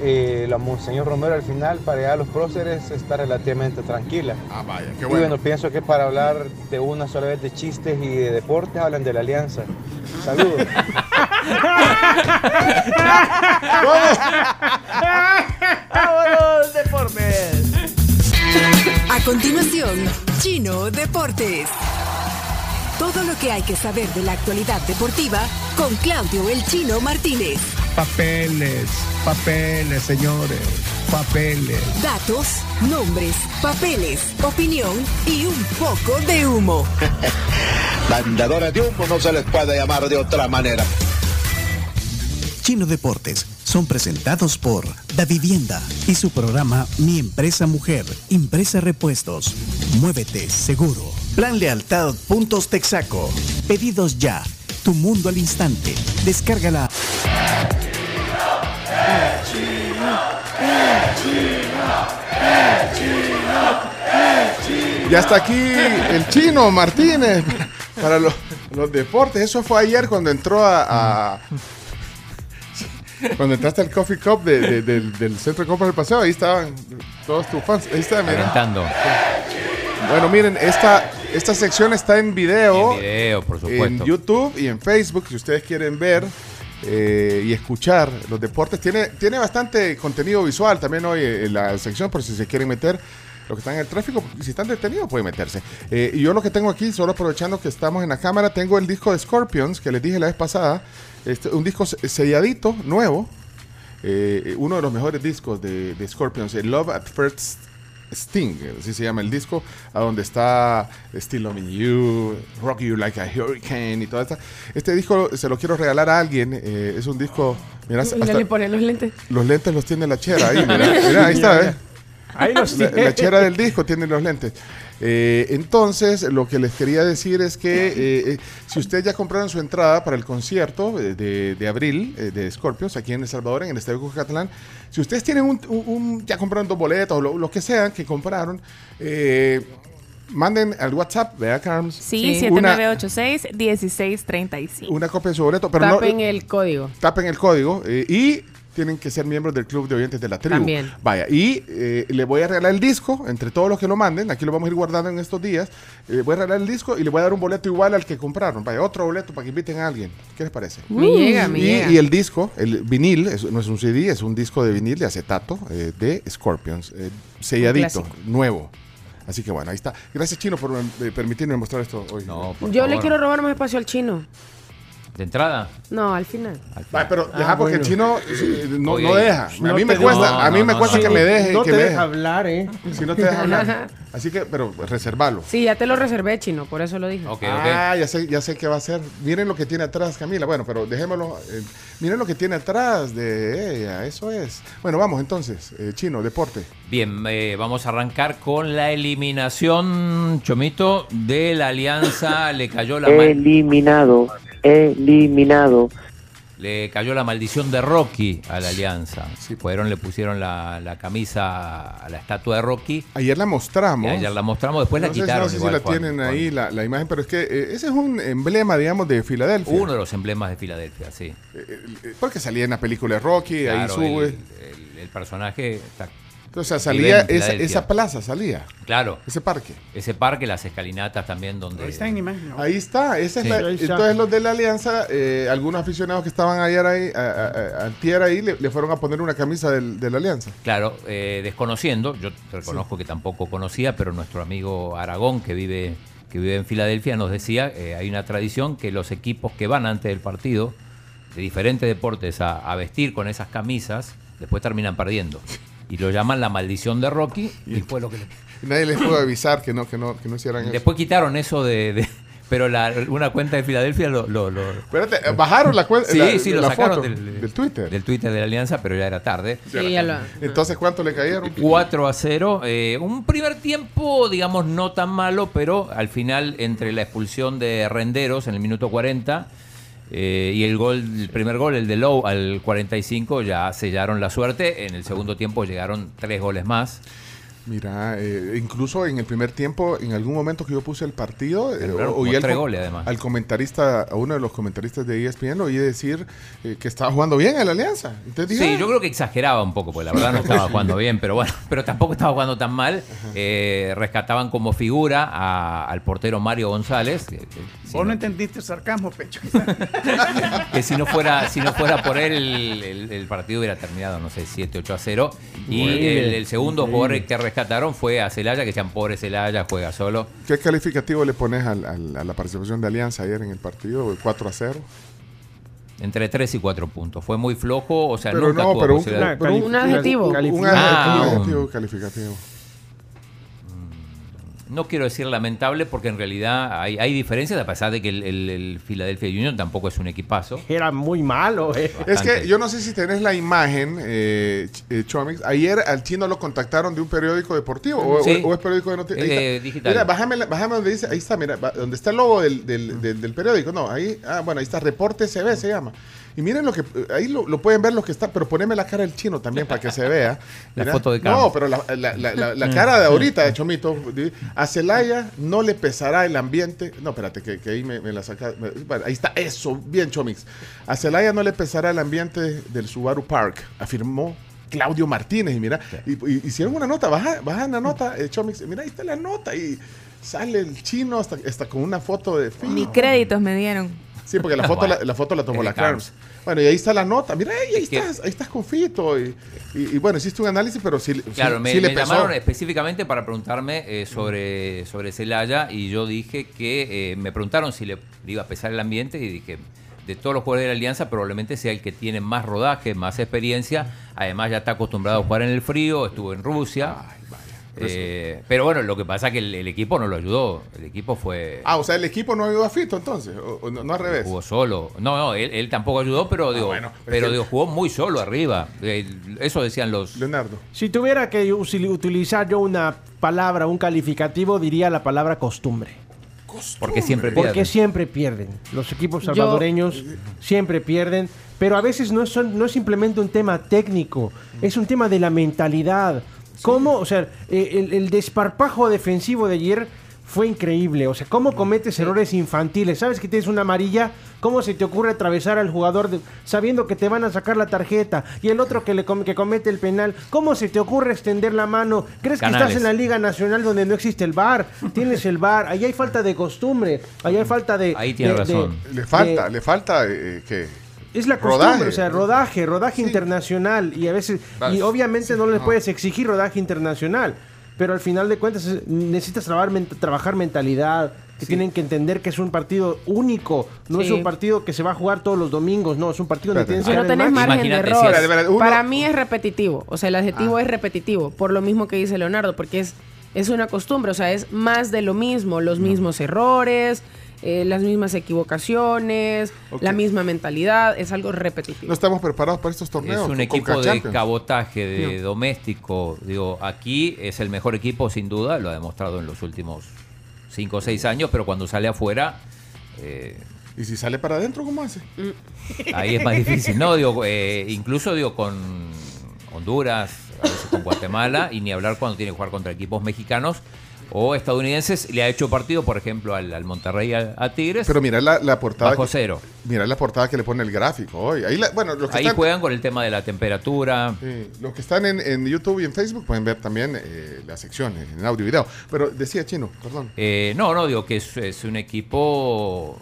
Eh, la Monseñor Romero al final, para llegar a los próceres, está relativamente tranquila. Ah, vaya, qué Y bueno. bueno, pienso que para hablar de una sola vez de chistes y de deportes, hablan de la alianza. Saludos. [LAUGHS] ¡Vámonos, deportes! A continuación, Chino Deportes. Todo lo que hay que saber de la actualidad deportiva con Claudio El Chino Martínez. Papeles, papeles, señores, papeles. Datos, nombres, papeles, opinión y un poco de humo. [LAUGHS] Mandadores de humo no se les puede llamar de otra manera. Chino Deportes son presentados por Da Vivienda y su programa Mi Empresa Mujer, Impresa Repuestos. Muévete seguro. Plan Lealtad Puntos Texaco. Pedidos ya. Tu mundo al instante. Descárgala. Ya está aquí el chino Martínez para los, los deportes. Eso fue ayer cuando entró a. a- cuando entraste al Coffee Cup de- de- del, del Centro de Compras del Paseo. Ahí estaban todos tus fans. Ahí está, mira. Calentando. Bueno, miren, esta, esta sección está en video. En video, por En supuesto. YouTube y en Facebook, si ustedes quieren ver eh, y escuchar los deportes. Tiene, tiene bastante contenido visual también hoy eh, en la sección, por si se quieren meter. Los que están en el tráfico, si están detenidos, pueden meterse. Eh, y yo lo que tengo aquí, solo aprovechando que estamos en la cámara, tengo el disco de Scorpions, que les dije la vez pasada. Este, un disco se- selladito, nuevo. Eh, uno de los mejores discos de, de Scorpions, el Love at First Sting, así se llama el disco, a donde está Still Loving You, Rock You Like a Hurricane y todo esto. Este disco se lo quiero regalar a alguien, eh, es un disco, mira, le ponen los lentes. los lentes los tiene la chera ahí, mira, mira, ahí está, ¿eh? Ahí los la, tiene. la chera del disco tiene los lentes. Eh, entonces, lo que les quería decir es que eh, eh, si ustedes ya compraron su entrada para el concierto de, de abril eh, de Scorpions aquí en El Salvador, en el Estadio Cucatlán, si ustedes tienen un, un- un- ya compraron dos boletos o lo, lo que sea que compraron, eh, manden al WhatsApp, vea Carms, Sí, una, 7986-1635. una copia de su boleto, pero no- Tapen el código. tapen el código eh, y tienen que ser miembros del club de oyentes de la tribu. También. Vaya, y eh, le voy a regalar el disco entre todos los que lo manden. Aquí lo vamos a ir guardando en estos días. Eh, voy a regalar el disco y le voy a dar un boleto igual al que compraron. Vaya, otro boleto para que inviten a alguien. ¿Qué les parece? Me llega, me y, llega. y el disco, el vinil, es- no es un CD, es un disco de vinil de acetato eh, de Scorpions, eh, selladito, nuevo. Así que bueno, ahí está. Gracias, Chino, por eh, permitirme mostrar esto hoy. No, Yo le quiero robar más espacio al chino. De entrada. No, al final. Pero deja Ah, porque el bueno. chino eh, no, deja. A no mí me te cuesta, deja. a mí No, me no, cuesta que me deje. No que te me deja deje. hablar, ¿eh? Si no te deja hablar. [LAUGHS] Así que, pero reservalo. Sí, ya te lo reservé, chino, por eso lo dije. Ah, ya sé, ya sé qué va a hacer. Miren lo que tiene atrás, Camila. Bueno, pero dejémoslo. eh, miren lo que tiene atrás de ella. Eso es. Bueno, vamos entonces. eh, Chino, deporte. Bien, eh, vamos a arrancar con la eliminación, Chomito, de la alianza. Le cayó la, mal- Eliminado, eliminado. le cayó la maldición de Rocky a la alianza. Fueron, le pusieron la, la camisa a la estatua de Rocky. Ayer la mostramos. Y ayer la mostramos, después la no sé, quitaron. No sé si igual, la Juan, tienen Juan. ahí la, la imagen, pero es que eh, ese es un emblema, digamos, de Filadelfia. Uno de los emblemas de Filadelfia, sí. Eh, Porque salía en la película de Rocky, ahí Claro, sube. el, el- el personaje está- O sea, salía esa, esa plaza, salía. Claro. Ese parque. Ese parque, las escalinatas también donde... Ahí está en imagen. ¿no? Ahí está, esa es la- entonces los de la alianza, eh, algunos aficionados que estaban ayer ahí, a, a- a- antier ahí, le, le fueron a poner una camisa del- de la alianza. Claro, eh, desconociendo, yo reconozco que tampoco conocía, pero nuestro amigo Aragón, que vive, que vive en Filadelfia, nos decía, eh, hay una tradición que los equipos que van antes del partido, de diferentes deportes, a, a vestir con esas camisas, después terminan perdiendo. [LAUGHS] Y lo llaman la maldición de Rocky, y fue lo que le- Y [LAUGHS] nadie les pudo avisar que no, que no, que no hicieran eso. Después quitaron eso de... de- pero la, una cuenta de Filadelfia lo... lo- lo- Espérate, eh, bajaron la cuenta. Sí, la- sí, lo sacaron foto del, del Twitter. Del Twitter de la Alianza, pero ya era tarde. Sí, ya lo- Entonces, ¿cuánto le cayeron? 4 a 0. eh, un primer tiempo, digamos, no tan malo, pero al final, entre la expulsión de Renderos en el minuto 40 Eh, y el gol, el primer gol, el de Lowe al 45, ya sellaron la suerte. En el segundo tiempo llegaron tres goles más. Mira, eh, incluso en el primer tiempo, en algún momento que yo puse el partido, eh, oí al, tres co- goles, además. al comentarista, a uno de los comentaristas de ESPN, oí decir eh, que estaba jugando bien en la Alianza. Entonces Sí, "Ah". yo creo que exageraba un poco, porque la verdad no estaba [LAUGHS] jugando bien, pero bueno, pero tampoco estaba jugando tan mal. Eh, rescataban como figura a- al portero Mario González, que, que si Vos no no- entendiste sarcasmo, Pecho. [LAUGHS] que si no fuera, si no fuera por él, el, el- el partido hubiera terminado, no sé, 7, 8 a 0. Y el, el segundo jugador que rescataron fue a Celaya, que decían, pobre Celaya, juega solo. ¿Qué calificativo le pones al- al- a la participación de Alianza ayer en el partido? 4 a 0. Entre 3 y 4 puntos. Fue muy flojo, o sea, Pero nunca no, tuvo pero un, pero un- Un adjetivo. Un, adjetivo, Ah, un un- adjetivo calificativo. No quiero decir lamentable porque en realidad hay, hay diferencias a pesar de que el, el- el Philadelphia Union tampoco es un equipazo. Era muy malo, eh. Es que yo no sé si tenés la imagen, eh, eh, Chomix. Ayer al chino lo contactaron de un periódico deportivo o, Sí. o- o es periódico de noticias. Eh, digital. Mira, bájame, la- bájame donde dice, ahí está, mira, donde está el logo del, del- del- del periódico. No, ahí, ah, bueno, ahí está, Reporte CB se llama. Y miren lo que, ahí lo, lo pueden ver los que están, pero poneme la cara del chino también para que se vea. [LAUGHS] La Mira. foto de Carlos. No, pero la, la- la- la- la cara de ahorita, de Chomito. A Celaya no le pesará el ambiente. No, espérate, que, que ahí me, me la saca. me- bueno, ahí está, eso, bien, Chomix. A Celaya no le pesará el ambiente del Subaru Park, afirmó Claudio Martínez. Y mira, y, y- hicieron una nota, baja, baja la nota, eh, Chomix. Mira, ahí está la nota. Y sale el chino hasta, hasta con una foto de Ni créditos me dieron. Sí, porque la foto, la, la foto la tomó la Carms. Bueno, y ahí está la nota. Mira, ahí, ahí estás, ahí estás con Fito. Y, y- y bueno, hiciste un análisis, pero sí, Claro, sí- me, sí le me pesó. llamaron específicamente para preguntarme eh, sobre, sobre Celaya y yo dije que eh, me preguntaron si le iba a pesar el ambiente y dije, de todos los jugadores de la Alianza probablemente sea el que tiene más rodaje, más experiencia, además ya está acostumbrado a jugar en el frío, estuvo en Rusia. Eh, pero bueno, lo que pasa es que el, el equipo no lo ayudó, el equipo fue... Ah, o sea, el equipo no ayudó a Fito entonces, o, o no, no al revés. Jugó solo. No, no, él, él tampoco ayudó, pero digo, bueno, es pero que- digo, jugó muy solo arriba. Eh, Eso decían los. Leonardo. Si tuviera que utilizar yo una palabra, un calificativo, diría la palabra costumbre. Porque siempre Porque pierden. siempre pierden. Los equipos Yo- salvadoreños siempre pierden. Pero a veces no son- no es simplemente un tema técnico, es un tema de la mentalidad. ¿Cómo? O sea, eh, el, el desparpajo defensivo de ayer fue increíble. O sea, ¿cómo cometes errores infantiles? ¿Sabes que tienes una amarilla? ¿Cómo se te ocurre atravesar al jugador de- sabiendo que te van a sacar la tarjeta? Y el otro que, le com- que comete el penal. ¿Cómo se te ocurre extender la mano? ¿Crees que estás en la Liga Nacional donde no existe el VAR? Tienes el VAR. Ahí hay falta de costumbre. Ahí hay falta de... Ahí tiene de- de- razón. Le falta, de- le falta eh, que es la costumbre, Rodaje. o sea, rodaje, rodaje internacional. Y a veces, y obviamente no le puedes exigir rodaje internacional. Pero al final de cuentas es- necesitas trabajar, trabajar mentalidad, que tienen que entender que es un partido único, no es Sí. un partido que se va a jugar todos los domingos, no, es un partido donde tienes que no tenés margen de Imagínate error. si es- Para mí es repetitivo. O sea, el adjetivo Ah. es repetitivo. Por lo mismo que dice Leonardo. Porque es, es una costumbre. O sea, es más de lo mismo. Los mismos errores, eh, las mismas equivocaciones, la misma mentalidad. Es algo repetitivo. no estamos preparados para estos torneos. Es un equipo de cabotaje, de doméstico. Digo, aquí es el mejor equipo sin duda, lo ha demostrado en los últimos 5 o 6 años, pero cuando sale afuera, eh, Y si sale para adentro, ¿cómo hace? ahí es más difícil. No, digo, eh, incluso digo con Honduras, a veces con Guatemala, y ni hablar cuando tiene que jugar contra equipos mexicanos o estadounidenses. Le ha hecho partido, por ejemplo, al, al Monterrey, a, a Tigres. Pero mira la, la portada. Bajo que- cero. Mira la portada que le pone el gráfico hoy. Ahí la- bueno, los que Ahí están, juegan con el tema de la temperatura. Sí, los que están en, en YouTube y en Facebook pueden ver también eh, las secciones en audio y video. Pero decía Chino, perdón. Eh, no, no, digo que es, es un equipo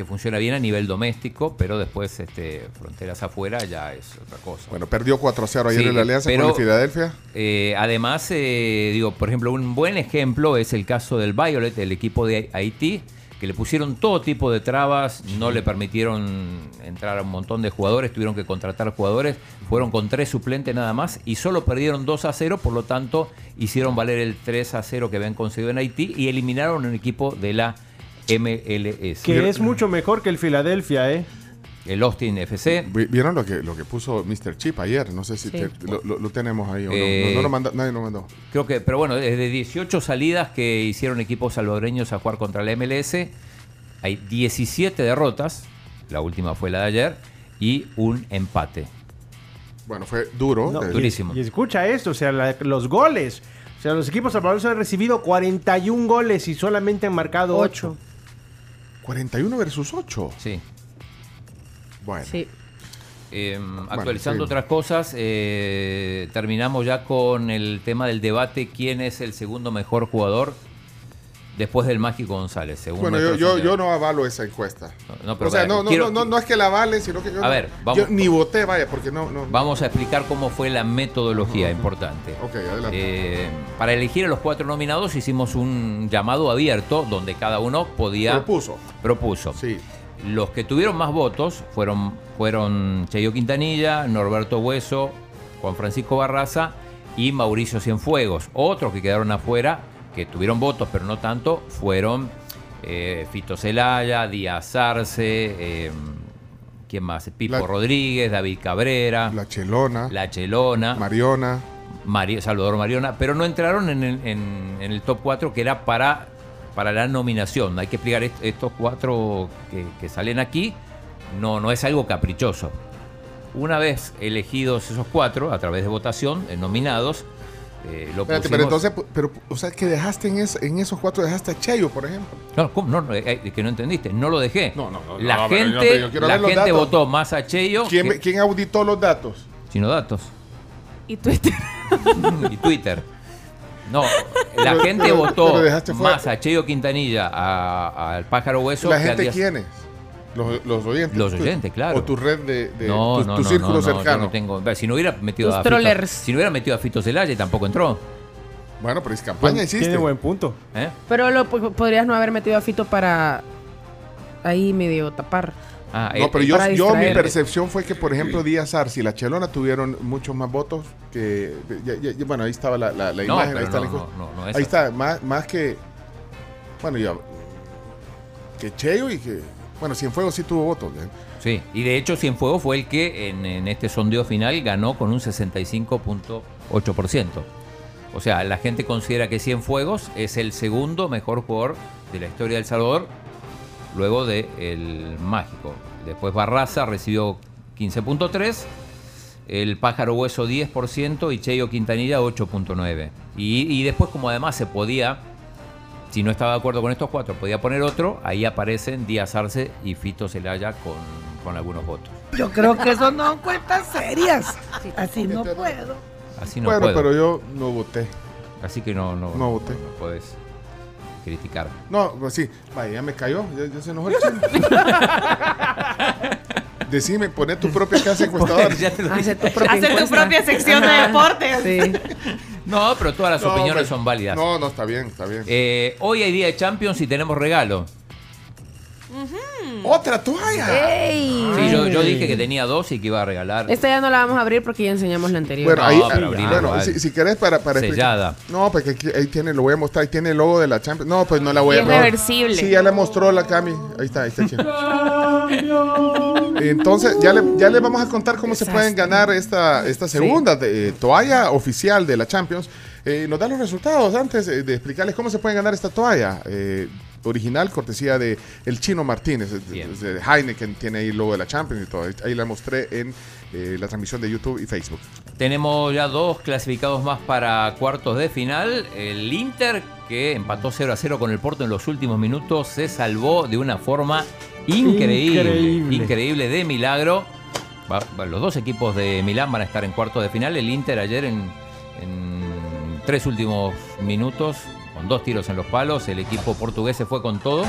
que funciona bien a nivel doméstico, pero después este, fronteras afuera ya es otra cosa. Bueno, perdió 4-0 ayer Sí, en la Alianza pero- con el Filadelfia. Eh, además, eh, digo, por ejemplo, un buen ejemplo es el caso del Violet, el equipo de Haití, que le pusieron todo tipo de trabas, no le permitieron entrar a un montón de jugadores, tuvieron que contratar jugadores, fueron con tres suplentes nada más y solo perdieron 2 a 0, por lo tanto hicieron valer el 3 a 0 que habían conseguido en Haití y eliminaron un equipo de la MLS. Que es mucho mejor que el Filadelfia, ¿eh? El Austin FC. Vi- ¿Vieron lo que, lo que puso Mr. Chip ayer? No sé si Sí. te- lo, lo- lo tenemos ahí o no. Eh, no. no lo manda- nadie lo mandó. Creo que, pero bueno, desde 18 salidas que hicieron equipos salvadoreños a jugar contra la MLS, hay 17 derrotas la última fue la de ayer, y un empate. Bueno, fue duro. No, y- Durísimo. Y, escucha esto, o sea, la- los goles. O sea, los equipos salvadoreños han recibido 41 goles y solamente han marcado 8. 41 versus 8. Sí. Bueno. Sí. Eh, actualizando sí. otras cosas, eh, terminamos ya con el tema del debate quién es el segundo mejor jugador después del Mágico González. Según Bueno, yo, yo, yo no avalo esa encuesta. No, pero o sea, no, quiero- no, no, no es que la avale, sino que yo, A ver, vamos- yo ni voté, vaya, porque no... no Vamos a explicar cómo fue la metodología, importante. Ok, adelante. Eh, para elegir a los cuatro nominados hicimos un llamado abierto donde cada uno podía... Propuso. Propuso. Sí. Los que tuvieron más votos fueron, fueron Cheyo Quintanilla, Norberto Hueso, Juan Francisco Barraza y Mauricio Cienfuegos. Otros que quedaron afuera, que tuvieron votos pero no tanto, fueron eh, Fito Celaya, Díaz Arce, eh, ¿quién más? Pipo La- Rodríguez, David Cabrera. La Chelona. La Chelona. Mariona. Mari- Salvador Mariona, pero no entraron en el, en- en el top 4 que era para, para la nominación. Hay que explicar est- estos cuatro que, que salen aquí. No, no es algo caprichoso. Una vez elegidos esos cuatro a través de votación, eh, nominados, eh, lo Espérate, pusimos- pero entonces, pero, o sea, que dejaste en, es- en esos cuatro, dejaste a Cheyo, por ejemplo. No, ¿cómo? No, no, eh, eh, que no entendiste. No lo dejé. No, no, no, La yo- gente, yo la gente datos. votó más a Cheyo ¿Quién, que quién auditó los datos? Chino Datos. Y Twitter. [LAUGHS] y Twitter. No, la Pero- gente pero- votó más a Cheyo Quintanilla, a- al Pájaro Hueso. ¿La que gente Díaz- quiénes? Los, los oyentes. Los oyentes, claro. O tu red de, de no, tu, no, tu no, círculo cercano. no tengo- si no hubiera metido Los a Fito, si no hubiera metido a Fito Celaya y tampoco entró. Bueno, pero es campaña hiciste. Tiene buen punto. ¿eh? Pero lo, po- podrías no haber metido a Fito para ahí medio tapar. Ah, No, eh, pero eh, yo, yo mi percepción fue que, por ejemplo, Díaz Arce y la Chelona tuvieron muchos más votos que... ya- ya- ya- bueno, ahí estaba la, la- la No, imagen, ahí está no, la encuesta. no, no, no, Ahí está, más, más que... Bueno, ya... Que Cheyo y que... Bueno, Cienfuegos sí tuvo votos. ¿eh? Sí, y de hecho Cienfuegos fue el que en, este sondeo final ganó con un 65.8%. O sea, la gente considera que Cienfuegos es el segundo mejor jugador de la historia de El Salvador, luego de el Mágico. Después Barraza recibió 15.3%, el Pájaro Hueso 10% y Cheyo Quintanilla 8.9%. Y, y después, como además se podía, si no estaba de acuerdo con estos cuatro, podía poner otro, ahí aparecen Díaz Arce y Fito Celaya con, con algunos votos. Yo creo que eso no son cuentas serias. Así no puedo. Así no bueno, puedo. pero yo no voté. Así que no, no, No voté. no puedes criticar. No, pues sí. Vaya, ya me cayó. Ya, ya se enojó el chino. [LAUGHS] Decime, poné tu propia casa [LAUGHS] encuestadora. Hace tu propia Hace tu encuesta. propia sección de deportes. Sí. [LAUGHS] No, pero todas las No, opiniones hombre. son válidas. No, no, está bien, está bien. Eh, hoy hay día de Champions y tenemos regalo. ¡Otra toalla! ¡Ey! Sí, yo, yo dije que tenía dos y que iba a regalar. Esta ya no la vamos a abrir porque ya enseñamos la anterior. Bueno, No, ahí, ah, abrila bueno, si, si querés para, para explicar- Sellada. No, porque aquí- ahí tiene, lo voy a mostrar, ahí tiene el logo de la Champions. No, pues no la voy a es no. reversible. Sí, ya le mostró la Cami. Ahí está, ahí está. [LAUGHS] Entonces, ya le, ya le vamos a contar cómo se pueden ganar esta, esta segunda de- eh, toalla oficial de la Champions. Eh, nos dan los resultados antes eh, de explicarles cómo se pueden ganar esta toalla. original, cortesía de el Chino Martínez, de- de Heineken, tiene ahí el logo de la Champions y todo. Ahí la mostré en eh, la transmisión de YouTube y Facebook. Tenemos ya dos clasificados más para cuartos de final. El Inter, que empató 0 a 0 con el Porto en los últimos minutos, se salvó de una forma increíble. Increíble, Increíble. de milagro. Va- va- los dos equipos de Milán van a estar en cuartos de final. El Inter ayer en, en tres últimos minutos, con dos tiros en los palos, el equipo portugués se fue con todo.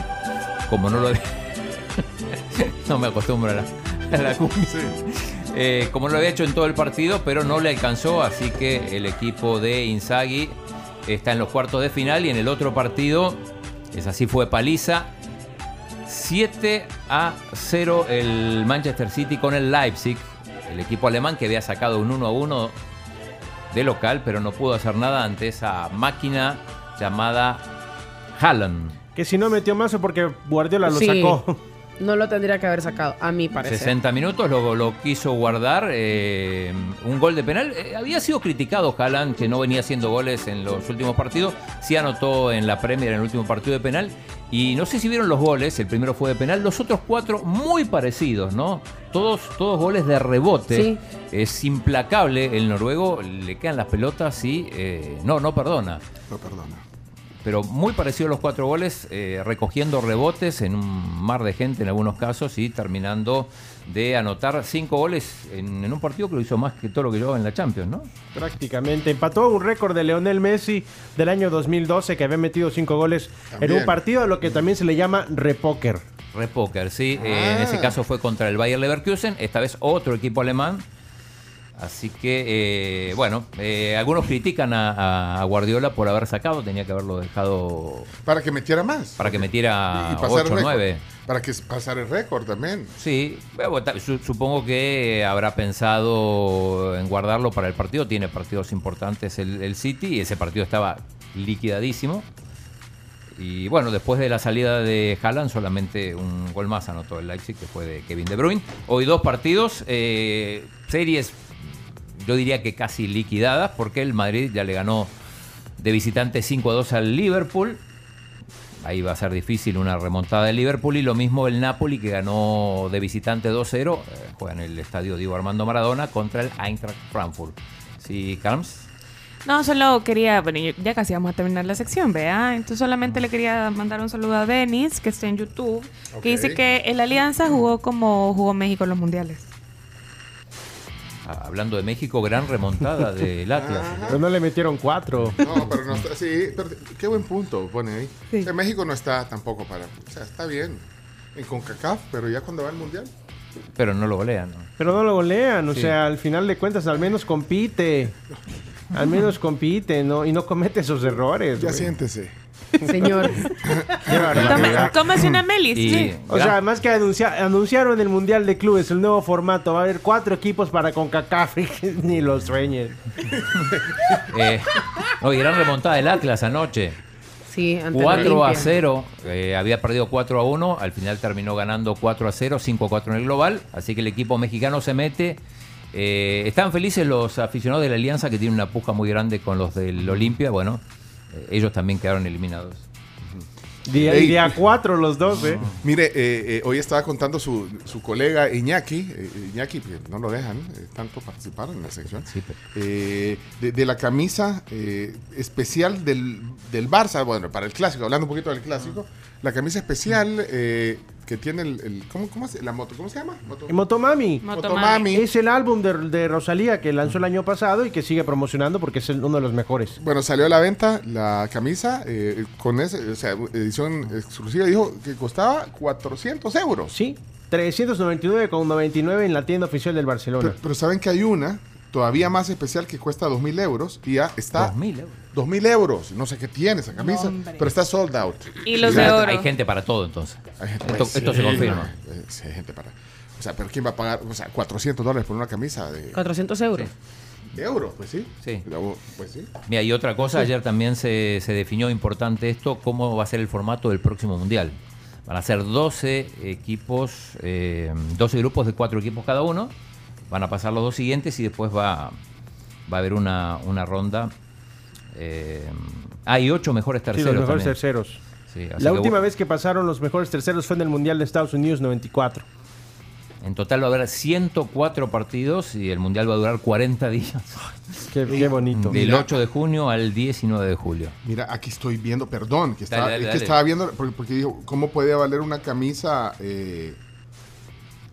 Como no lo había- [LAUGHS] no me acostumbro a la, a la cumbia. Eh, como lo había hecho en todo el partido, pero no le alcanzó, así que el equipo de Inzaghi está en los cuartos de final y en el otro partido, es así fue paliza, 7 a 0 el Manchester City con el Leipzig, el equipo alemán que había sacado un 1 a 1 de local, pero no pudo hacer nada ante esa máquina llamada Haaland. Que si no metió más es porque Guardiola lo Sí. sacó. No lo tendría que haber sacado, a mi parecer. 60 minutos lo, lo quiso guardar. eh, un gol de penal. Eh, había sido criticado Haaland, que no venía haciendo goles en los últimos partidos. Sí anotó en la Premier en el último partido de penal. Y no sé si vieron los goles. El primero fue de penal. Los otros cuatro muy parecidos, ¿no? Todos, todos goles de rebote. Sí. Es implacable. El noruego le quedan las pelotas y eh, no, no perdona. No perdona. Pero muy parecido a los cuatro goles, eh, recogiendo rebotes en un mar de gente en algunos casos y terminando de anotar cinco goles en, en un partido que lo hizo más que todo lo que llevaba en la Champions, ¿no? Prácticamente. Empató un récord de Leonel Messi del año 2012 que había metido cinco goles en un partido, lo que también se le llama repóker. Repóker, sí. Eh, en ese Ah. caso fue contra el Bayer Leverkusen, esta vez otro equipo alemán. Así que, eh, bueno, eh, algunos critican a, a Guardiola por haber sacado, tenía que haberlo dejado Para que metiera más. para que metiera Y pasar 8 el o récord. 9. Para que pasara el récord también. Sí, bueno, supongo que habrá pensado en guardarlo para el partido. Tiene partidos importantes el, el City y ese partido estaba liquidadísimo. Y bueno, después de la salida de Haaland, solamente un gol más anotó el Leipzig, que fue de Kevin De Bruyne. Hoy dos partidos, eh, series, yo diría que casi liquidadas, porque el Madrid ya le ganó de visitante 5 a 2 al Liverpool. Ahí va a ser difícil una remontada del Liverpool y lo mismo el Napoli que ganó de visitante 2-0, eh, juega en el estadio Diego Armando Maradona contra el Eintracht Frankfurt. Sí, Carms. No, solo quería, bueno, yo- ya casi vamos a terminar la sección, vea. Entonces solamente le quería mandar un saludo a Denis, que está en YouTube, que dice que el Alianza jugó como jugó México en los mundiales. Ah, Hablando de México, gran remontada [LAUGHS] del Atlas. Pero no le metieron cuatro. No, pero no está. Sí, pero qué buen punto pone ahí. En México no está tampoco para. O sea, está bien. En CONCACAF, pero ya cuando va al mundial. Pero no lo golean. ¿no? Pero no lo golean, o Sí. sea, al final de cuentas al menos compite. Al menos compite, ¿no? Y no comete esos errores. Ya güey. siéntese. [LAUGHS] Señor. Toma- tómase una melis, sí. O sea, además que anuncia- anunciaron el Mundial de Clubes, el nuevo formato. Va a haber cuatro equipos para CONCACAF. [LAUGHS] Ni los sueñen. [LAUGHS] Eh, no, y gran remontada del Atlas anoche. Sí, ante la 4 a Olimpia. 0, eh, había perdido 4 a 1, al final terminó ganando 4 a 0, 5 a 4 en el global, así que el equipo mexicano se mete. Eh, están felices los aficionados de la Alianza que tienen una puja muy grande con los del Olimpia, bueno, ellos también quedaron eliminados. Día, Ey. día cuatro los dos, ¿eh? Mire, eh, eh, hoy estaba contando su, su colega Iñaki, eh, Iñaki, que no lo dejan eh, tanto participar en la sección, eh, de, de la camisa eh, especial del, del Barça, bueno, para el clásico, hablando un poquito del clásico, la camisa especial eh, que tiene el, el- ¿cómo, cómo se, la moto, ¿cómo se llama? Moto- Motomami. Motomami. Es el álbum de, de Rosalía que lanzó el año pasado y que sigue promocionando porque es el- uno de los mejores. Bueno, salió a la venta la camisa eh, con ese, o sea, edición exclusiva, dijo que costaba 400 euros. Sí, 399,99 en la tienda oficial del Barcelona. Pero, pero saben que hay una todavía más especial que cuesta 2.000 euros y ya está... 2.000 euros. 2.000 euros. No sé qué tiene esa camisa, Hombre. pero está sold out. Y los Sí, de hay- oro. Hay gente para todo entonces. hay gente- Esto, pues, esto sí, se confirma. Sí, hay gente para... O sea, pero ¿quién va a pagar? O sea, 400 dólares por una camisa de, 400 euros. de euros, pues sí. Sí. Pues sí. Mira, y otra cosa, ayer también se, se definió importante esto, cómo va a ser el formato del próximo Mundial. Van a ser 12 equipos, eh, 12 grupos de 4 equipos cada uno. Van a pasar los dos siguientes y después va, va a haber una, una ronda. Eh, hay 8 mejores Sí, terceros. los mejores también. terceros. Sí, así La que última vez que pasaron los mejores terceros fue en el Mundial de Estados Unidos 94. En total va a haber 104 partidos y el Mundial va a durar 40 días. Qué, qué bonito. Del Mira. 8 de junio al 19 de julio. Mira, aquí estoy viendo, perdón, que, estaba, Dale, dale, es que dale. estaba viendo, porque, porque dijo, ¿cómo puede valer una camisa? eh,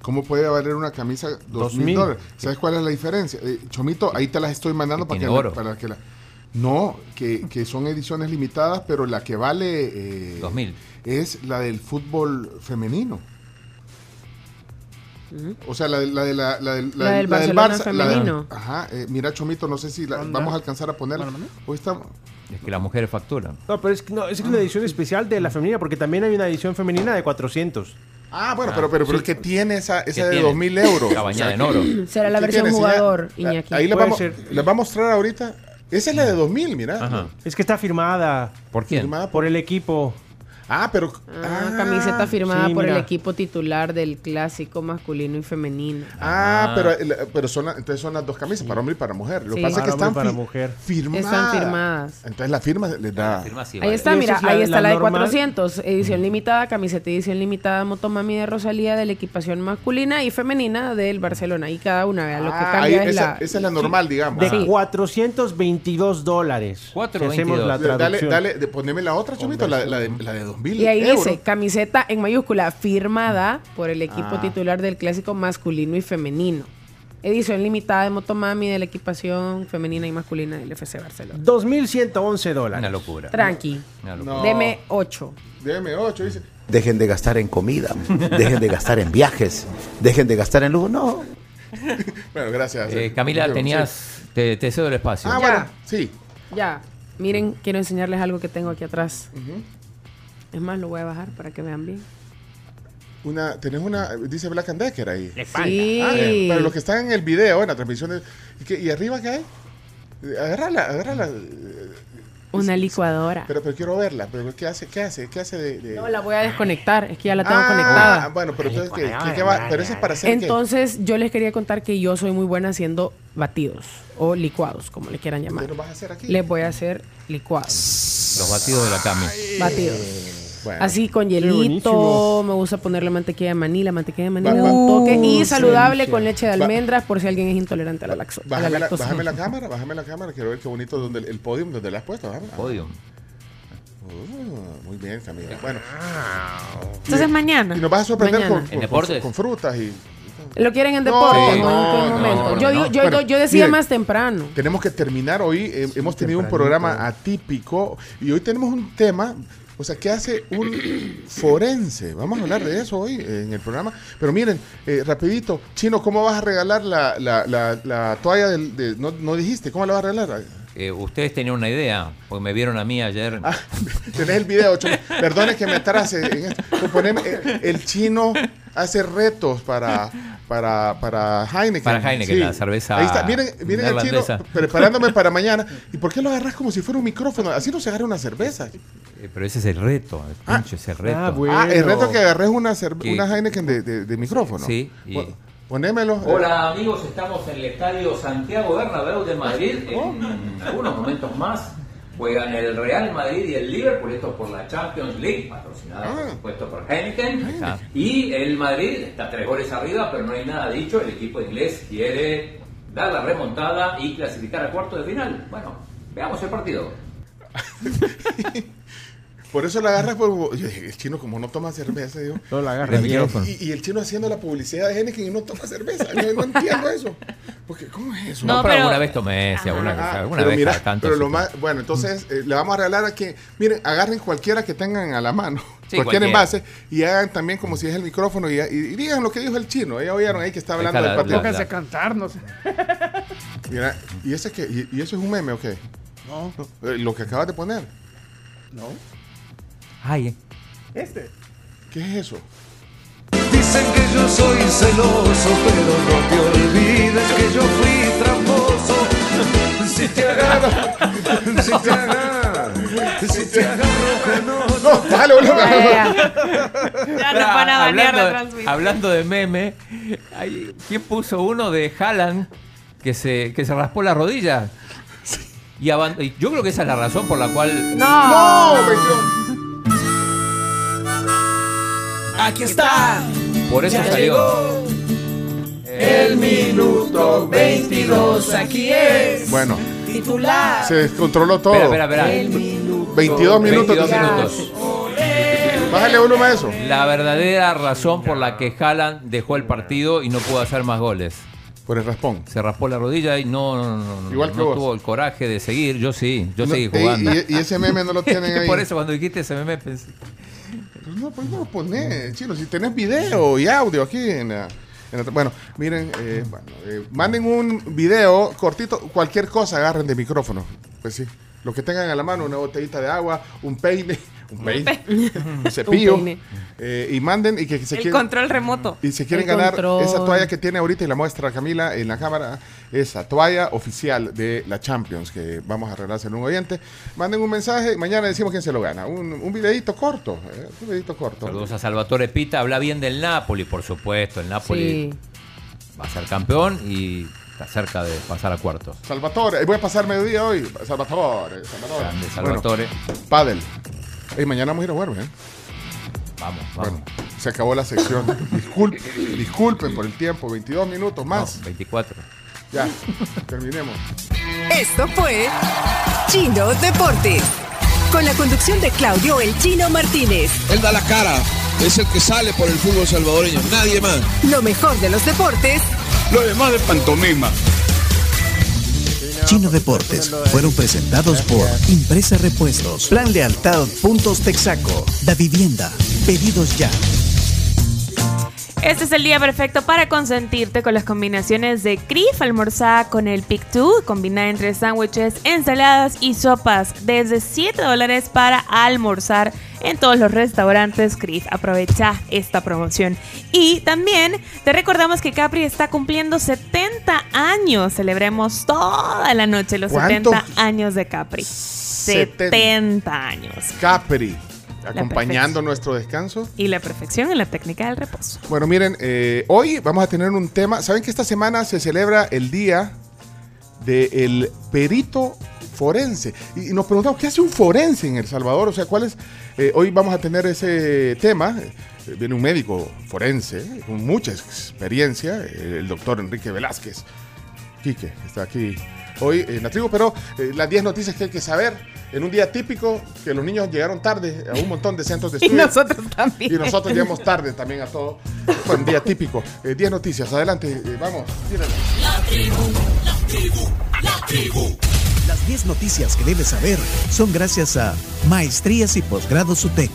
¿Cómo puede valer una camisa dos mil 2,000? dólares? ¿Sabes cuál es la diferencia? Eh, Chomito, ahí te las estoy mandando Que para que, la- para que la... No, que, que son ediciones limitadas, pero la que vale... eh, 2000. Es la del fútbol femenino. O sea, la, de- la, de la, la, del- La del del Barcelona Barça, la del- femenino. ajá, eh, mira Chomito, no sé si la- vamos a alcanzar a ponerla. Hoy estamos... Es que las mujeres facturan. No, pero es, que no, es una edición especial de la femenina porque también hay una edición femenina de 400. Ah, bueno, pero, pero, pero es que tiene esa, esa de tiene? 2000 euros. Está bañada en oro. Será la ¿qué versión jugador, Ah, Iñaki. Ahí les vamos, les va a mostrar ahorita. Esa es la de 2000, mira. Ajá. Es que está firmada ¿Por quién? Firmada por el equipo. Ah, pero. Ah, camiseta firmada sí, por el equipo titular del clásico masculino y femenino. Ah, pero, el- pero son, la- entonces son las dos camisas, para hombre y para mujer. Lo que Sí. pasa es que Para hombre están y para fi- mujer. firmadas. Están firmadas. Entonces la firma les da. Ahí está, ¿Y mira, esa es la- ahí está la la, de normal? 400, edición limitada, camiseta edición limitada Motomami de Rosalía de la equipación masculina y femenina del Barcelona. Y cada una, vea, lo que Ah, cambia ahí, es esa, la... esa es la normal, digamos. De Ah. 422 dólares. Si hacemos la Dale, traducción. dale, poneme la otra, Chomito, la, la de, la de 2000 Y ahí euros. dice, camiseta en mayúscula, firmada por el equipo Ah. titular del clásico masculino y femenino. Edición limitada de Motomami de la equipación femenina y masculina del FC Barcelona. 2.111 dólares. Una locura. Tranqui. Una locura. Deme 8. Deme 8, dice. Dejen de gastar en comida, dejen de gastar en viajes, dejen de gastar en lujo. No, [LAUGHS] Bueno, gracias. Eh, Camila, Sí. tenías. Te, te cedo el espacio. Ah, bueno, sí. Ya. Miren, quiero enseñarles algo que tengo aquí atrás. Es más, lo voy a bajar para que vean bien. Una, tenés una, dice Black and Decker ahí. Sí. Ah, eh, pero los que están en el video, en la transmisión, de- ¿y, qué- y arriba qué hay? Agárrala, agárrala. Eh, Una licuadora. Pero, pero quiero verla. Pero ¿qué hace? ¿Qué hace? ¿Qué hace de...? de- No, la voy a desconectar. Es que ya la tengo Ah, conectada. bueno, pero entonces, ¿qué, qué- qué va? Pero eso es para hacer qué? Entonces, yo les quería contar que yo soy muy buena haciendo batidos o licuados, como le quieran llamar. ¿Qué nos vas a hacer aquí? Les voy a hacer licuados. Los batidos de la Cami. Batidos. Bueno. Así con hielito, me gusta ponerle mantequilla de maní, la mantequilla de maní Va- le da un toque y Uh, saludable sí, con leche de almendras por si alguien es intolerante a la, laxo- a la Bájame la, lactosa. bájame la cámara, bájame la cámara. Quiero ver qué bonito donde el, podium, donde la has puesto. bájame. Podium. Uh, muy bien, Camila. Bueno. Entonces mañana. Y nos vas a sorprender con, ¿En con- deportes? con frutas y... ¿Lo quieren en No, deporte? no, yo, yo, decía miren. más temprano. Tenemos que terminar hoy. eh, hemos tenido un programa atípico y hoy tenemos un tema. O sea, ¿qué hace un forense? Vamos a hablar de eso hoy eh, en el programa. Pero miren, eh, rapidito, Chino, ¿cómo vas a regalar la, la, la, la toalla del... de- no, no dijiste, ¿cómo la vas a regalar? Eh, ustedes tenían una idea, porque me vieron a mí ayer. Ah, [LAUGHS] Tenés el video, Chino. Perdone que me atrase en esto. Pero poneme, eh, el chino hace retos para, para, para Heineken. Para Heineken, la cerveza Ahí está. Miren, miren el chino preparándome para mañana. ¿Y por qué lo agarras como si fuera un micrófono? Así no se agarra una cerveza. Eh, pero ese es el reto, el pincho, ese reto. ah, bueno. Ah, el reto que agarres una, una Heineken de, de- de micrófono. Sí, y- Pon- Ponémelo. Hola amigos, estamos en el estadio Santiago Bernabéu de Madrid. [LAUGHS] En unos momentos más juegan el Real Madrid y el Liverpool, esto por la Champions League, patrocinada por supuesto por Heineken. Y el Madrid está tres goles arriba, pero no hay nada dicho. El equipo inglés quiere dar la remontada y clasificar a cuarto de final. Bueno, veamos el partido. [LAUGHS] Por eso lo agarras. Por... Yo dije, el chino, como no toma cerveza, digo. No la agarra micrófono. Y, y el chino haciendo la publicidad de Heineken y no toma cerveza. Yo no entiendo eso. Porque, ¿cómo es eso? No, No, pero, pero- alguna vez tomé, sí, alguna, Ah, alguna pero vez mira, tanto. pero lo más, bueno, entonces eh, le vamos a regalar a que, miren, agarren cualquiera que tengan a la mano, Sí, cualquier cualquiera. envase, y hagan también como si es el micrófono y, y- y digan lo que dijo el chino. Ya oyeron ahí que está hablando del la- partido. la- Pónganse a cantar, no sé. [LAUGHS] Mira, ¿y, ese qué? ¿Y, y eso es un meme o qué? No, Lo que acabas de poner. no. Ay, eh. Este. ¿Qué es eso? Dicen que yo soy celoso, pero no te olvides que yo fui tramposo. Si te agarro, [LAUGHS] si te agarro, si te agarro que no. No, dale, boludo. Ya, ya nos van a banear la hablando, transmisión. hablando de meme, hay- ¿quién puso uno de Haaland que se, que se raspó la rodilla? Y, aban- y yo creo que esa es la razón por la cual. ¡No! me dio- Aquí está. Por eso Ya salió. llegó El minuto 22, aquí es. Bueno, Titular. se descontroló todo. Espera, espera, espera. 22 minutos. 22 dice. minutos. Bájale uno más eso. La verdadera razón por la que Haaland dejó el partido y no pudo hacer más goles. Por el raspón. Se raspó la rodilla y no, no, no, no, Igual que no vos. tuvo el coraje de seguir. Yo sí, yo No, seguí jugando. y- y ese meme no lo tienen [LAUGHS] ahí. Por eso cuando dijiste ese meme pensé. Pues no, pues no lo ponés, chino. Si tenés video y audio aquí en la. en la- bueno, miren, eh, bueno, eh, manden un video cortito, cualquier cosa agarren de micrófono. Pues sí, lo que tengan a la mano, una botellita de agua, un peine, [LAUGHS] un peine, un cepillo, Un peine. eh, y manden y que se El quieren- control remoto. y se quieren El ganar control. esa toalla que tiene ahorita y la muestra Camila en la cámara, esa toalla oficial de la Champions que vamos a regalarse en un oyente. Manden un mensaje, mañana decimos quién se lo gana. Un, un videito corto, eh, un videito corto. Saludos a Salvatore Pita, habla bien del Napoli, por supuesto. El Napoli va a ser campeón y está cerca de pasar a cuartos. Salvatore, eh, voy a pasar mediodía hoy. Salvatore, Salvatore. Grande Salvatore. Bueno, Padel. Ey, mañana vamos a ir a jugar, ¿eh? Vamos, vamos. Bueno, se acabó la sección. [LAUGHS] Disculpen, disculpen por el tiempo, 22 minutos más. No, 24. Ya, terminemos. Esto fue Chino Deportes. Con la conducción de Claudio El Chino Martínez. Él da la cara, es el que sale por el fútbol salvadoreño, nadie más. Lo mejor de los deportes Lo demás de pantomima. Chino Deportes fueron presentados por Impresa Repuestos, Plan Lealtad Puntos Texaco, Da Vivienda, Pedidos Ya. Este es el día perfecto para consentirte con las combinaciones de CRIF almorzada con el Pick 2, combinada entre sándwiches, ensaladas y sopas, desde 7 dólares para almorzar en todos los restaurantes CRIF. Aprovecha esta promoción. Y también te recordamos que Capri está cumpliendo 70 años. Celebremos toda la noche los ¿Cuánto? 70 años de Capri. 70 años. Capri, acompañando nuestro descanso. Y la perfección en la técnica del reposo. Bueno, miren, eh, hoy vamos a tener un tema. ¿Saben que esta semana se celebra el día del perito forense? Y, nos preguntamos, ¿qué hace un forense en El Salvador? O sea, ¿cuál es? eh, hoy vamos a tener ese tema. Eh, viene un médico forense con mucha experiencia, el doctor Enrique Velázquez. Quique, que está aquí hoy en la tribu, pero eh, las 10 noticias que hay que saber en un día típico, que los niños llegaron tarde a un montón de centros de [LAUGHS] Y estudio. nosotros también. Y nosotros llegamos tarde también a todo. Fue un día típico. 10 noticias, adelante, eh, vamos, tírala. La tribu, la tribu, la tribu. Las 10 noticias que debes saber son gracias a Maestrías y Posgrados UTEC,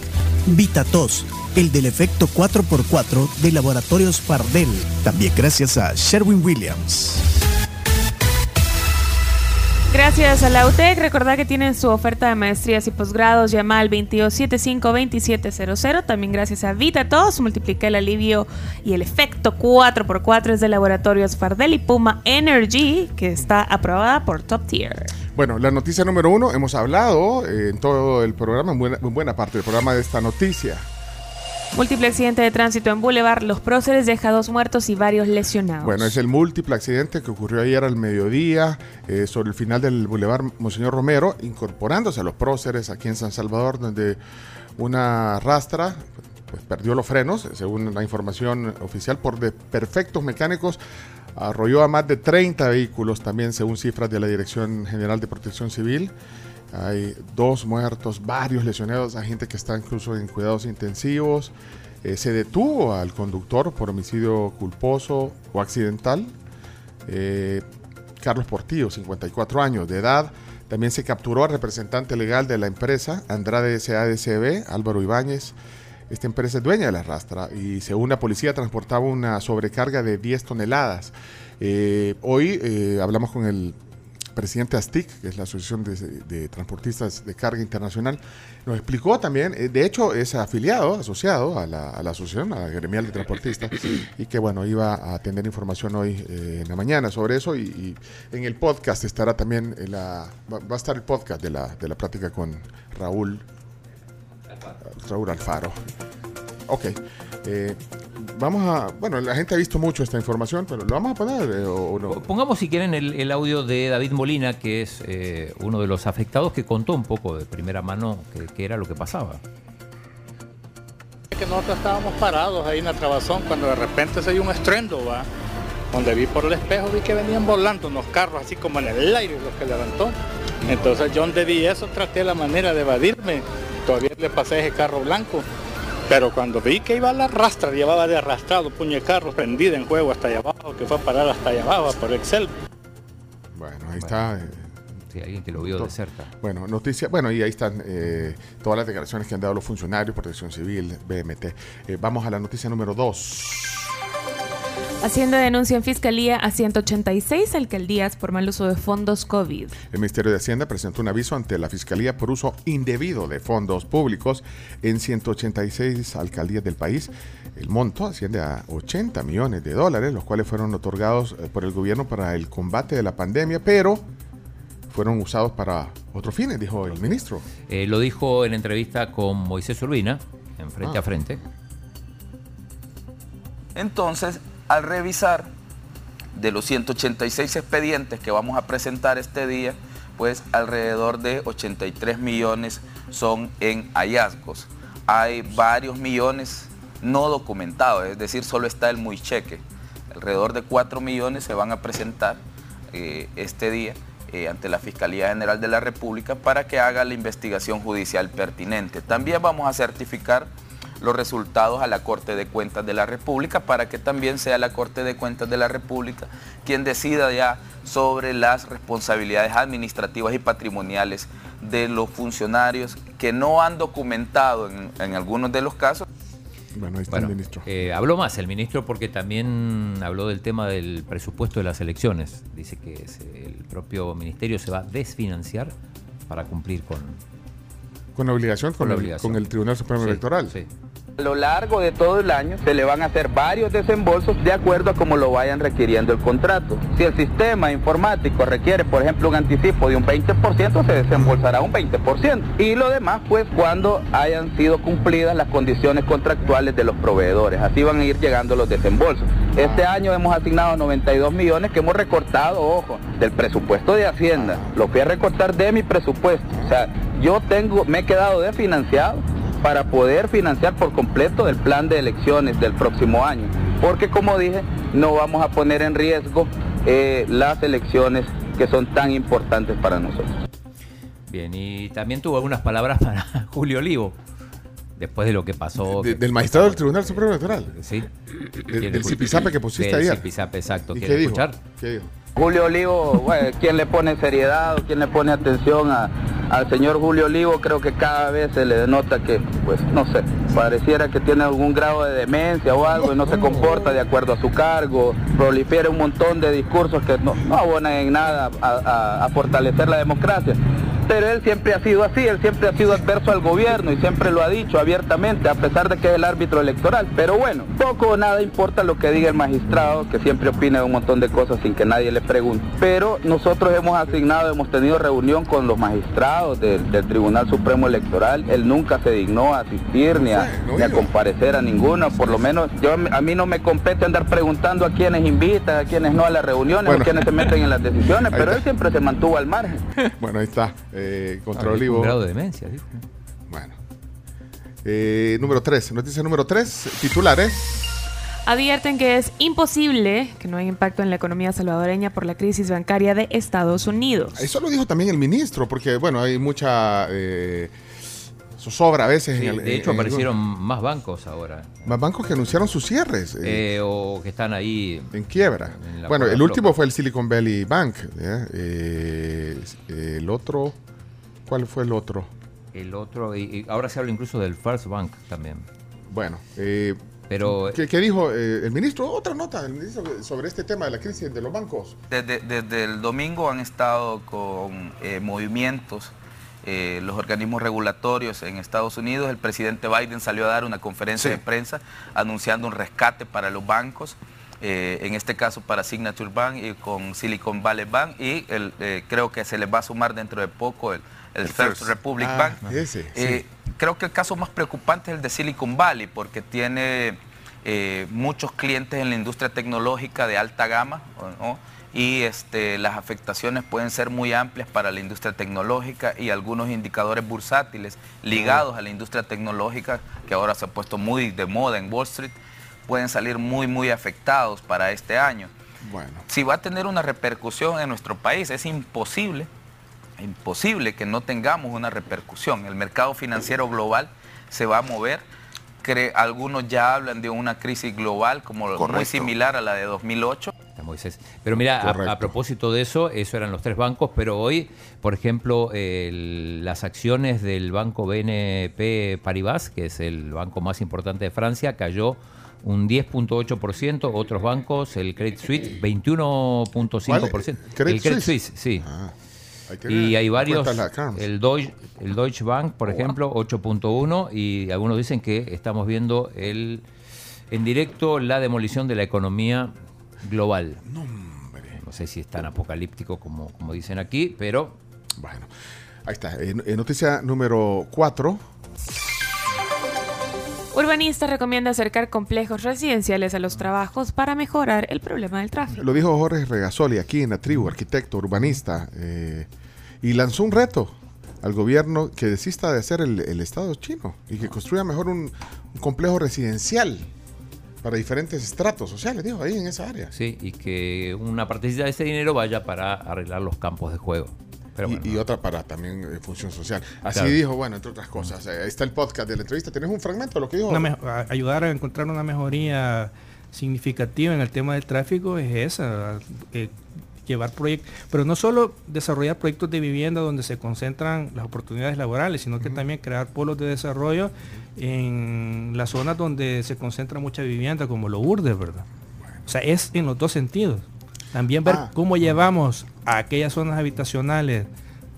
VitaTos, el del efecto 4x4 de Laboratorios Fardel, también gracias a Sherwin Williams. Gracias a la UTEC. Recordad que tienen su oferta de maestrías y posgrados. Llama al 2275-2700. También gracias a VitaTos. Multiplica el alivio y el efecto 4x4 es de Laboratorios Fardel y Puma Energy, que está aprobada por Top Tier. Bueno, la noticia número uno, hemos hablado eh, en todo el programa, en buena, en buena parte del programa de esta noticia. Múltiple accidente de tránsito en Boulevard. Los próceres deja dos muertos y varios lesionados. Bueno, es el múltiple accidente que ocurrió ayer al mediodía eh, sobre el final del Boulevard Monseñor Romero, incorporándose a los próceres aquí en San Salvador, donde una rastra pues, perdió los frenos, según la información oficial, por perfectos mecánicos. Arrolló a más de 30 vehículos, también según cifras de la Dirección General de Protección Civil. Hay dos muertos, varios lesionados, hay gente que está incluso en cuidados intensivos. Eh, se detuvo al conductor por homicidio culposo o accidental. Eh, Carlos Portillo, 54 años de edad. También se capturó al representante legal de la empresa, Andrade SADCB, Álvaro Ibáñez. Esta empresa es dueña de la rastra y según la policía transportaba una sobrecarga de 10 toneladas. Eh, hoy hablamos con el presidente ASTIC, que es la Asociación de, de Transportistas de Carga Internacional, nos explicó también, eh, de hecho es afiliado, asociado a la, a la Asociación, a la Gremial de Transportistas, [CLEARS THROAT] y que bueno, iba a tener información hoy eh, en la mañana sobre eso, y, y en el podcast estará también, en la, va, va a estar el podcast de la, de la plática con Raúl, Raúl Alfaro. Ok. Eh, vamos a. Bueno, la gente ha visto mucho esta información, pero ¿lo vamos a poner eh, o, o no? Pongamos si quieren el, el audio de David Molina, que es eh, uno de los afectados que contó un poco de primera mano qué qué era lo que pasaba. que nosotros estábamos parados ahí en la trabazón cuando de repente se dio un estruendo, va. Donde vi por el espejo vi que venían volando unos carros así como en el aire los que levantó. Entonces yo donde vi eso traté la manera de evadirme. Todavía le pasé ese carro blanco. Pero cuando vi que iba a la rastra, llevaba de arrastrado puño de carro prendida en juego hasta allá abajo, que fue a parar hasta allá abajo por Excel. Bueno, ahí está. eh, Sí, alguien que lo vio de cerca. Bueno, noticia, bueno, y ahí están eh, todas las declaraciones que han dado los funcionarios, Protección Civil, BMT. Eh, vamos a la noticia número 2. Hacienda denuncia en fiscalía a 186 alcaldías por mal uso de fondos COVID. El Ministerio de Hacienda presentó un aviso ante la Fiscalía por uso indebido de fondos públicos en 186 alcaldías del país. El monto asciende a 80 millones de dólares, los cuales fueron otorgados eh, por el gobierno para el combate de la pandemia, pero fueron usados para otros fines, dijo el ministro. Eh, lo dijo en entrevista con Moisés Urbina, en frente Ah. a frente. Entonces, al revisar de los 186 expedientes que vamos a presentar este día, pues alrededor de 83 millones son en hallazgos. Hay varios millones no documentados, es decir, solo está el muy cheque. Alrededor de 4 millones se van a presentar eh, este día eh, ante la Fiscalía General de la República para que haga la investigación judicial pertinente. También vamos a certificar los resultados a la Corte de Cuentas de la República para que también sea la Corte de Cuentas de la República quien decida ya sobre las responsabilidades administrativas y patrimoniales de los funcionarios que no han documentado en, en algunos de los casos. Bueno, ahí está Bueno, el ministro. eh, habló más el ministro porque también habló del tema del presupuesto de las elecciones. Dice que se- el propio ministerio se va a desfinanciar para cumplir con... Con obligación, con, Con la el, obligación. con el Tribunal Supremo Sí, Electoral. A lo largo de todo el año se le van a hacer varios desembolsos de acuerdo a como lo vayan requiriendo el contrato. Si el sistema informático requiere, por ejemplo, un anticipo de un 20%, se desembolsará un 20%. Y lo demás, pues, cuando hayan sido cumplidas las condiciones contractuales de los proveedores. Así van a ir llegando los desembolsos. Este año hemos asignado 92 millones que hemos recortado, ojo, del presupuesto de Hacienda. Lo fui a recortar de mi presupuesto. O sea, yo tengo, me he quedado desfinanciado para poder financiar por completo el plan de elecciones del próximo año. Porque como dije, no vamos a poner en riesgo eh, las elecciones que son tan importantes para nosotros. Bien, y también tuvo algunas palabras para [LAUGHS] Julio Olivo, después de lo que pasó. De- del magistrado del Tribunal Supremo Electoral. Sí. Del- del zipizape que pusiste Del ayer. exacto. ¿Y ¿Quiere qué dijo? escuchar? ¿Qué dijo? Julio Olivo, bueno, ¿quién le pone seriedad o quién le pone atención a- al señor Julio Olivo? Creo que cada vez se le denota que, pues, no sé, pareciera que tiene algún grado de demencia o algo y no se comporta de acuerdo a su cargo, prolifera un montón de discursos que no, no abonan en nada a fortalecer la democracia. Pero él siempre ha sido así, él siempre ha sido adverso al gobierno y siempre lo ha dicho abiertamente, a pesar de que es el árbitro electoral. Pero bueno, poco o nada importa lo que diga el magistrado, que siempre opina de un montón de cosas sin que nadie le pregunte. Pero nosotros hemos asignado, hemos tenido reunión con los magistrados del, del Tribunal Supremo Electoral. Él nunca se dignó a asistir ni a, ni a comparecer a ninguno. Por lo menos yo, a mí no me compete andar preguntando a quienes invitan, a quienes no a las reuniones, Bueno. a quienes se meten en las [LAUGHS] decisiones. Pero él siempre se mantuvo al margen. Bueno, ahí está. Eh, contra Ah, Olivo. Un grado de demencia. Bueno. Eh, número 3. Noticia número 3. Titulares. Advierten que es imposible que no haya impacto en la economía salvadoreña por la crisis bancaria de Estados Unidos. Eso lo dijo también el ministro, porque, bueno, hay mucha eh, zozobra a veces. Sí, en el- de hecho, en- en- aparecieron más bancos ahora. Más bancos que anunciaron sus cierres. eh, Eh, o que están ahí. en quiebra. en Bueno, el último fue el Silicon Valley Bank. ¿eh? Eh, el otro. ¿Cuál fue el otro? El otro, y, y ahora se habla incluso del First Bank también. Bueno, eh, Pero ¿qué, qué dijo eh, el ministro? Otra nota del ministro sobre este tema de la crisis de los bancos. Desde, desde el domingo han estado con eh, movimientos eh, los organismos regulatorios en Estados Unidos. El presidente Biden salió a dar una conferencia de prensa anunciando un rescate para los bancos. eh, en este caso para Signature Bank y con Silicon Valley Bank y el, eh, creo que se les va a sumar dentro de poco el, el First Republic Ah, Bank. ese, Eh, creo que el caso más preocupante es el de Silicon Valley porque tiene eh, muchos clientes en la industria tecnológica de alta gama ¿no? y este, las afectaciones pueden ser muy amplias para la industria tecnológica y algunos indicadores bursátiles ligados a la industria tecnológica que ahora se ha puesto muy de moda en Wall Street pueden salir muy muy afectados para este año. Bueno. Si va a tener una repercusión en nuestro país, es imposible imposible que no tengamos una repercusión. El mercado financiero global se va a mover. Cre- algunos ya hablan de una crisis global como muy similar a la de 2008. Está Moisés. Pero mira, a, propósito de eso, eso eran los tres bancos, pero hoy, por ejemplo, el- las acciones del banco BNP Paribas, que es el banco más importante de Francia, cayó un 10.8%, otros bancos, el Credit Suisse 21.5%. ¿Cuál? El Credit Suisse? Suisse, sí. Hay que Y hay varios, el Deutsche, el Deutsche Bank, por ejemplo, 8.1 y algunos dicen que estamos viendo el en directo la demolición de la economía global. No sé si es tan apocalíptico como, como dicen aquí, pero Bueno, ahí está. Eh, eh, noticia número 4. Urbanista recomienda acercar complejos residenciales a los trabajos para mejorar el problema del tráfico. Lo dijo Jorge Regasoli aquí en la tribu, arquitecto, urbanista, eh, y lanzó un reto al gobierno que desista de hacer el, el Estado chino y que construya mejor un, un complejo residencial para diferentes estratos sociales, dijo ahí en esa área. sí, y que una partecita de ese dinero vaya para arreglar los campos de juego. Pero y, bueno, y otra para también eh, función social. Así Claro. dijo, bueno, entre otras cosas. Eh, ahí está el podcast de la entrevista. ¿Tienes un fragmento de lo que dijo? A- ayudar a encontrar una mejoría significativa en el tema del tráfico es esa, eh, llevar proyectos, pero no solo desarrollar proyectos de vivienda donde se concentran las oportunidades laborales, sino que también crear polos de desarrollo en las zonas donde se concentra mucha vivienda, como los urdes, ¿verdad? O sea, es en los dos sentidos. También ver Ah. cómo llevamos a aquellas zonas habitacionales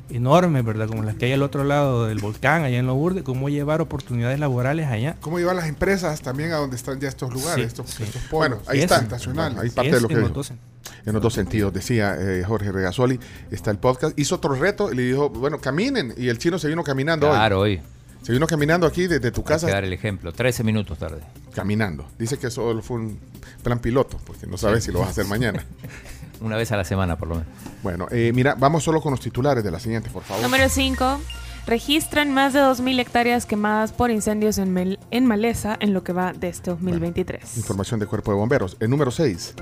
enormes, ¿verdad? Como las que hay al otro lado del volcán, allá en los urdes, cómo llevar oportunidades laborales allá. ¿Cómo llevar las empresas también a donde están ya estos lugares? Sí, estos, sí. estos? Bueno, ahí está. es nacional. Ahí Sí, parte es de lo que en los dos En los dos sentidos, decía eh, Jorge Regasoli. Está el podcast. Hizo otro reto y le dijo, bueno, caminen. Y el chino se vino caminando Claro, hoy. hoy. Se vino caminando aquí desde tu hay casa. que dar el ejemplo. 13 minutos tarde. Caminando. Dice que solo fue un plan piloto, porque no sabes si lo vas a hacer mañana. [LAUGHS] Una vez a la semana, por lo menos. Bueno, eh, mira, vamos solo con los titulares de la siguiente, por favor. Número 5. Registran más de 2.000 hectáreas quemadas por incendios en, mel- en maleza en lo que va de este 2023. Información de Cuerpo de Bomberos. El número 6.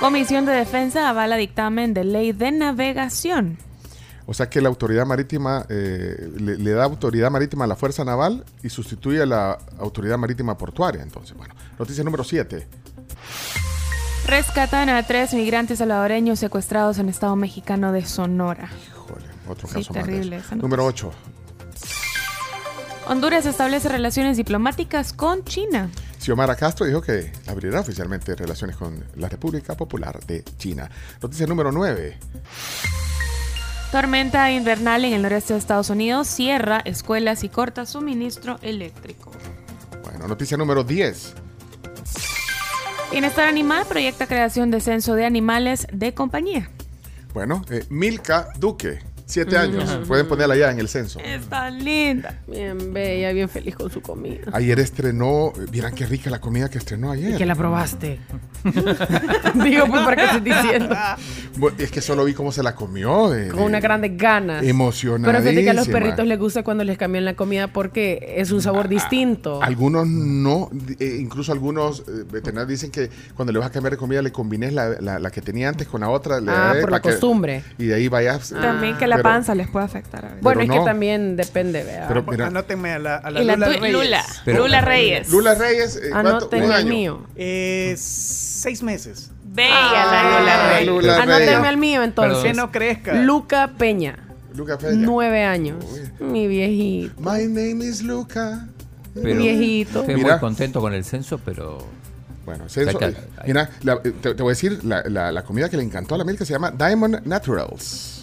Comisión de Defensa avala dictamen de ley de navegación. O sea que la autoridad marítima eh, le, le da autoridad marítima a la Fuerza Naval y sustituye a la autoridad marítima portuaria. Entonces, bueno. Noticia número 7. Rescatan a tres migrantes salvadoreños secuestrados en estado mexicano de Sonora. Otro Sí, caso más de terrible noticia. Número 8. Honduras establece relaciones diplomáticas con China. Xiomara Castro dijo que abrirá oficialmente relaciones con la República Popular de China. Noticia número 9. Tormenta invernal en el noreste de Estados Unidos cierra escuelas y corta suministro eléctrico. Bueno, noticia número 10. Bienestar Animal proyecta creación de censo de animales de compañía. Bueno, eh, Milka Duque, 7 años. Pueden ponerla ya en el censo. Es tan linda. Bien bella, bien feliz con su comida. Ayer estrenó, eh, vieran qué rica la comida que estrenó ayer. Y que la probaste. [LAUGHS] Digo, pues, para qué estoy diciendo. Bueno, Es que solo vi cómo se la comió. de- Con unas grandes ganas. Emocionadísima. Pero fíjate que a los perritos les gusta cuando les cambian la comida porque es un Ah, sabor distinto. Algunos no, eh, incluso algunos eh, veterinarios dicen que cuando le vas a cambiar de comida le combines la, la- la que tenía antes con la otra. le- Ah, eh, por la que- costumbre. Y de ahí vayas. También que la pero- panza les puede afectar. a veces. Bueno, es no. que también depende, vea. Pero mira- Anótenme a la, a la Y la Lula Reyes. Lula. Pero- Lula Reyes. Lula Reyes, eh, el año. mío. Eh, seis meses. Bella Ah, la Lula Reyes. Lula Anótenme Reyes. al mío entonces. Que no crezca. Luca Peña. Luca Peña. Nueve años. Mi viejito. My name is Luca. Pero Viejito. Estoy Mira. muy contento con el censo, pero. Bueno, censo, eh, mira, la- eh, te, te voy a decir, la, la- la comida que le encantó a la Milka se llama Diamond Naturals.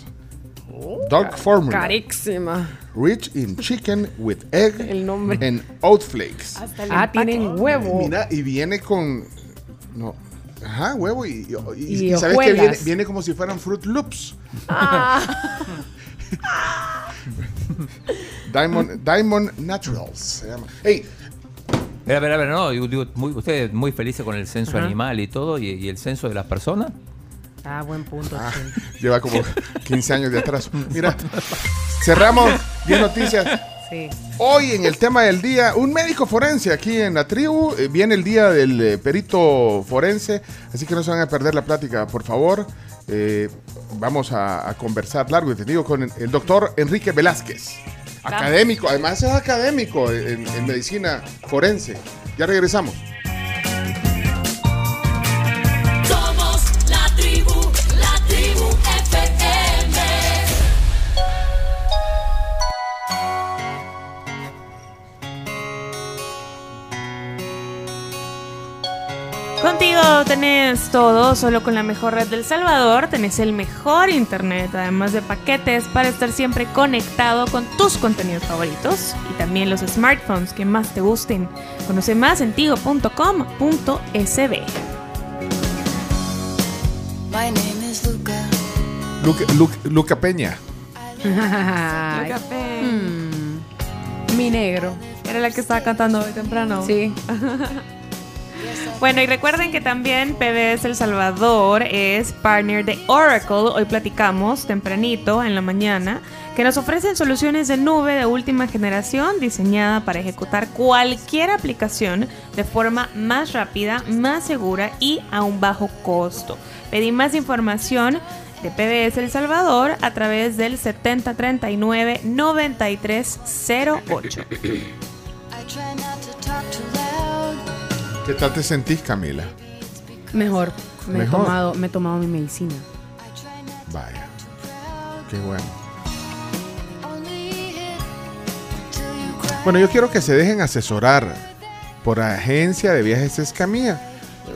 Dark Formula. Carísima. Rich in chicken with egg [LAUGHS] El nombre. and oat flakes. Ah, tienen huevo. Mira, y viene con. No. Ajá, huevo y, y, y- Y y sabes que viene, como si fueran Fruit Loops. Ah, [LAUGHS] Diamond, Diamond Naturals se llama. Hey, Espera, espera, espera, no, digo, digo, muy, ustedes muy felices con el censo Ajá. animal y todo, y, y el censo de las personas. Ah, buen punto. ah, sí. lleva como 15 años de atraso. Mira, cerramos 10 noticias. Sí. Hoy en el tema del día, un médico forense aquí en la tribu. eh, viene el día del eh, perito forense, así que no se van a perder la plática, por favor. Eh, vamos a, a conversar largo y tendido con el, el doctor Enrique Velázquez, académico, además es académico en, en medicina forense. Ya regresamos. Tenés todo solo con la mejor red del Salvador, tenés el mejor internet, además de paquetes para estar siempre conectado con tus contenidos favoritos y también los smartphones que más te gusten. Conoce más en tigo.com.sb. My name is Luca. Luca, Luca- Luca Peña. [LAUGHS] Luca Pe- Mm. Mi negro. Era la que estaba cantando hoy temprano. Sí. [LAUGHS] Bueno, y recuerden que también PBS El Salvador es partner de Oracle. Hoy platicamos tempranito en la mañana que nos ofrecen soluciones de nube de última generación diseñada para ejecutar cualquier aplicación de forma más rápida, más segura y a un bajo costo. Pedí más información de PBS El Salvador a través del 7039 ¿Qué tal te sentís, Camila? Mejor. Me, Mejor. He tomado, me he tomado mi medicina. Vaya. Qué bueno. Bueno, yo quiero que se dejen asesorar por agencia de viajes Escamilla.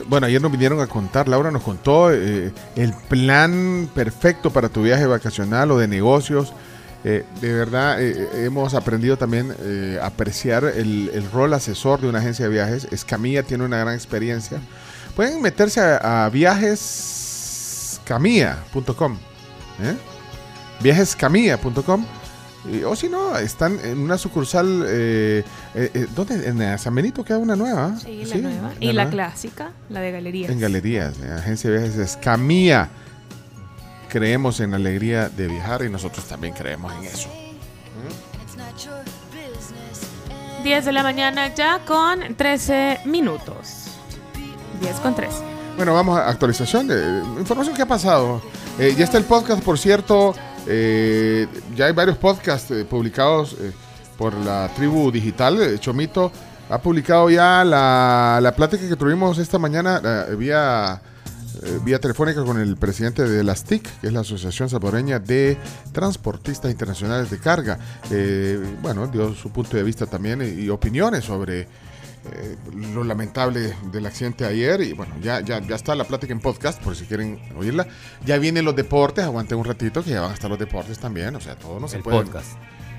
Bueno, ayer nos vinieron a contar, Laura nos contó eh, el plan perfecto para tu viaje vacacional o de negocios. Eh, de verdad, eh, hemos aprendido también eh, a apreciar el, el rol asesor de una agencia de viajes. Escamilla tiene una gran experiencia. Pueden meterse a, a viajescamilla.com. ¿eh? Viajescamilla.com. O si no, están en una sucursal. Eh, eh, eh, ¿Dónde? En San Benito queda una nueva. Sí, la Sí, nueva. Y la nueva. clásica, la de galerías. En galerías, eh, agencia de viajes Escamilla. Creemos en la alegría de viajar y nosotros también creemos en eso. 10 de la mañana ya con 13 minutos. 10 con 3. Bueno, vamos a actualización de información que ha pasado. Eh, ya está el podcast, por cierto. eh, ya hay varios podcasts eh, publicados por la tribu digital. Chomito ha publicado ya la, la plática que tuvimos esta mañana vía, eh, vía telefónica con el presidente de las TIC, que es la Asociación Salvadoreña de Transportistas Internacionales de Carga. Eh, bueno, dio su punto de vista también y, y opiniones sobre eh, lo lamentable del accidente ayer y bueno, ya, ya, ya está la plática en podcast por si quieren oírla. Ya vienen los deportes, aguanten un ratito que ya van a estar los deportes también, o sea, todo no se El puede. podcast.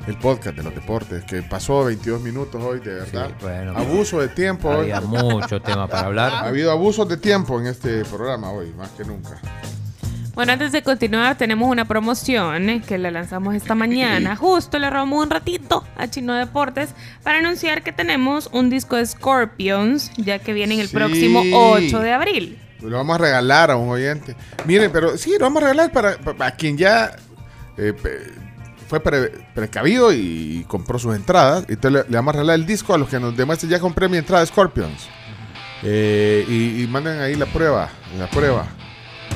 El podcast de los deportes, que pasó 22 minutos hoy, de verdad. bueno, abuso de tiempo hoy. Había mucho tema para hablar. Ha habido abusos de tiempo en este programa hoy, más que nunca. Bueno, antes de continuar, tenemos una promoción eh, que la lanzamos esta mañana. [CLEARS THROAT] Justo le robamos un ratito a Chino Deportes para anunciar que tenemos un disco de Scorpions, ya que viene en el Sí. próximo 8 de abril. Lo vamos a regalar a un oyente. Miren, pero sí, lo vamos a regalar para, para quien ya eh, fue pre- precavido y compró sus entradas. Entonces le, le vamos a regalar el disco a los que nos demuestren ya compré mi entrada de Scorpions. Eh, y, y manden ahí la prueba, la prueba.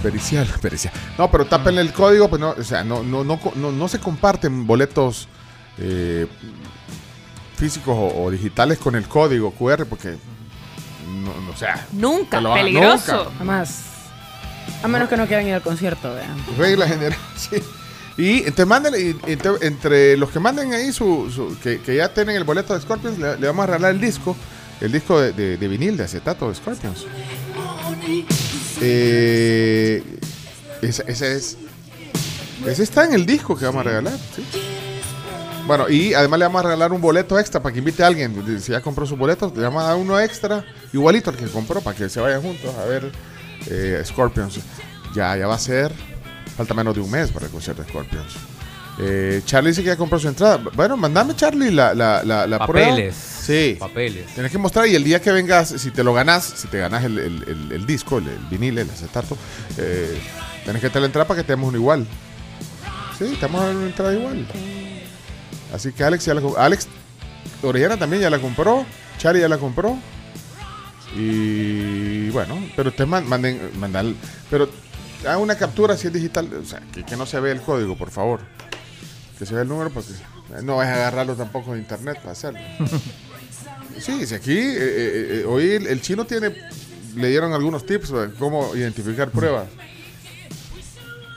Pericial, [LAUGHS] pericial. No, pero tápenle el código, pues no, o sea, no, no, no, no, no se comparten boletos eh, físicos o, o digitales con el código QR porque no, no, o sea, Nunca, lo peligroso. nunca. Jamás. A menos que no quieran ir al concierto, vean. Regla general, [LAUGHS] sí. Y y ente- entre los que manden ahí su, que, ya tienen el boleto de Scorpions, le, vamos a regalar el disco, el disco de, vinil, de acetato de Scorpions. Eh, ese, ese es. Ese está en el disco que vamos a regalar, sí. Bueno, y además le vamos a regalar un boleto extra para que invite a alguien. Si ya compró su boleto, le vamos a dar uno extra, igualito al que compró, para que se vayan juntos a ver eh, Scorpions. Ya, ya va a ser. Falta menos de un mes para el concierto de Scorpions. Eh, Charlie dice que ya compró su entrada. Bueno, mandame, Charlie, la, la, la, la prueba. Papeles. Sí. Papeles. Tienes que mostrar y el día que vengas, si te lo ganas, si te ganas el, el- el- el disco, el, vinil, el acetato, eh, tienes que tener la entrada para que te demos uno igual. Sí, te vamos a dar una entrada igual. Así que Alex ya la compró. Alex Orellana también ya la compró. Charlie ya la compró. Y bueno, pero ustedes man- manden, mandan, pero hagan una captura si es digital, o sea, que, que no se vea el código, por favor. Que se vea el número porque no vas a agarrarlo tampoco de internet para hacerlo. [LAUGHS] Sí, si aquí, eh, eh, eh, hoy el, el chino tiene, le dieron algunos tips de cómo identificar pruebas.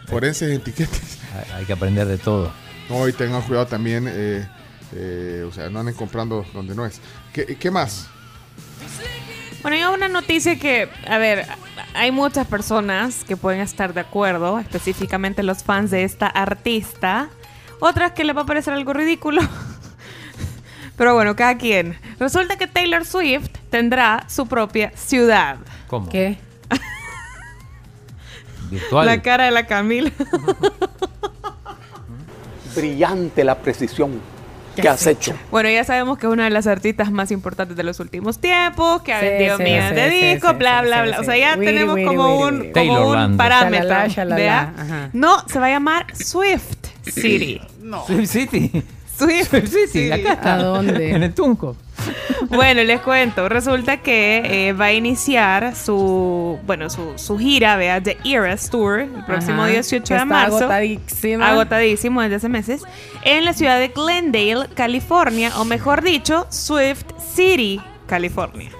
Forenses y etiquetas. Hay- Hay que aprender de todo. No, y tengan cuidado también, eh, eh, o sea, no anden comprando donde no es. ¿Qué, qué más? Bueno, hay una noticia que, a ver, hay muchas personas que pueden estar de acuerdo, específicamente los fans de esta artista. Otras que les va a parecer algo ridículo. [LAUGHS] Pero bueno, cada quien. Resulta que Taylor Swift tendrá su propia ciudad. ¿Cómo? ¿Qué? [LAUGHS] Virtual. La cara de la Camila. Brillante la precisión que has hecho. Bueno, ya sabemos que es una de las artistas más importantes de los últimos tiempos, que ha Sí, vendido sí, millones sí, de discos, sí, bla, sí, bla, sí, bla. O sea, ya Wiri, tenemos wiri, como wiri, un, wiri. como un parámetro. Shalala, shalala, ¿vea? ajá. No, se va a llamar Swift City. Swift City. Swift, Swift City, City. acá está. ¿A dónde? En el Tunco. [LAUGHS] Bueno, les cuento. Resulta que eh, va a iniciar su, bueno, su, su gira, vea, The Eras Tour, el próximo Ajá, 18 que de marzo. agotadísima. Agotadísimo desde hace meses. En la ciudad de Glendale, California, o mejor dicho, Swift City, California.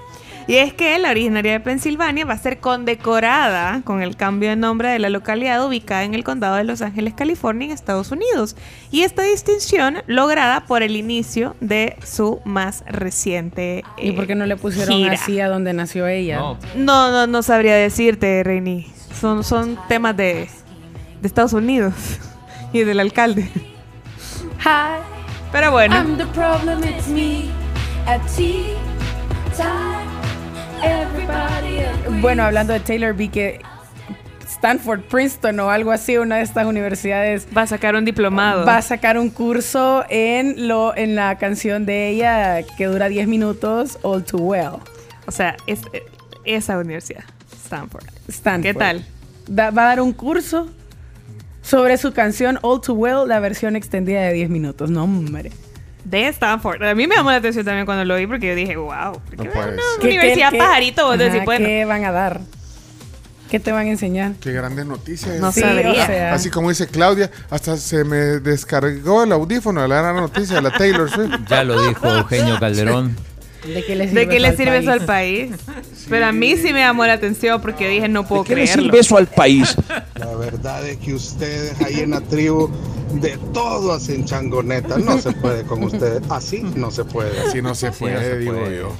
Y es que la originaria de Pensilvania va a ser condecorada con el cambio de nombre de la localidad ubicada en el condado de Los Ángeles, California, en Estados Unidos. Y esta distinción lograda por el inicio de su más reciente ¿Y por qué no le pusieron gira. así a donde nació ella? No, No, no, no sabría decirte, Reini. Son, son temas de, de Estados Unidos [LAUGHS] y del alcalde. Hi, Pero bueno. I'm the problem, it's me. At tea time. Bueno, hablando de Taylor, vi que Stanford, Princeton o algo así, una de estas universidades Va a sacar un diplomado. va a sacar un curso en lo en la canción de ella que dura 10 minutos, All Too Well. O sea, es, esa universidad, Stanford. Stanford. ¿Qué tal? Da- va a dar un curso sobre su canción All Too Well, la versión extendida de 10 minutos. No, hombre. De Stanford. A mí me llamó la atención también cuando lo vi porque yo dije, wow. No. ¿Qué- Universidad qué- qué- pajarito, vos decís, Ajá, bueno. ¿Qué van a dar? ¿Qué te van a enseñar? Qué grandes noticias. No Sí, sabría. o sea, Así como dice Claudia, hasta se me descargó el audífono de la gran noticia de la Taylor Swift. Ya lo dijo Eugenio Calderón. ¿De qué le ¿De qué le sirve eso al país? [LAUGHS] Pero a mí sí me llamó la atención porque dije, no puedo ¿Qué le creerlo. sirve eso al país? [LAUGHS] La verdad es que ustedes ahí en la tribu de todo hacen changoneta. No se puede con ustedes. Así no se puede. Así no se Sí, puede, no se digo puede. yo.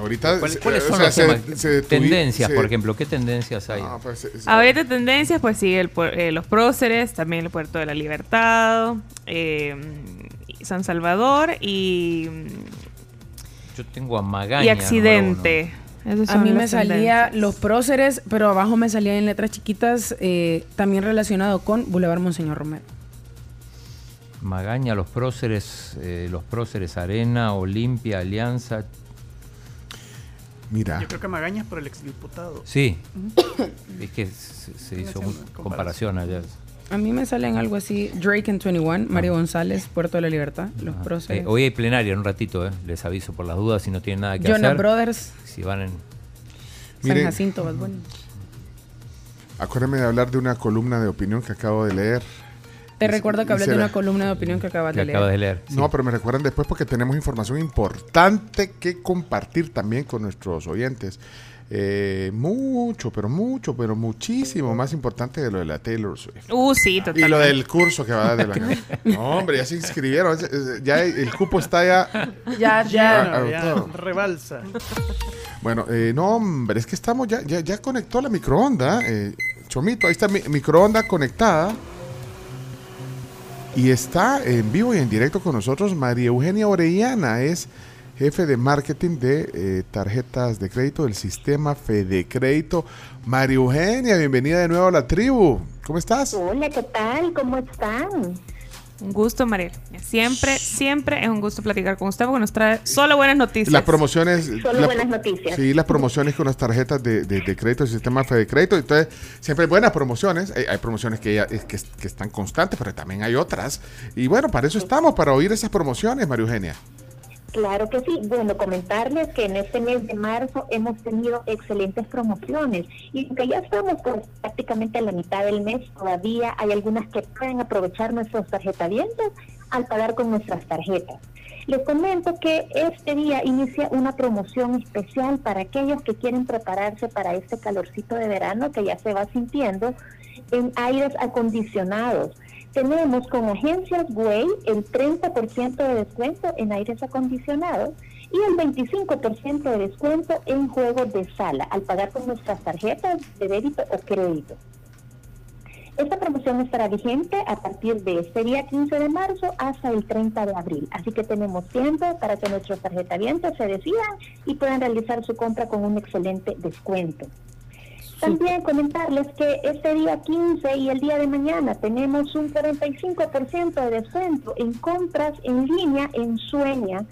Ahorita, ¿Cuál- se- ¿Cuáles o son sea, los se- temas? se detuvi- tendencias, se- por ejemplo. ¿Qué tendencias hay? Pues, se- Ahorita tendencias, pues sí, el, eh, los próceres, también el Puerto de la Libertad, eh, San Salvador y, Yo tengo a Magaña. y accidente. A mí me salía los próceres, pero abajo me salía en letras chiquitas eh, también relacionado con Boulevard Monseñor Romero. Magaña, los próceres, eh, los próceres Arena, Olimpia, Alianza. Mira, Yo creo que Magaña es por el exdiputado. Sí. es que se, se hizo comparación allá. A mí me salen algo así, Drake en 21, Mario González, Puerto de la Libertad, los Eh, próceres. hoy hay plenaria en un ratito, eh. les aviso por las dudas si no tienen nada que Jonas hacer. Brothers, Si van en. San Miren. Jacinto, Bad Bunny. acuérdame de hablar de una columna de opinión que acabo de leer. Te recuerdo que hablé de una columna de opinión que acabas que de leer. acabas de leer. sí. No, pero me recuerdan después porque tenemos información importante que compartir también con nuestros oyentes. Eh, mucho, pero mucho, pero muchísimo más importante de lo de la Taylor Swift. Uh, sí, Y totalmente. lo del curso que va a dar de la [LAUGHS] No, hombre, ya se inscribieron. Ya el cupo está ya. Ya, Ya, ya, rebalsa. Bueno, eh, no, hombre, es que estamos ya, ya, ya conectó la microonda. eh, Chomito, ahí está mi microonda conectada. Y está en vivo y en directo con nosotros María Eugenia Orellana, es jefe de marketing de eh, tarjetas de crédito del sistema Fede Crédito. María Eugenia, bienvenida de nuevo a la tribu. ¿Cómo estás? Hola, ¿qué tal? ¿Cómo están? Un gusto, Mariel. Siempre, siempre es un gusto platicar con usted porque nos trae solo buenas noticias. Las promociones. Solo la- buenas noticias. Sí, las promociones con las tarjetas de, de- de crédito, el sistema Fede Crédito. Entonces, siempre hay buenas promociones. Hay, hay promociones que, ya- que, que están constantes, pero también hay otras. Y bueno, para eso estamos, para oír esas promociones, María Eugenia. Claro que sí. Bueno, comentarles que en este mes de marzo hemos tenido excelentes promociones y aunque ya estamos pues, prácticamente a la mitad del mes, todavía hay algunas que pueden aprovechar nuestros tarjetavientos al pagar con nuestras tarjetas. Les comento que este día inicia una promoción especial para aquellos que quieren prepararse para este calorcito de verano que ya se va sintiendo en aires acondicionados. Tenemos con agencias Way el 30% de descuento en aires acondicionados y el 25% de descuento en juegos de sala al pagar con nuestras tarjetas de débito o crédito. Esta promoción estará vigente a partir de este día 15 de marzo hasta el 30 de abril. Así que tenemos tiempo para que nuestros tarjetavientes se decidan y puedan realizar su compra con un excelente descuento. También comentarles que este día 15 y el día de mañana tenemos un 45% de descuento en compras en línea en Sueña.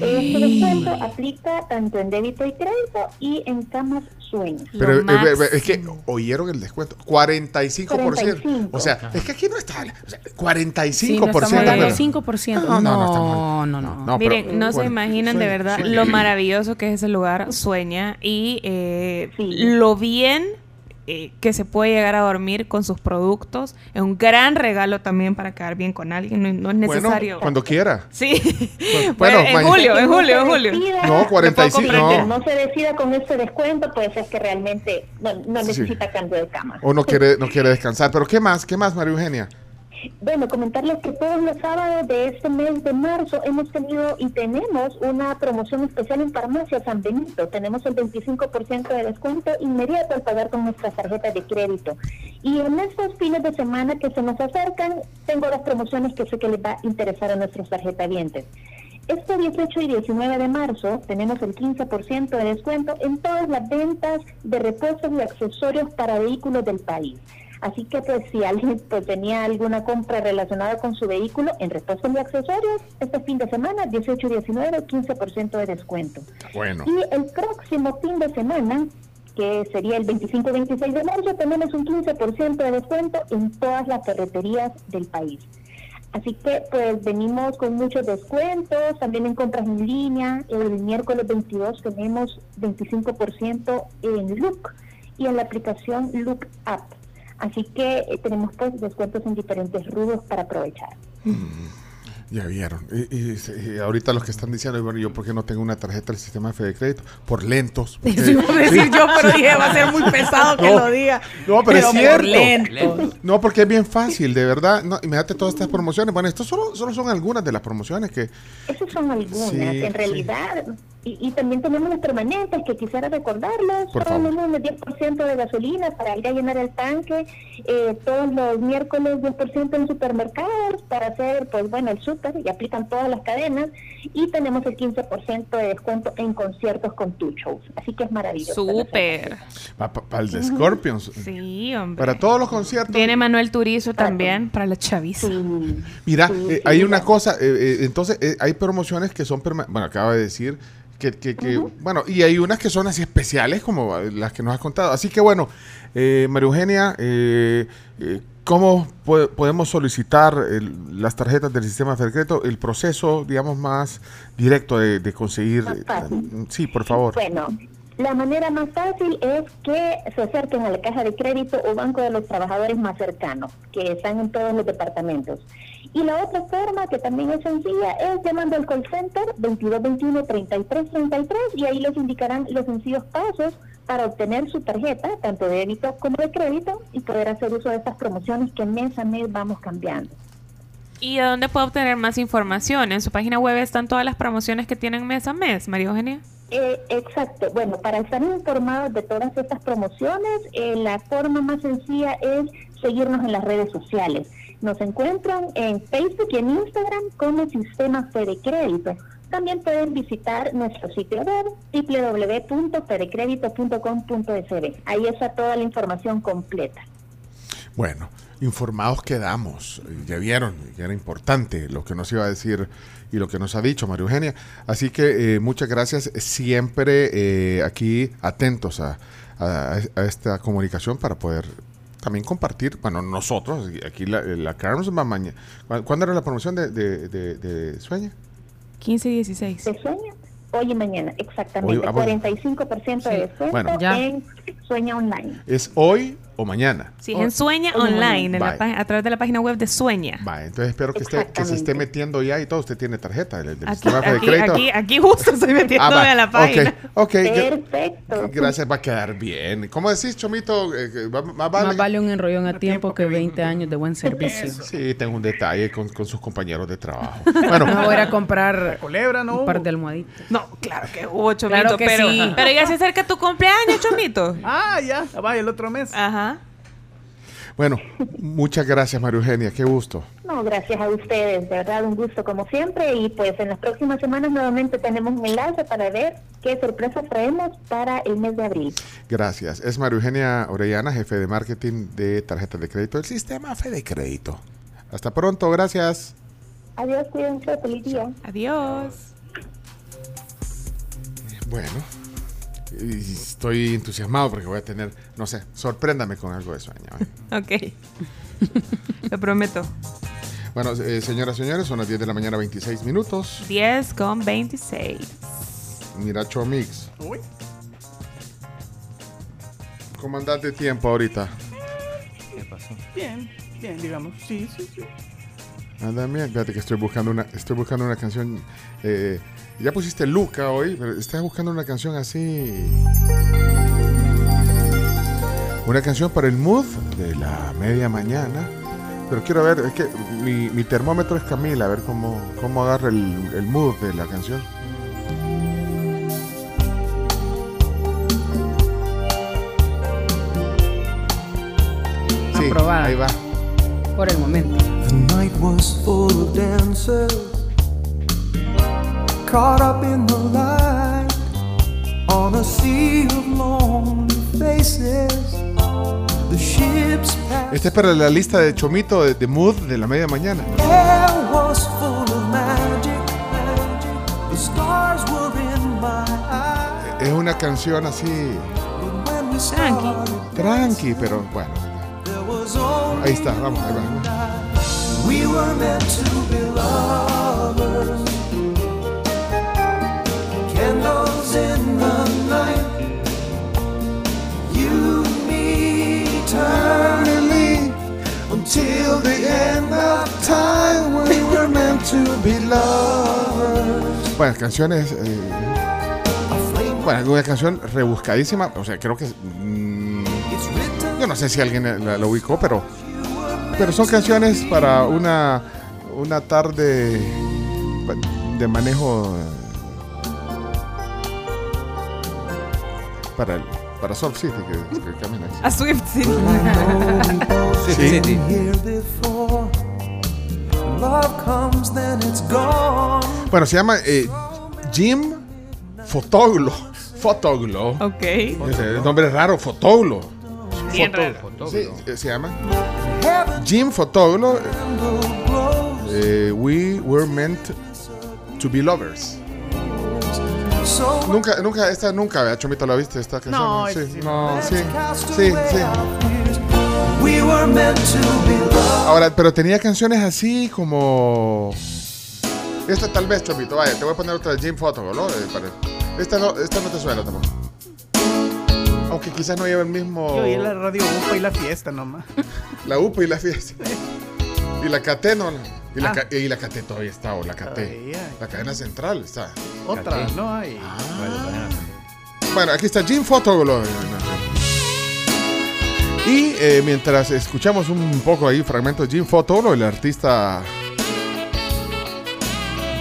Este descuento aplica tanto en débito y crédito y en camas Sueña. Pero eh, es que oyeron el descuento. 45%. 45. O sea, es que aquí no está. o sea, 45%. Sí, no estamos hablando de pero- 5%. No, no, no, está No, no, no. Pero- Miren, no se imaginan de verdad lo maravilloso que es ese lugar, sueña, y eh, lo bien eh, que se puede llegar a dormir con sus productos. Es un gran regalo también para quedar bien con alguien, no, no es necesario. Bueno, cuando quiera. Sí. Bueno, Bueno, en julio, en No julio, se en julio. decida- No, 45, lo puedo comprender, no. no se decida con este descuento, pues es que realmente no, no Sí. necesita cambio de cama. O no quiere, no quiere descansar. Pero ¿qué más? ¿Qué más, María Eugenia? Bueno, comentarles que todos los sábados de este mes de marzo hemos tenido y tenemos una promoción especial en Farmacia San Benito. Tenemos el 25% de descuento inmediato al pagar con nuestras tarjetas de crédito. Y en estos fines de semana que se nos acercan, tengo las promociones que sé que les va a interesar a nuestros tarjetavientes. Este 18 y 19 de marzo tenemos el 15% de descuento en todas las ventas de repuestos y accesorios para vehículos del país. Así que pues si alguien pues, tenía alguna compra relacionada con su vehículo en repuestos y accesorios, este fin de semana 18 y 19 15% de descuento. Bueno. Y el próximo fin de semana, que sería el 25 y 26 de marzo, tenemos un 15% de descuento en todas las ferreterías del país. Así que pues venimos con muchos descuentos, también en compras en línea. El miércoles 22 tenemos 25% en Look y en la aplicación Look App. Así que eh, tenemos pues descuentos en diferentes rubros para aprovechar. Ya vieron. Y, y- y ahorita los que están diciendo, bueno, yo por qué no tengo una tarjeta del sistema de Fede Crédito? Por lentos. [LAUGHS] porque- iba a decir Sí. yo, pero dije, va a ser muy pesado que [LAUGHS] No, lo diga. No, pero, es por cierto. No, porque es bien fácil, de verdad. No, imagínate todas estas promociones. Bueno, estas solo, solo son algunas de las promociones que... Esas son algunas, Sí, en sí. realidad. Y, y también tenemos las permanentes que quisiera recordarles. Los favor. lunes 10% de gasolina para ir a llenar el tanque. eh, todos los miércoles 10% en supermercados para hacer, pues bueno, el súper y aplican todas las cadenas. Y tenemos el 15% de descuento en conciertos con tu shows. Así que es maravilloso. Súper. Para el de Scorpions. Sí, hombre. Para todos los conciertos. Viene Manuel Turizo también para la chaviza. Mira, eh, hay una cosa, eh, eh, entonces eh, hay promociones que son permanentes, bueno, acaba de decir que, que- que- bueno, y hay unas que son así especiales como las que nos has contado. Así que bueno, eh, María Eugenia, eh, eh, ¿cómo po- podemos solicitar el- las tarjetas del sistema de secreto? El proceso, digamos, más directo de, de conseguir... eh, sí, por favor. Bueno, la manera más fácil es que se acerquen a la caja de crédito o banco de los trabajadores más cercanos, que están en todos los departamentos. Y la otra forma, que también es sencilla, es llamando al call center 2221-3333 y ahí les indicarán los sencillos pasos para obtener su tarjeta, tanto de débito como de crédito, y poder hacer uso de estas promociones que mes a mes vamos cambiando. ¿Y de dónde puedo obtener más información? En su página web están todas las promociones que tienen mes a mes, María Eugenia. Eh, exacto. Bueno, para estar informados de todas estas promociones, eh, la forma más sencilla es seguirnos en las redes sociales. Nos encuentran en Facebook y en Instagram como Sistema Fede Crédito. También pueden visitar nuestro sitio web www.fedecredito.com.sb. Ahí está toda la información completa. Bueno, informados quedamos. Ya vieron, ya era importante lo que nos iba a decir y lo que nos ha dicho María Eugenia. Así que eh, muchas gracias. Siempre eh, aquí atentos a, a- a esta comunicación para poder también compartir. Bueno, nosotros, aquí la, la Carms va mañana. ¿Cuándo era la promoción de, de, de- de Sueña? 15 y 16. ¿De Sueña? Hoy y mañana, exactamente. Hoy- ah, bueno. 45% de descuento Bueno. En Sueña Online. Es hoy o mañana. Sí, es en Sueña Online, en la a través de la página web de Sueña. Va, entonces espero que, esté, que se esté metiendo ya y todo. Usted tiene tarjeta del, del Aquí, de crédito. aquí, aquí justo estoy metiéndome Ah, va. a la página. Ok. Perfecto. Gracias, va a quedar bien. ¿Cómo decís, Chomito? Eh, va- más vale- Más vale un enrollón a tiempo que 20 años de buen servicio. Sí, tengo un detalle con, con sus compañeros de trabajo. [LAUGHS] Bueno, Me voy a ir a comprar culebra, ¿no? un par de almohaditas. No, claro que hubo, Chomito. Claro que pero, sí. pero ya se acerca tu cumpleaños, Chomito. Ah, ya, vaya el otro mes. Ajá. Bueno, muchas gracias, María Eugenia. Qué gusto. No, gracias a ustedes, de verdad un gusto como siempre y pues en las próximas semanas nuevamente tenemos un enlace para ver qué sorpresas traemos para el mes de abril. Gracias. Es María Eugenia Orellana, jefe de marketing de tarjetas de crédito del sistema Fede Crédito. Hasta pronto, gracias. Adiós, cuídense, feliz día. Adiós. Bueno, y estoy entusiasmado porque voy a tener, no sé, sorpréndame con algo de sueño. ¿eh? [LAUGHS] Ok. Lo prometo. Bueno, eh, señoras y señores, son las 10 de la mañana, 26 minutos. 10 con 26. Mira, Chomix. ¿Cómo andás de tiempo ahorita? ¿Qué pasó? Bien, bien, digamos. Sí, sí, sí. Anda bien, fíjate que estoy buscando una, estoy buscando una canción. eh, ya pusiste Luca hoy, pero estás buscando una canción así. Una canción para el mood de la media mañana. Pero quiero ver, es que mi, mi termómetro es Camila, a ver cómo, cómo agarra el, el mood de la canción. Sí, Aprobada. ahí va. Por el momento. The night was full of dancers, caught up in the light, on a sea of lonely faces. The ships passed, Este es para la lista de Chomito de, de mood de la media mañana. air was full of magic, magic. The stars were in my eyes. Es una canción así When we started, tranqui, pero bueno. there was only Ahí está, vamos, ahí va. We were meant to be lovers. Candles in the night. You and me eternally. Until the end of time. We were meant to be lovers. Bueno, canciones. eh, bueno, una canción rebuscadísima. O sea, creo que. mm, yo no sé si alguien la, la ubicó, pero. Pero son canciones para una. Una tarde de manejo. Para el. Para Surf City, que, que camina así. A Swift City. It's gone. Bueno, se llama eh, Jim Fotoglo. Fotoglo. Ok. Es el nombre raro, Fotoglo. Bien Foto- Sí, eh, se llama Jim Fotoglo. eh, we were meant to be lovers. Nunca, nunca, esta nunca, ¿verdad, Chomito, la viste esta canción? No, sí, sí. no, sí, sí, sí. We were meant to be lovers. Ahora, pero tenía canciones así como. Esta tal vez, Chomito, vaya, te voy a poner otra de Jim Fotoglo, ¿no? Eh, para- Esta no, esta no te suena tampoco. Aunque quizás no lleva el mismo. Yo oí la radio UPA y la fiesta nomás. La UPA y la fiesta. [LAUGHS] Y la CAT no. Y la, Ah. ca- y la CAT todavía está, o la CAT. Todavía. La cadena central está. Otra, no hay. Bueno, aquí está Jim Fotoglo. Y eh, mientras escuchamos un poco ahí, fragmento de Jim Fotoglo, el artista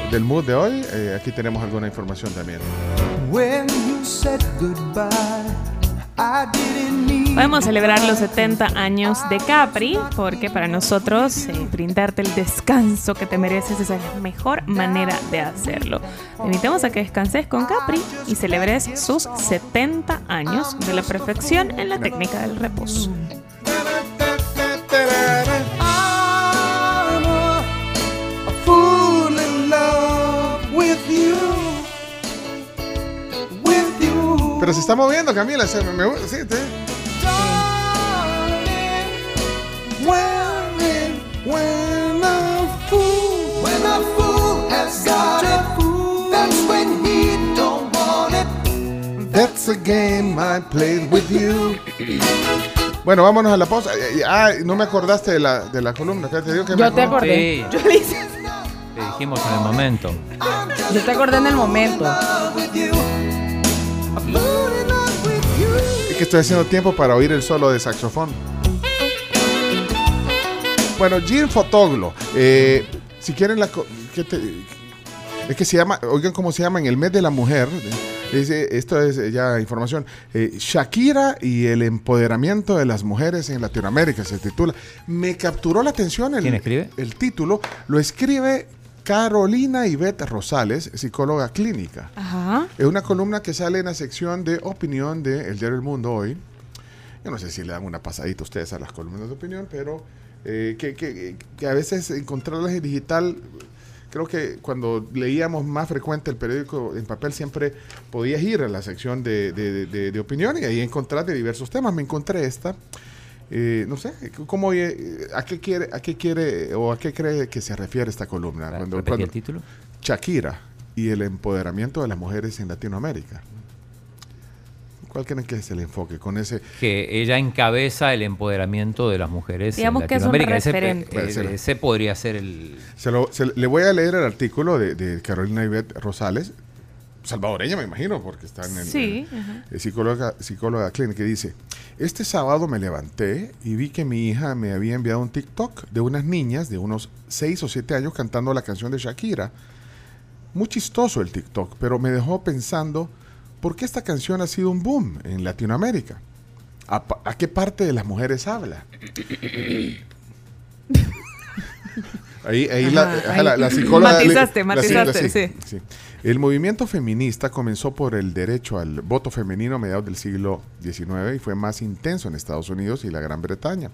del mood de hoy, eh, aquí tenemos alguna información también. When you said goodbye, Podemos celebrar los 70 años de Capri porque para nosotros eh, brindarte el descanso que te mereces es la mejor manera de hacerlo. Te invitamos a que descanses con Capri y celebres sus 70 años de la perfección en la técnica del reposo. Pero se está moviendo, Camila. se- me- me- sí, it, that's when he don't want it. That's a game I played with you. Bueno, vámonos a la pausa. Ah, no me acordaste de la, de la columna. ¿Qué te digo que Yo me te acordé? acordé. Sí. Yo le hice. Te dijimos en el momento. Yo te acordé en el momento. Es que estoy haciendo tiempo para oír el solo de saxofón. Bueno, Jean Fotoglo. eh, si quieren la... ¿qué te- es que se llama, oigan cómo se llama en el mes de la mujer. Dice, esto es ya información. eh, Shakira y el empoderamiento de las mujeres en Latinoamérica se titula. Me capturó la atención el, ¿Quién escribe? el título. Lo escribe Carolina Ivette Rosales, psicóloga clínica. Ajá. Es una columna que sale en la sección de opinión de El Diario del Mundo hoy. Yo no sé si le dan una pasadita a ustedes a las columnas de opinión, pero eh, que, que- que a veces encontrarlas en digital, creo que cuando leíamos más frecuente el periódico en papel siempre podías ir a la sección de, de- de- de opinión y ahí encontrar de diversos temas. Me encontré esta. Eh, no sé, ¿cómo, eh, ¿a qué quiere, a qué quiere o a qué cree que se refiere esta columna? Cuando, repetí cuando- el título? Shakira y el empoderamiento de las mujeres en Latinoamérica. ¿Cuál creen que es el enfoque con ese? Que ella encabeza el empoderamiento de las mujeres Digamos en que es un Latinoamérica. Ese- referente. ese, ese podría ser el... Se lo- se- le voy a leer el artículo de, de Carolina Ivette Rosales, salvadoreña me imagino, porque está en el, Sí, en- ajá. eh, psicóloga, psicóloga clínica, dice, este sábado me levanté y vi que mi hija me había enviado un TikTok de unas niñas de unos 6 o 7 años cantando la canción de Shakira. Muy chistoso el TikTok, pero me dejó pensando, ¿por qué esta canción ha sido un boom en Latinoamérica? ¿A, a qué parte de las mujeres habla? [LAUGHS] Ahí, ahí la, Ajá, la- psicóloga... matizaste, la- matizaste, sí. sí. El movimiento feminista comenzó por el derecho al voto femenino a mediados del siglo XIX y fue más intenso en Estados Unidos y la Gran Bretaña.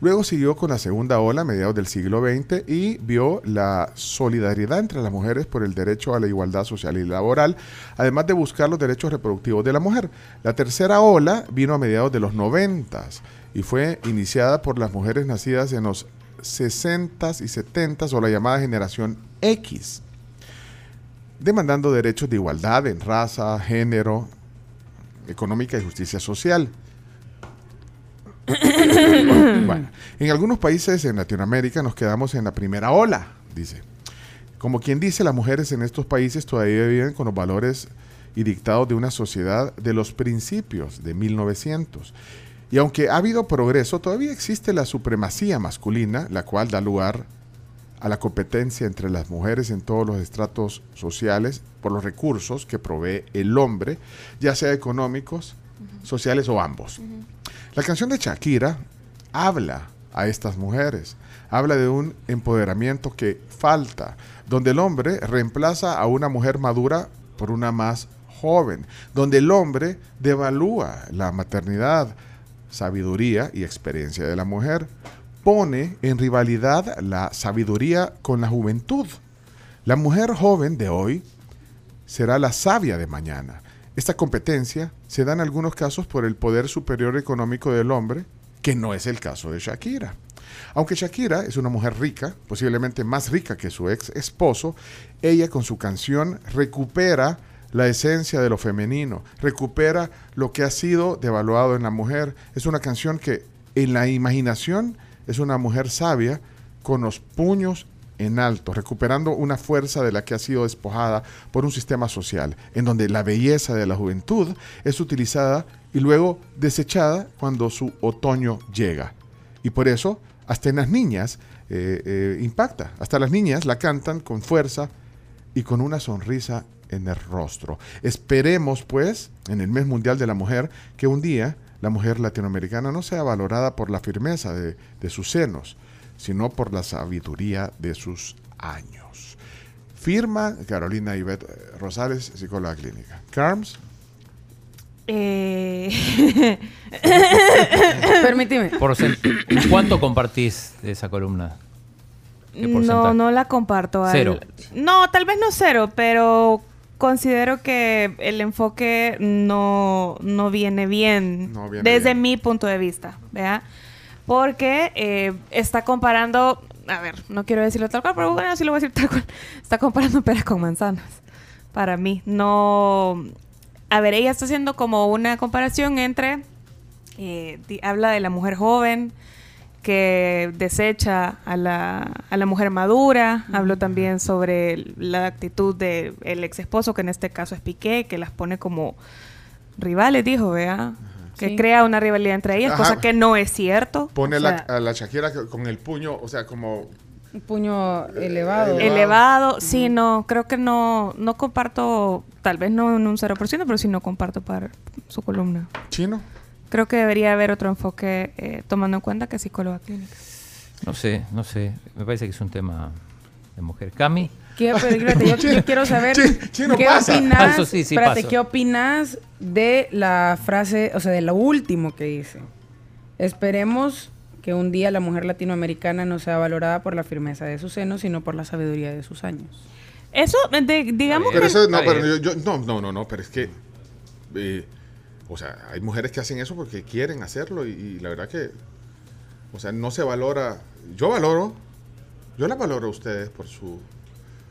Luego siguió con la segunda ola a mediados del siglo XX y vio la solidaridad entre las mujeres por el derecho a la igualdad social y laboral, además de buscar los derechos reproductivos de la mujer. La tercera ola vino a mediados de los 90 y fue iniciada por las mujeres nacidas en los 60s y 70s o la llamada generación X demandando derechos de igualdad en raza, género, económica y justicia social. [COUGHS] Bueno, en algunos países en Latinoamérica nos quedamos en la primera ola, dice. Como quien dice, las mujeres en estos países todavía viven con los valores y dictados de una sociedad de los principios de 1900. Y aunque ha habido progreso, todavía existe la supremacía masculina, la cual da lugar a la competencia entre las mujeres en todos los estratos sociales por los recursos que provee el hombre, ya sea económicos, sociales o ambos. La canción de Shakira habla a estas mujeres, habla de un empoderamiento que falta, donde el hombre reemplaza a una mujer madura por una más joven, donde el hombre devalúa la maternidad, sabiduría y experiencia de la mujer, pone en rivalidad la sabiduría con la juventud. La mujer joven de hoy será la sabia de mañana. Esta competencia se da en algunos casos por el poder superior económico del hombre, que no es el caso de Shakira. Aunque Shakira es una mujer rica, posiblemente más rica que su ex esposo, ella con su canción recupera la esencia de lo femenino, recupera lo que ha sido devaluado en la mujer. Es una canción que en la imaginación es una mujer sabia con los puños en alto, recuperando una fuerza de la que ha sido despojada por un sistema social, en donde la belleza de la juventud es utilizada y luego desechada cuando su otoño llega. Y por eso, hasta en las niñas eh, eh, impacta, hasta las niñas la cantan con fuerza y con una sonrisa en el rostro. Esperemos, pues, en el mes mundial de la mujer, que un día la mujer latinoamericana no sea valorada por la firmeza de, de sus senos, sino por la sabiduría de sus años. Firma Carolina Ivette eh, Rosales, psicóloga clínica. Carms, Eh, [LAUGHS] Permíteme. ¿Cuánto compartís de esa columna? ¿Qué no, no la comparto. al- Cero. No, tal vez no cero, pero considero que el enfoque no, no viene bien No viene desde bien. mi punto de vista, ¿vea? Porque eh, está comparando, a ver, no quiero decirlo tal cual, pero bueno, sí lo voy a decir tal cual. Está comparando peras con manzanas. Para mí, no... A ver, ella está haciendo como una comparación entre Eh, di- habla de la mujer joven que desecha a la, a la mujer madura. Habló también sobre la actitud del ex esposo, que en este caso es Piqué, que las pone como rivales, dijo, vea. Que Sí. crea una rivalidad entre ellas, Ajá. cosa que no es cierto. Pone O la- sea- a la Shakira que- con el puño, o sea, como... Un puño elevado. elevado. Sí, no, creo que no, no comparto, tal vez no en un 0%, pero sí no comparto para su columna. ¿Chino? Creo que debería haber otro enfoque eh, tomando en cuenta que es psicóloga clínica. No sé, no sé. Me parece que es un tema de mujer. Cami. ¿Qué, pero, espérate, yo, [LAUGHS] yo quiero saber chino qué pasa. opinas, Ah, eso sí, sí espérate, paso. ¿qué opinas de la frase, o sea, de lo último que dice? Esperemos que un día la mujer latinoamericana no sea valorada por la firmeza de sus senos, sino por la sabiduría de sus años. Eso, de- digamos Pero que... eso, no, pero yo, yo- no, no, no, no, pero es que, eh, o sea, hay mujeres que hacen eso porque quieren hacerlo y, y la verdad que, o sea, no se valora. Yo valoro, yo la valoro a ustedes por su.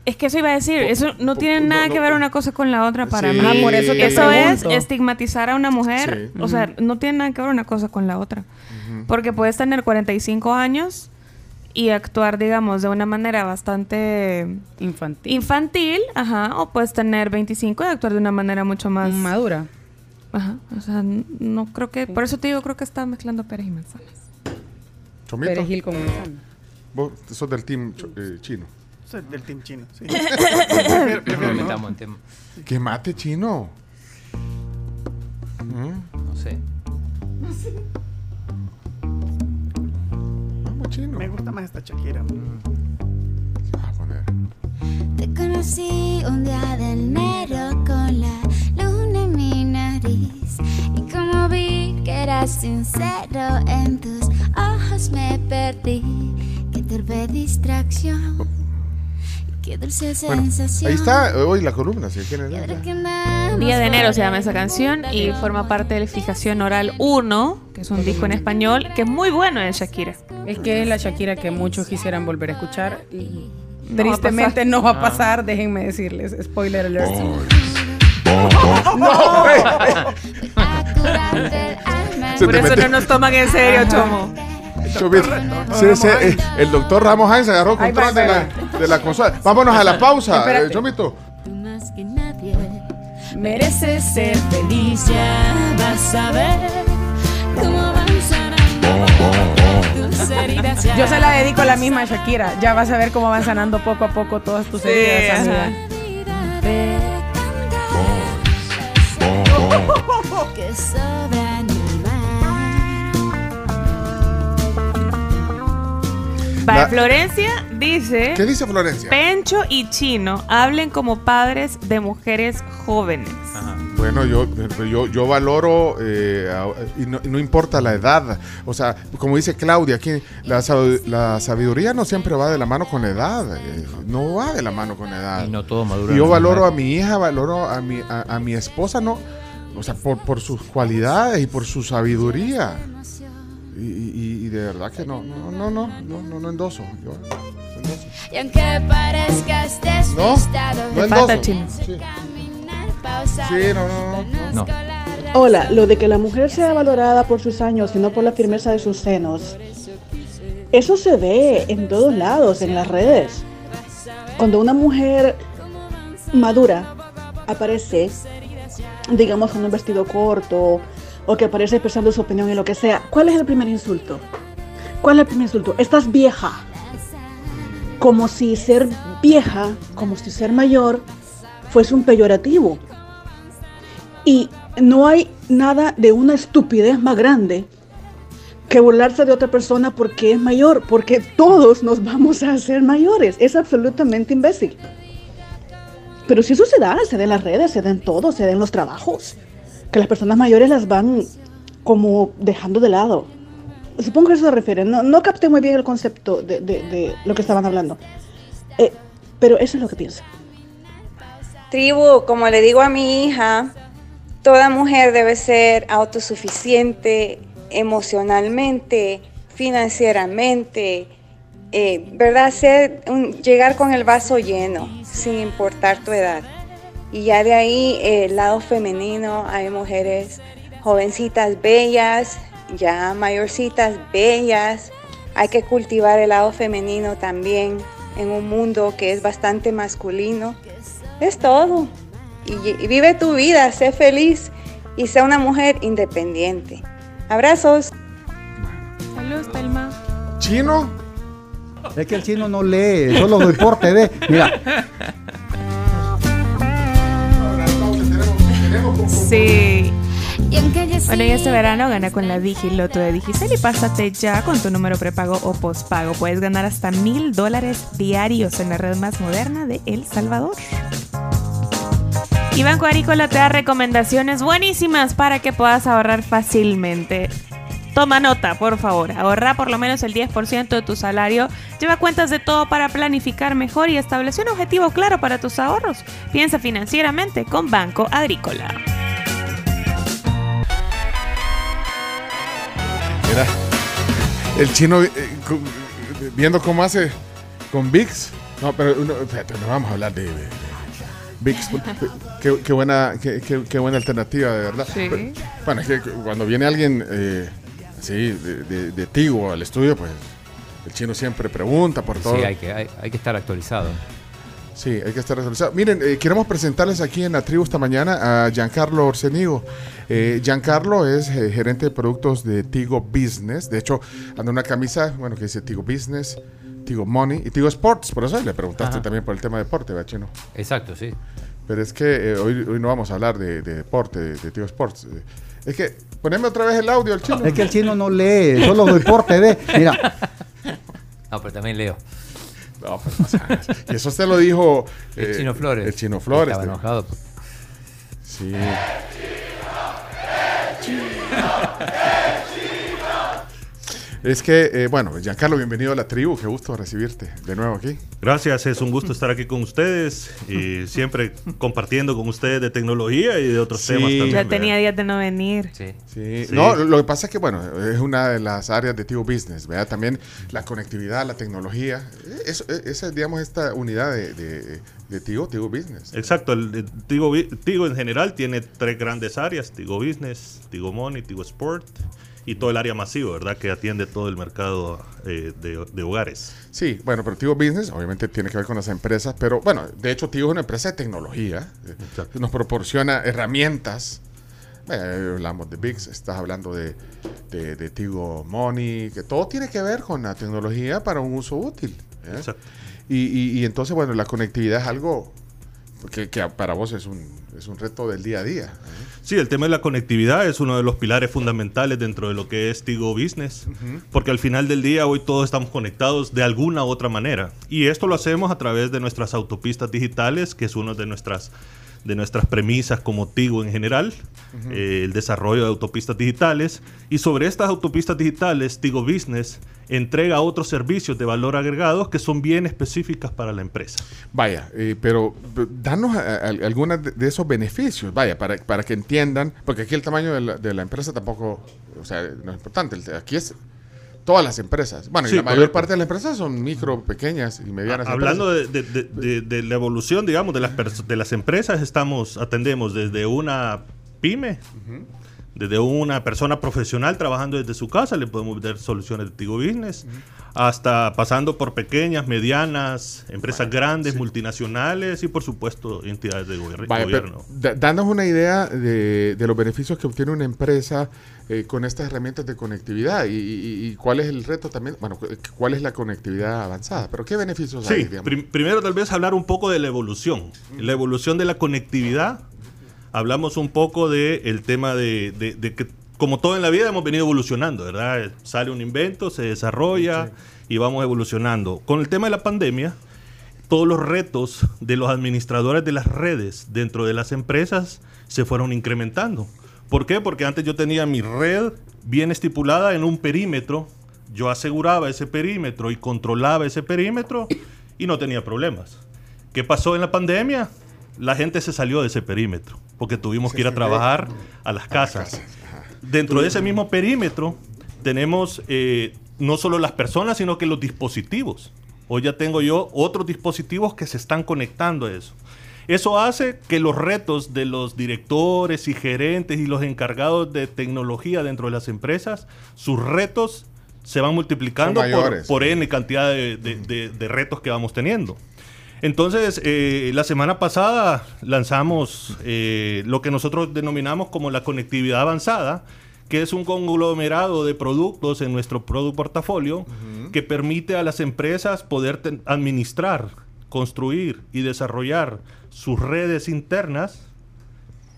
Es que eso iba a decir, eso no tiene nada no, que ver una cosa con la otra para Sí. mí. Ah, por eso te eso es estigmatizar a una mujer, Sí. o sea, no tiene nada que ver una cosa con la otra. Porque puedes tener 45 años y actuar, digamos, de una manera bastante Infantil. infantil, ajá, o puedes tener 25 y actuar de una manera mucho más Madura. Ajá, o sea, no creo que, por eso te digo, creo que está mezclando peras y manzanas. Chomito, Perejil con manzana. vos sos del team eh, chino. Soy del team chino, sí. [COUGHS] No no. tema. Que mate chino. ¿Mm? No sé. Vamos, chino. Me gusta más esta Shakira. Ah, poner. Te conocí un día de enero con la en mi nariz y como vi que eras sincero en tus ojos me perdí. Qué torpe distracción, qué dulce Bueno, sensación. ahí está hoy la columna, si quieren. Día de enero se llama esa canción y forma parte de Fijación Oral 1, que es un disco en español, que es muy bueno de Shakira. Es que es la Shakira que muchos quisieran volver a escuchar. y No va a tristemente no va a Ah. pasar, déjenme decirles. Spoiler alert. No, eh, curarte el alma. Se Por eso metió- no nos toman en serio, Chomo. Chomito. Sí, sí, eh, el doctor Ramos Hines agarró control de la, de la consola. Vámonos a la pausa, eh, Chomito. Tú más que nadie. Mereces ser feliz. Ya vas a ver cómo van sanando tus heridas. ya. Yo se la dedico a la misma Shakira. Ya vas a ver cómo van sanando poco a poco todas tus Sí, heridas, Para La- Florencia dice, ¿Qué dice Florencia? Pencho y Chino hablen como padres de mujeres jóvenes. Bueno, yo, yo, yo valoro, eh, a- y no, y no importa la edad, o sea, como dice Claudia, aquí la, la sabiduría no siempre va de la mano con la edad, eh, no va de la mano con la edad. Y no todo madura. Y yo valoro a mi hija, valoro a mi, a, a mi esposa, no, o sea, por, por sus cualidades y por su sabiduría. Y, y- y de verdad que no, no, no, no, no, no, no endoso. Yo, no endoso. Y aunque parezcas No, despistado, no endoso. Sí. Sí, no, no, no. No. Hola, lo de que la mujer sea valorada por sus años y no por la firmeza de sus senos. Eso se ve en todos lados, en las redes. Cuando una mujer madura aparece, digamos, con un vestido corto o que aparece expresando su opinión en lo que sea, ¿cuál es el primer insulto? ¿Cuál es el primer insulto? Estás vieja. Como si ser vieja, como si ser mayor, fuese un peyorativo. Y no hay nada de una estupidez más grande que burlarse de otra persona porque es mayor, porque todos nos vamos a hacer mayores. Es absolutamente imbécil. Pero si eso se da, se da en las redes, se da en todo, se da en los trabajos, que las personas mayores las van como dejando de lado. Supongo que eso se refiere. No, no capté muy bien el concepto de, de- de lo que estaban hablando. Eh, pero eso es lo que pienso. Tribu, como le digo a mi hija, toda mujer debe ser autosuficiente emocionalmente, financieramente, eh, ¿verdad? Ser un- llegar con el vaso lleno, sin importar tu edad. Y ya de ahí, eh, el lado femenino, hay mujeres jovencitas bellas ya mayorcitas, bellas. Hay que cultivar el lado femenino también en un mundo que es bastante masculino. Es todo. Y, y vive tu vida, sé feliz y sé una mujer independiente. Abrazos. Saludos, Telma. ¿Chino? Es que el chino no lee, solo deporte ve. Mira, Sí. Bueno, y este verano gana con la Digiloto de Digicel y pásate ya con tu número prepago o postpago. Puedes ganar hasta mil dólares diarios en la red más moderna de El Salvador. Y Banco Agrícola te da recomendaciones buenísimas para que puedas ahorrar fácilmente. Toma nota, por favor. Ahorra por lo menos el 10% de tu salario. Lleva cuentas de todo para planificar mejor y establece un objetivo claro para tus ahorros. Piensa financieramente con Banco Agrícola. Mira, el chino eh, viendo cómo hace con VIX. No, pero uno- espérate, no vamos a hablar de, de- VIX. [LAUGHS] Qué, qué buena, qué, qué- qué buena alternativa, de verdad. Sí. Pero, Bueno, es que cuando viene alguien eh, así de, de- de Tigo al estudio, pues el chino siempre pregunta por todo. Sí, hay que, hay, hay que estar actualizado. Sí, hay que estar actualizado. Miren, eh, queremos presentarles aquí en la tribu esta mañana a Giancarlo Orsenigo. Eh, Giancarlo es eh, gerente de productos de Tigo Business. De hecho, anda una camisa, bueno, que dice Tigo Business, Tigo Money y Tigo Sports. Por eso le preguntaste Ajá. también por el tema de deporte, ¿verdad, Chino? Exacto, sí. Pero es que hoy, hoy no vamos a hablar de, de deporte, de, de Tigo Sports. Eh, es que, poneme otra vez el audio al chino. es que el chino no lee, solo deporte ve. Mira, [LAUGHS] No, pero también leo. No, y eso te lo dijo El eh, Chino Flores. El Chino Flores. Estaba enojado. Sí. Es que, eh, bueno, Giancarlo, bienvenido a la tribu. Qué gusto recibirte de nuevo aquí. Gracias, es un gusto estar aquí con ustedes y [LAUGHS] siempre compartiendo con ustedes de tecnología y de otros Sí. temas también. Ya ¿verdad? tenía días de no venir. Sí. Sí. No, lo que pasa es que, bueno, es una de las áreas de Tigo Business, ¿verdad? También la conectividad, la tecnología. Eso, esa es, digamos, esta unidad de, de, de Tigo, Tigo Business. Exacto, el, el Tigo, Tigo en general tiene tres grandes áreas, Tigo Business, Tigo Money, Tigo Sport y todo el área masivo, ¿verdad? Que atiende todo el mercado eh, de, de hogares. Sí, bueno, pero Tigo Business obviamente tiene que ver con las empresas, pero bueno, de hecho Tigo es una empresa de tecnología, eh, nos proporciona herramientas. Eh, hablamos de VIX, estás hablando de, de, de Tigo Money, que todo tiene que ver con la tecnología para un uso útil. ¿eh? Y, y- y entonces, bueno, la conectividad es algo que, que para vos es un, es un reto del día a día. Sí, el tema de la conectividad es uno de los pilares fundamentales dentro de lo que es Tigo Business, porque al final del día hoy todos estamos conectados de alguna u otra manera. Y esto lo hacemos a través de nuestras autopistas digitales, que es una de nuestras, de nuestras premisas como Tigo en general, eh, el desarrollo de autopistas digitales. Y sobre estas autopistas digitales, Tigo Business entrega otros servicios de valor agregados que son bien específicas para la empresa. Vaya, eh, pero danos a- algunos de, de esos beneficios, vaya, para, para que entiendan, porque aquí el tamaño de la, de la empresa tampoco, o sea, no es importante, aquí es todas las empresas. Bueno, y la mayor correcto. parte de las empresas son micro, pequeñas y medianas. Hablando de, de- de- de- de la evolución, digamos, de las, de las empresas, estamos, atendemos desde una pyme, desde una persona profesional trabajando desde su casa, le podemos dar soluciones de Tigo Business, hasta pasando por pequeñas, medianas, empresas grandes, multinacionales y por supuesto entidades de gobier- pero gobierno. danos una idea de, de los beneficios que obtiene una empresa eh, con estas herramientas de conectividad y, y- y cuál es el reto también, bueno, cu- cuál es la conectividad avanzada, pero qué beneficios hay, Sí, digamos? prim- primero tal vez hablar un poco de la evolución. La evolución de la conectividad. Hablamos un poco del tema de, de- de que, como todo en la vida, hemos venido evolucionando, ¿verdad? Sale un invento, se desarrolla y vamos evolucionando. Con el tema de la pandemia, todos los retos de los administradores de las redes dentro de las empresas se fueron incrementando. ¿Por qué? Porque antes yo tenía mi red bien estipulada en un perímetro, yo aseguraba ese perímetro y controlaba ese perímetro y no tenía problemas. ¿Qué pasó en la pandemia? La gente se salió de ese perímetro porque tuvimos que ir a trabajar a las casas. Dentro de ese mismo perímetro tenemos eh, no solo las personas, sino que los dispositivos. Hoy ya tengo yo otros dispositivos que se están conectando a eso. Eso hace que los retos de los directores y gerentes y los encargados de tecnología dentro de las empresas, sus retos se van multiplicando por, N cantidad de, de- de- de retos que vamos teniendo. Entonces, eh, la semana pasada lanzamos eh, lo que nosotros denominamos como la conectividad avanzada, que es un conglomerado de productos en nuestro product portafolio que permite a las empresas poder administrar, construir y desarrollar sus redes internas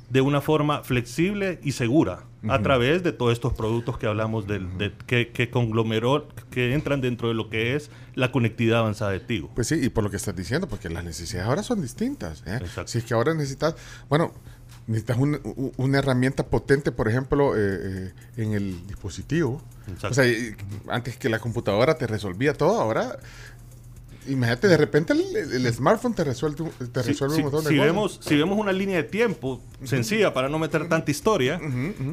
de una forma flexible y segura a través de todos estos productos que hablamos del, de, que, que conglomeró, que entran dentro de lo que es la conectividad avanzada de Tigo. Pues sí, y por lo que estás diciendo, porque las necesidades ahora son distintas. ¿eh? Si es que ahora necesitas, bueno, necesitas un- una herramienta potente, por ejemplo, eh, eh, en el dispositivo. Exacto. O sea, antes que la computadora te resolvía todo, ahora, imagínate, de repente el, el smartphone te resuelve, te resuelve si, un montón de si cosas. vemos, si vemos una línea de tiempo sencilla para no meter tanta historia,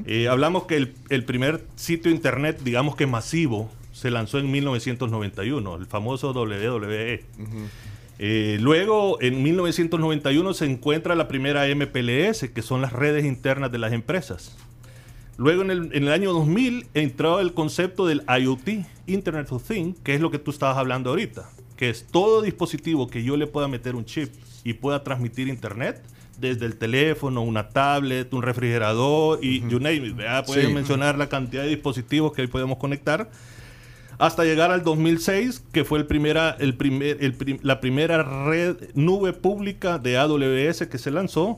eh, hablamos que el, el primer sitio internet, digamos que masivo, se lanzó en 1991, el famoso WWE. Eh, luego, en 1991 se encuentra la primera MPLS, que son las redes internas de las empresas. Luego, en el, en el año 2000, entró el concepto del IoT, Internet of Things, que es lo que tú estabas hablando ahorita, que es todo dispositivo que yo le pueda meter un chip y pueda transmitir Internet, desde el teléfono, una tablet, un refrigerador y you name it. ¿verdad? Pueden Sí. mencionar la cantidad de dispositivos que hoy podemos conectar hasta llegar al 2006, que fue el primera, el primer, el prim- la primera red nube pública de AWS que se lanzó.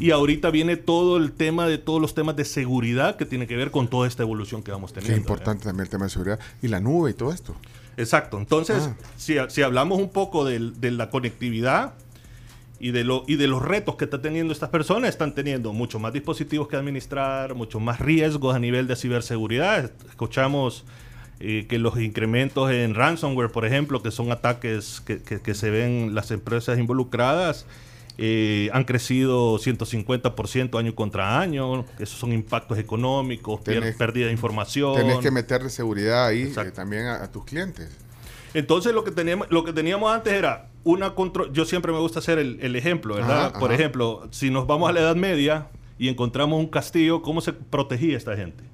Y ahorita viene todo el tema de todos los temas de seguridad que tiene que ver con toda esta evolución que vamos teniendo. es importante también el tema de seguridad y la nube y todo esto. Exacto. Entonces, Ah. si, si hablamos un poco del- de, la conectividad y de, lo, y de los retos que están teniendo estas personas, están teniendo mucho más dispositivos que administrar, mucho más riesgos a nivel de ciberseguridad. Escuchamos eh, que los incrementos en ransomware, por ejemplo, que son ataques que, que- que se ven las empresas involucradas, eh, han crecido 150% año contra año. Esos son impactos económicos, Tenés- pérdida de información. Tenés que meterle seguridad ahí eh, también a, a tus clientes. Entonces lo que teníamos, lo que teníamos antes era una control. Yo siempre me gusta hacer el, el ejemplo, ¿verdad? Ajá, Por ajá. ejemplo, si nos vamos a la Edad Media y encontramos un castillo, ¿cómo se protegía esta gente?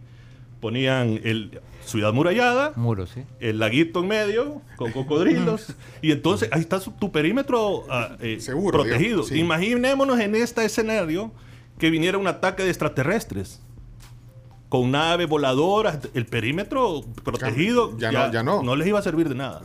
Ponían el ciudad murallada, Muro, sí. el laguito en medio con cocodrilos [LAUGHS] y entonces ahí está su- tu perímetro ah, eh, protegido. digamos, sí. Imaginémonos en este escenario que viniera un ataque de extraterrestres con naves voladoras, el perímetro protegido Ya no- ya no. les iba a servir de nada.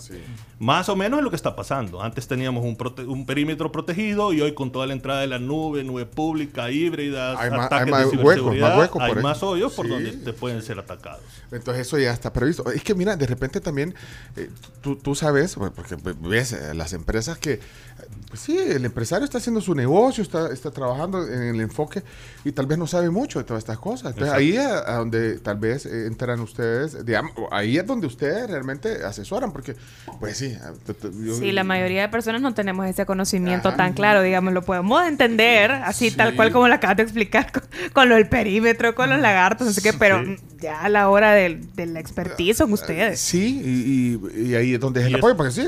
Más o menos es lo que está pasando. Antes teníamos un, prote- un perímetro protegido y hoy con toda la entrada de la nube, nube pública, híbrida, Hay más- ataques hay más de huecos, ciberseguridad, más huecos hay ahí. más hoyos por Sí. donde te pueden ser atacados. Entonces eso ya está previsto. Es que mira, de repente también eh, tú, tú sabes, porque ves eh, las empresas que, pues sí, el empresario está haciendo su negocio, está, está trabajando en el enfoque y tal vez no sabe mucho de todas estas cosas. Entonces Exacto. ahí a, a donde tal vez eh, entran ustedes, digamos, ahí es donde ustedes realmente asesoran, porque pues sí. yo- Sí, la mayoría de personas no tenemos ese conocimiento Ajá. tan claro, digamos, lo podemos entender así tal Sí. cual como lo acabas de explicar, [LAUGHS] con, con lo del perímetro, con los lagartos, no sé qué, pero Sí. Ya a la hora del, del expertise son ustedes. Sí, y, y- y ahí es donde es el apoyo, porque sí,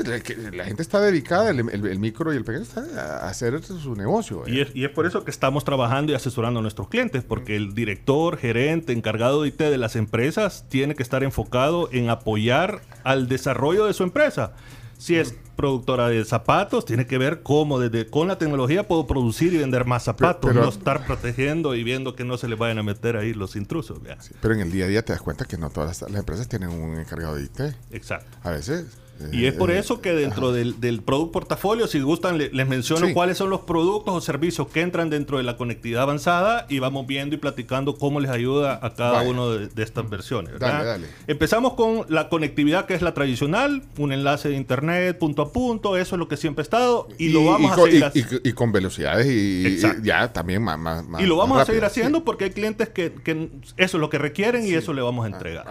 la, gente está dedicada, el, el- el micro y el pequeño está a hacer su negocio. Y es, y es por eso que estamos trabajando y asesorando a nuestros clientes, porque el director, gerente, encargado de IT de las empresas tiene que estar enfocado en apoyar al desarrollo de su empresa. Si es productora de zapatos, tiene que ver cómo desde con la tecnología puedo producir y vender más zapatos, pero- no estar protegiendo y viendo que no se les vayan a meter ahí los intrusos. vea. Pero en el día a día te das cuenta que no todas las, las empresas tienen un encargado de IT. Exacto. A veces. Y es por eh, eso que dentro del, del product portafolio, si gustan, le- les menciono Sí. cuáles son los productos o servicios que entran dentro de la conectividad avanzada y vamos viendo y platicando cómo les ayuda a cada uno de, de estas versiones. ¿verdad? Dale, dale. Empezamos con la conectividad que es la tradicional, un enlace de internet punto a punto, eso es lo que siempre ha estado y, lo vamos a con, seguir haciendo. y- y con velocidades y, ya también más. más, más- Y lo vamos más a seguir haciendo porque hay clientes que, que eso es lo que requieren y eso le vamos a entregar.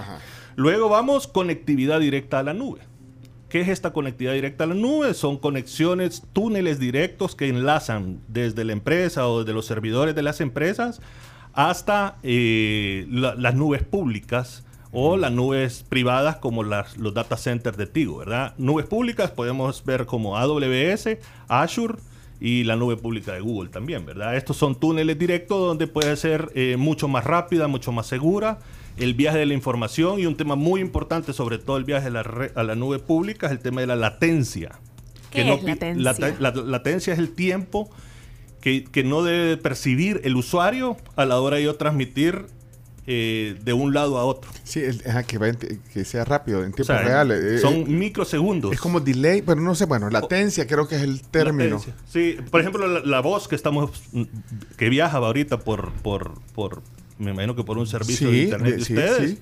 Luego vamos conectividad directa a la nube. ¿Qué es esta conectividad directa a la nube? Son conexiones, túneles directos que enlazan desde la empresa o desde los servidores de las empresas hasta eh, la- las nubes públicas o las nubes privadas como las, los data centers de Tigo, ¿verdad? Nubes públicas podemos ver como AWS, Azure y la nube pública de Google también, ¿verdad? Estos son túneles directos donde puede ser eh, mucho más rápida, mucho más segura. El viaje de la información y un tema muy importante, sobre todo el viaje a la, re- a la nube pública, es el tema de la latencia. ¿Qué es pi- latencia? late- la, latencia es el tiempo que, que no debe percibir el usuario a la hora de yo transmitir eh, de un lado a otro. Sí, el- ajá, que, va en te- que sea rápido, en O tiempo sea, real. eh, son eh, microsegundos. Es como delay, pero no sé, bueno, latencia creo que es el término. Latencia. Sí, por ejemplo, la, la voz que estamos, que viaja ahorita por, por, por, me imagino que por un servicio Sí, de internet de- ustedes. sí.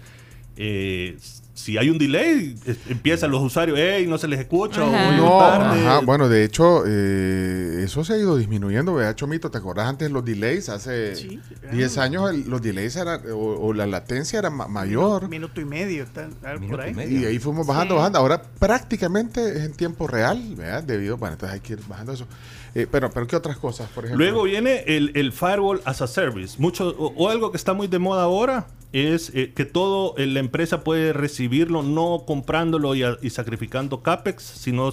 eh, si hay un delay, empiezan los usuarios, hey, no se les escucha, Ajá. No, tarde". ajá, bueno, de hecho, eh, eso se ha ido disminuyendo, ¿verdad, Chomito? ¿Te acordás antes los delays? Hace 10 años el- los delays eran, o, o la latencia era ma- mayor. Minuto y medio, por ahí. Y ahí fuimos bajando, Sí. bajando. Ahora prácticamente es en tiempo real, ¿verdad? Debido, bueno, entonces hay que ir bajando eso. Eh, pero, pero, ¿qué otras cosas, por ejemplo? Luego viene el, el firewall as a service. Mucho, o, o algo que está muy de moda ahora es eh, que todo eh, la empresa puede recibirlo no comprándolo y, a- y sacrificando CAPEX, sino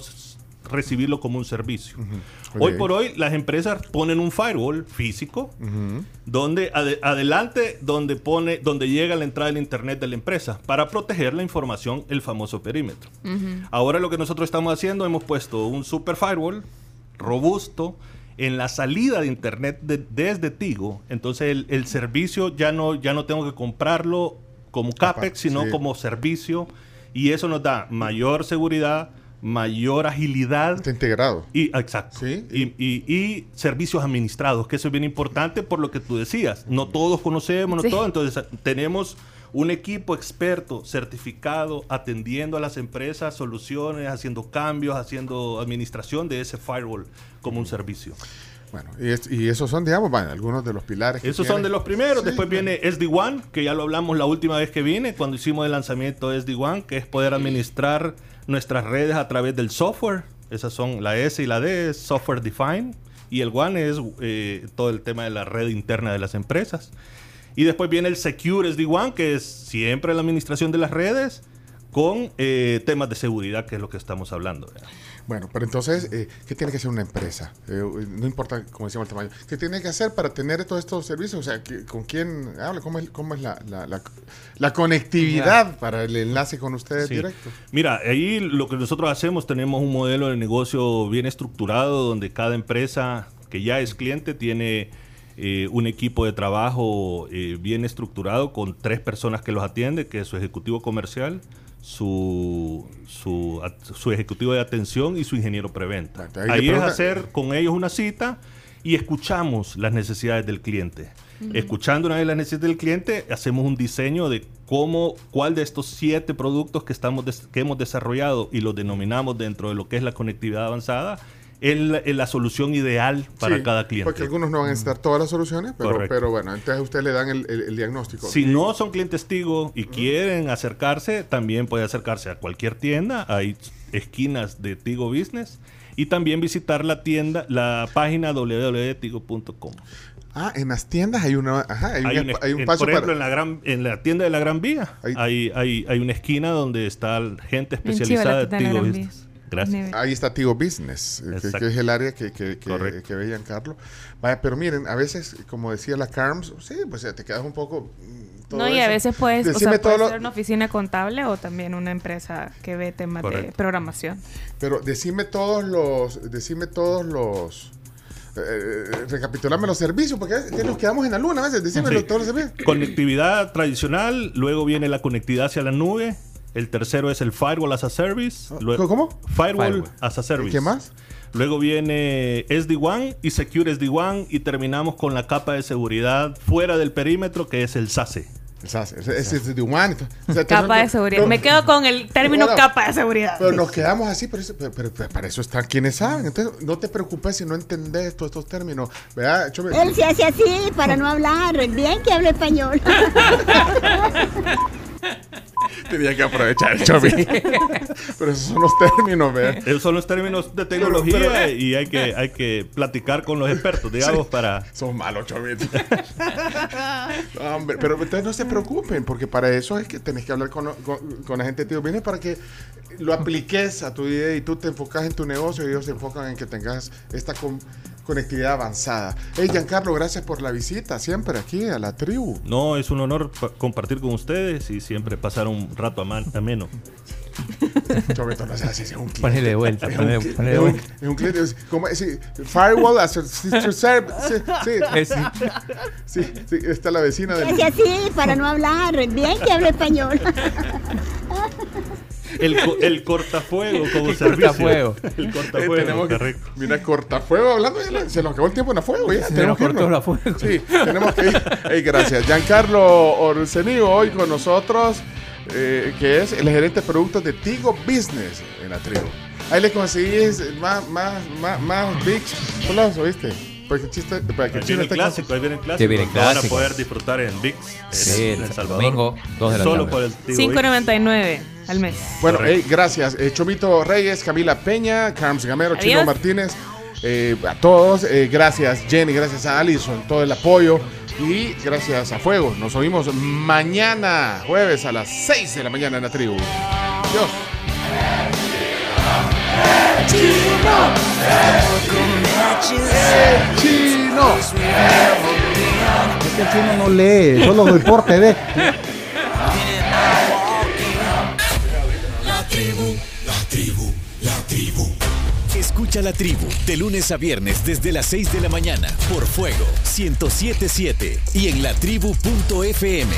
recibirlo como un servicio. Hoy por hoy las empresas ponen un firewall físico donde ade- adelante donde pone donde llega la entrada del internet de la empresa para proteger la información, el famoso perímetro. Ahora lo que nosotros estamos haciendo, hemos puesto un super firewall robusto en la salida de internet de- desde Tigo. Entonces el, el servicio ya no, ya no tengo que comprarlo como CAPEX, sino sí. como servicio. Y eso nos da mayor seguridad, mayor agilidad. Está integrado. Y, exacto. Y, y- y servicios administrados, que eso es bien importante por lo que tú decías. No todos conocemos, no Sí. todos. Entonces, tenemos un equipo experto, certificado, atendiendo a las empresas, soluciones, haciendo cambios, haciendo administración de ese firewall como un servicio. Bueno, y, es- y esos son, digamos, bueno, algunos de los pilares. que Esos son de los primeros. Sí, Después viene SD-WAN, que ya lo hablamos la última vez que vine, cuando hicimos el lanzamiento de SD-WAN, que es poder administrar nuestras redes a través del software. Esas son la S y la D, es software defined. Y el WAN es eh, todo el tema de la red interna de las empresas. Y después viene el Secure SD-WAN, que es siempre la administración de las redes con eh, temas de seguridad, que es lo que estamos hablando. ¿verdad? Bueno, pero entonces, eh, ¿qué tiene que hacer una empresa? Eh, no importa, como decíamos, el tamaño. ¿Qué tiene que hacer para tener todos estos servicios? O sea, ¿qué- ¿con quién habla? ¿Cómo es, cómo es la, la- la- la conectividad para el enlace con ustedes Sí. directo? Mira, ahí lo que nosotros hacemos, tenemos un modelo de negocio bien estructurado donde cada empresa que ya es cliente tiene eh, un equipo de trabajo eh, bien estructurado con tres personas que los atiende, que es su ejecutivo comercial, su, su, ejecutivo de atención y su ingeniero preventa. ahí es pregunta- hacer con ellos una cita y escuchamos las necesidades del cliente. Escuchando una vez las necesidades del cliente, hacemos un diseño de cómo, cuál de estos siete productos que, estamos des- que hemos desarrollado y los denominamos dentro de lo que es la conectividad avanzada, es la, es la solución ideal para Sí, cada cliente. Porque algunos no van a necesitar todas las soluciones, pero, bueno, entonces ustedes le dan el, el- el diagnóstico. Si no son clientes Tigo y quieren acercarse, también puede acercarse a cualquier tienda. Hay esquinas de Tigo Business. Y también visitar la tienda, la página www.tigo.com. Ah, en las tiendas hay una, ajá, hay, Hay un, un, espa- hay un en- paso por ejemplo, para... en la, gran, en la tienda de la Gran Vía hay, hay, hay una esquina donde está gente especializada de Tigo Business. Gracias. Ahí está Tigo Business, eh, que, es el área que, que, que, que veían Carlos. Vaya, pero miren, a veces, como decía la Carms, sí, pues ya te quedas un poco... mm, todo No, y a veces puedes, o Decime sea, puede todo lo- ser una oficina contable o también una empresa que ve temas de programación. Pero decime todos los, decime todos los, eh, recapitulame los servicios, porque que nos quedamos en la luna a veces, decime Sí. todos los servicios. Conectividad tradicional, luego viene la conectividad hacia la nube. El tercero es el Firewall as a Service. luego- ¿Cómo? Firewall, Firewall. as a Service. ¿Qué más? Luego viene SD-WAN y Secure SD-WAN y terminamos con la capa de seguridad fuera del perímetro que es el SASE. El SASE, es. O sea, Capa de seguridad. no, Me quedo con el término Bueno, capa de seguridad. Pero nos quedamos así, pero, eso- pero- pero- pero para eso están quienes saben. Entonces, no te preocupes si no entendés todos estos términos. ¿Verdad? Chome? Él se hace así para no hablar. Bien que hable español. [LAUGHS] [LAUGHS] Tenía que aprovechar el Chomi. [LAUGHS] Pero esos son los términos, ¿ve? Esos son los términos de tecnología Pero- y hay que, hay que platicar con los expertos, digamos, Sí. para... Son malos, [LAUGHS] hombre, pero ustedes no se preocupen, porque para eso es que tenés que hablar con, con- con la gente de Tío Business para que lo apliques a tu idea y tú te enfocas en tu negocio y ellos se enfocan en que tengas esta con- conectividad avanzada. Hey, Giancarlo, gracias por la visita siempre aquí a la tribu. No, es un honor pa- compartir con ustedes y siempre pasar un rato aman- ameno. Chomito, no seas así, es un cliente. Ponele de vuelta, ponele- de es un- vuelta. es un cliente. es como, sí, firewall as a sister serv- sí, sí. Sí, sí, está la vecina del... Es así, para no hablar, bien que hable español. [LAUGHS] El, co- el cortafuego [LAUGHS] como El servicio. cortafuego. El Eh, cortafuego, tenemos que-. Mira, cortafuego hablando, se nos acabó el tiempo en la fuego. Ya, Se tenemos nos que cortó la fuego. Sí, tenemos que ir. Ey, gracias. Giancarlo Orsenigo hoy con nosotros, eh, que es el gerente de productos de Tigo Business en la tribu. Ahí le conseguís más, más, más, más Big Plus, ¿oíste? El chiste, para que Ahí el chino viene el esté clásico, ahí viene el clásico. Sí, viene el Lo van a clásico. poder disfrutar en VIX, Sí, en, El Salvador. domingo, dos de la Solo por el Tigo 5.99 al mes. Bueno, hey, gracias. Eh, Chomito Reyes, Camila Peña, Carms Gamero, Chino Adiós. Martínez, eh, a todos. eh, gracias, Jenny, gracias a Alison, todo el apoyo. Y gracias a Fuego. Nos oímos mañana, jueves a las 6 de la mañana en la tribu. Dios. ¡Chino! Es que el chino no lee, solo deporte ve. La tribu, la tribu, la tribu. Escucha la tribu de lunes a viernes desde las 6 de la mañana por Fuego 1077 y en latribu.fm.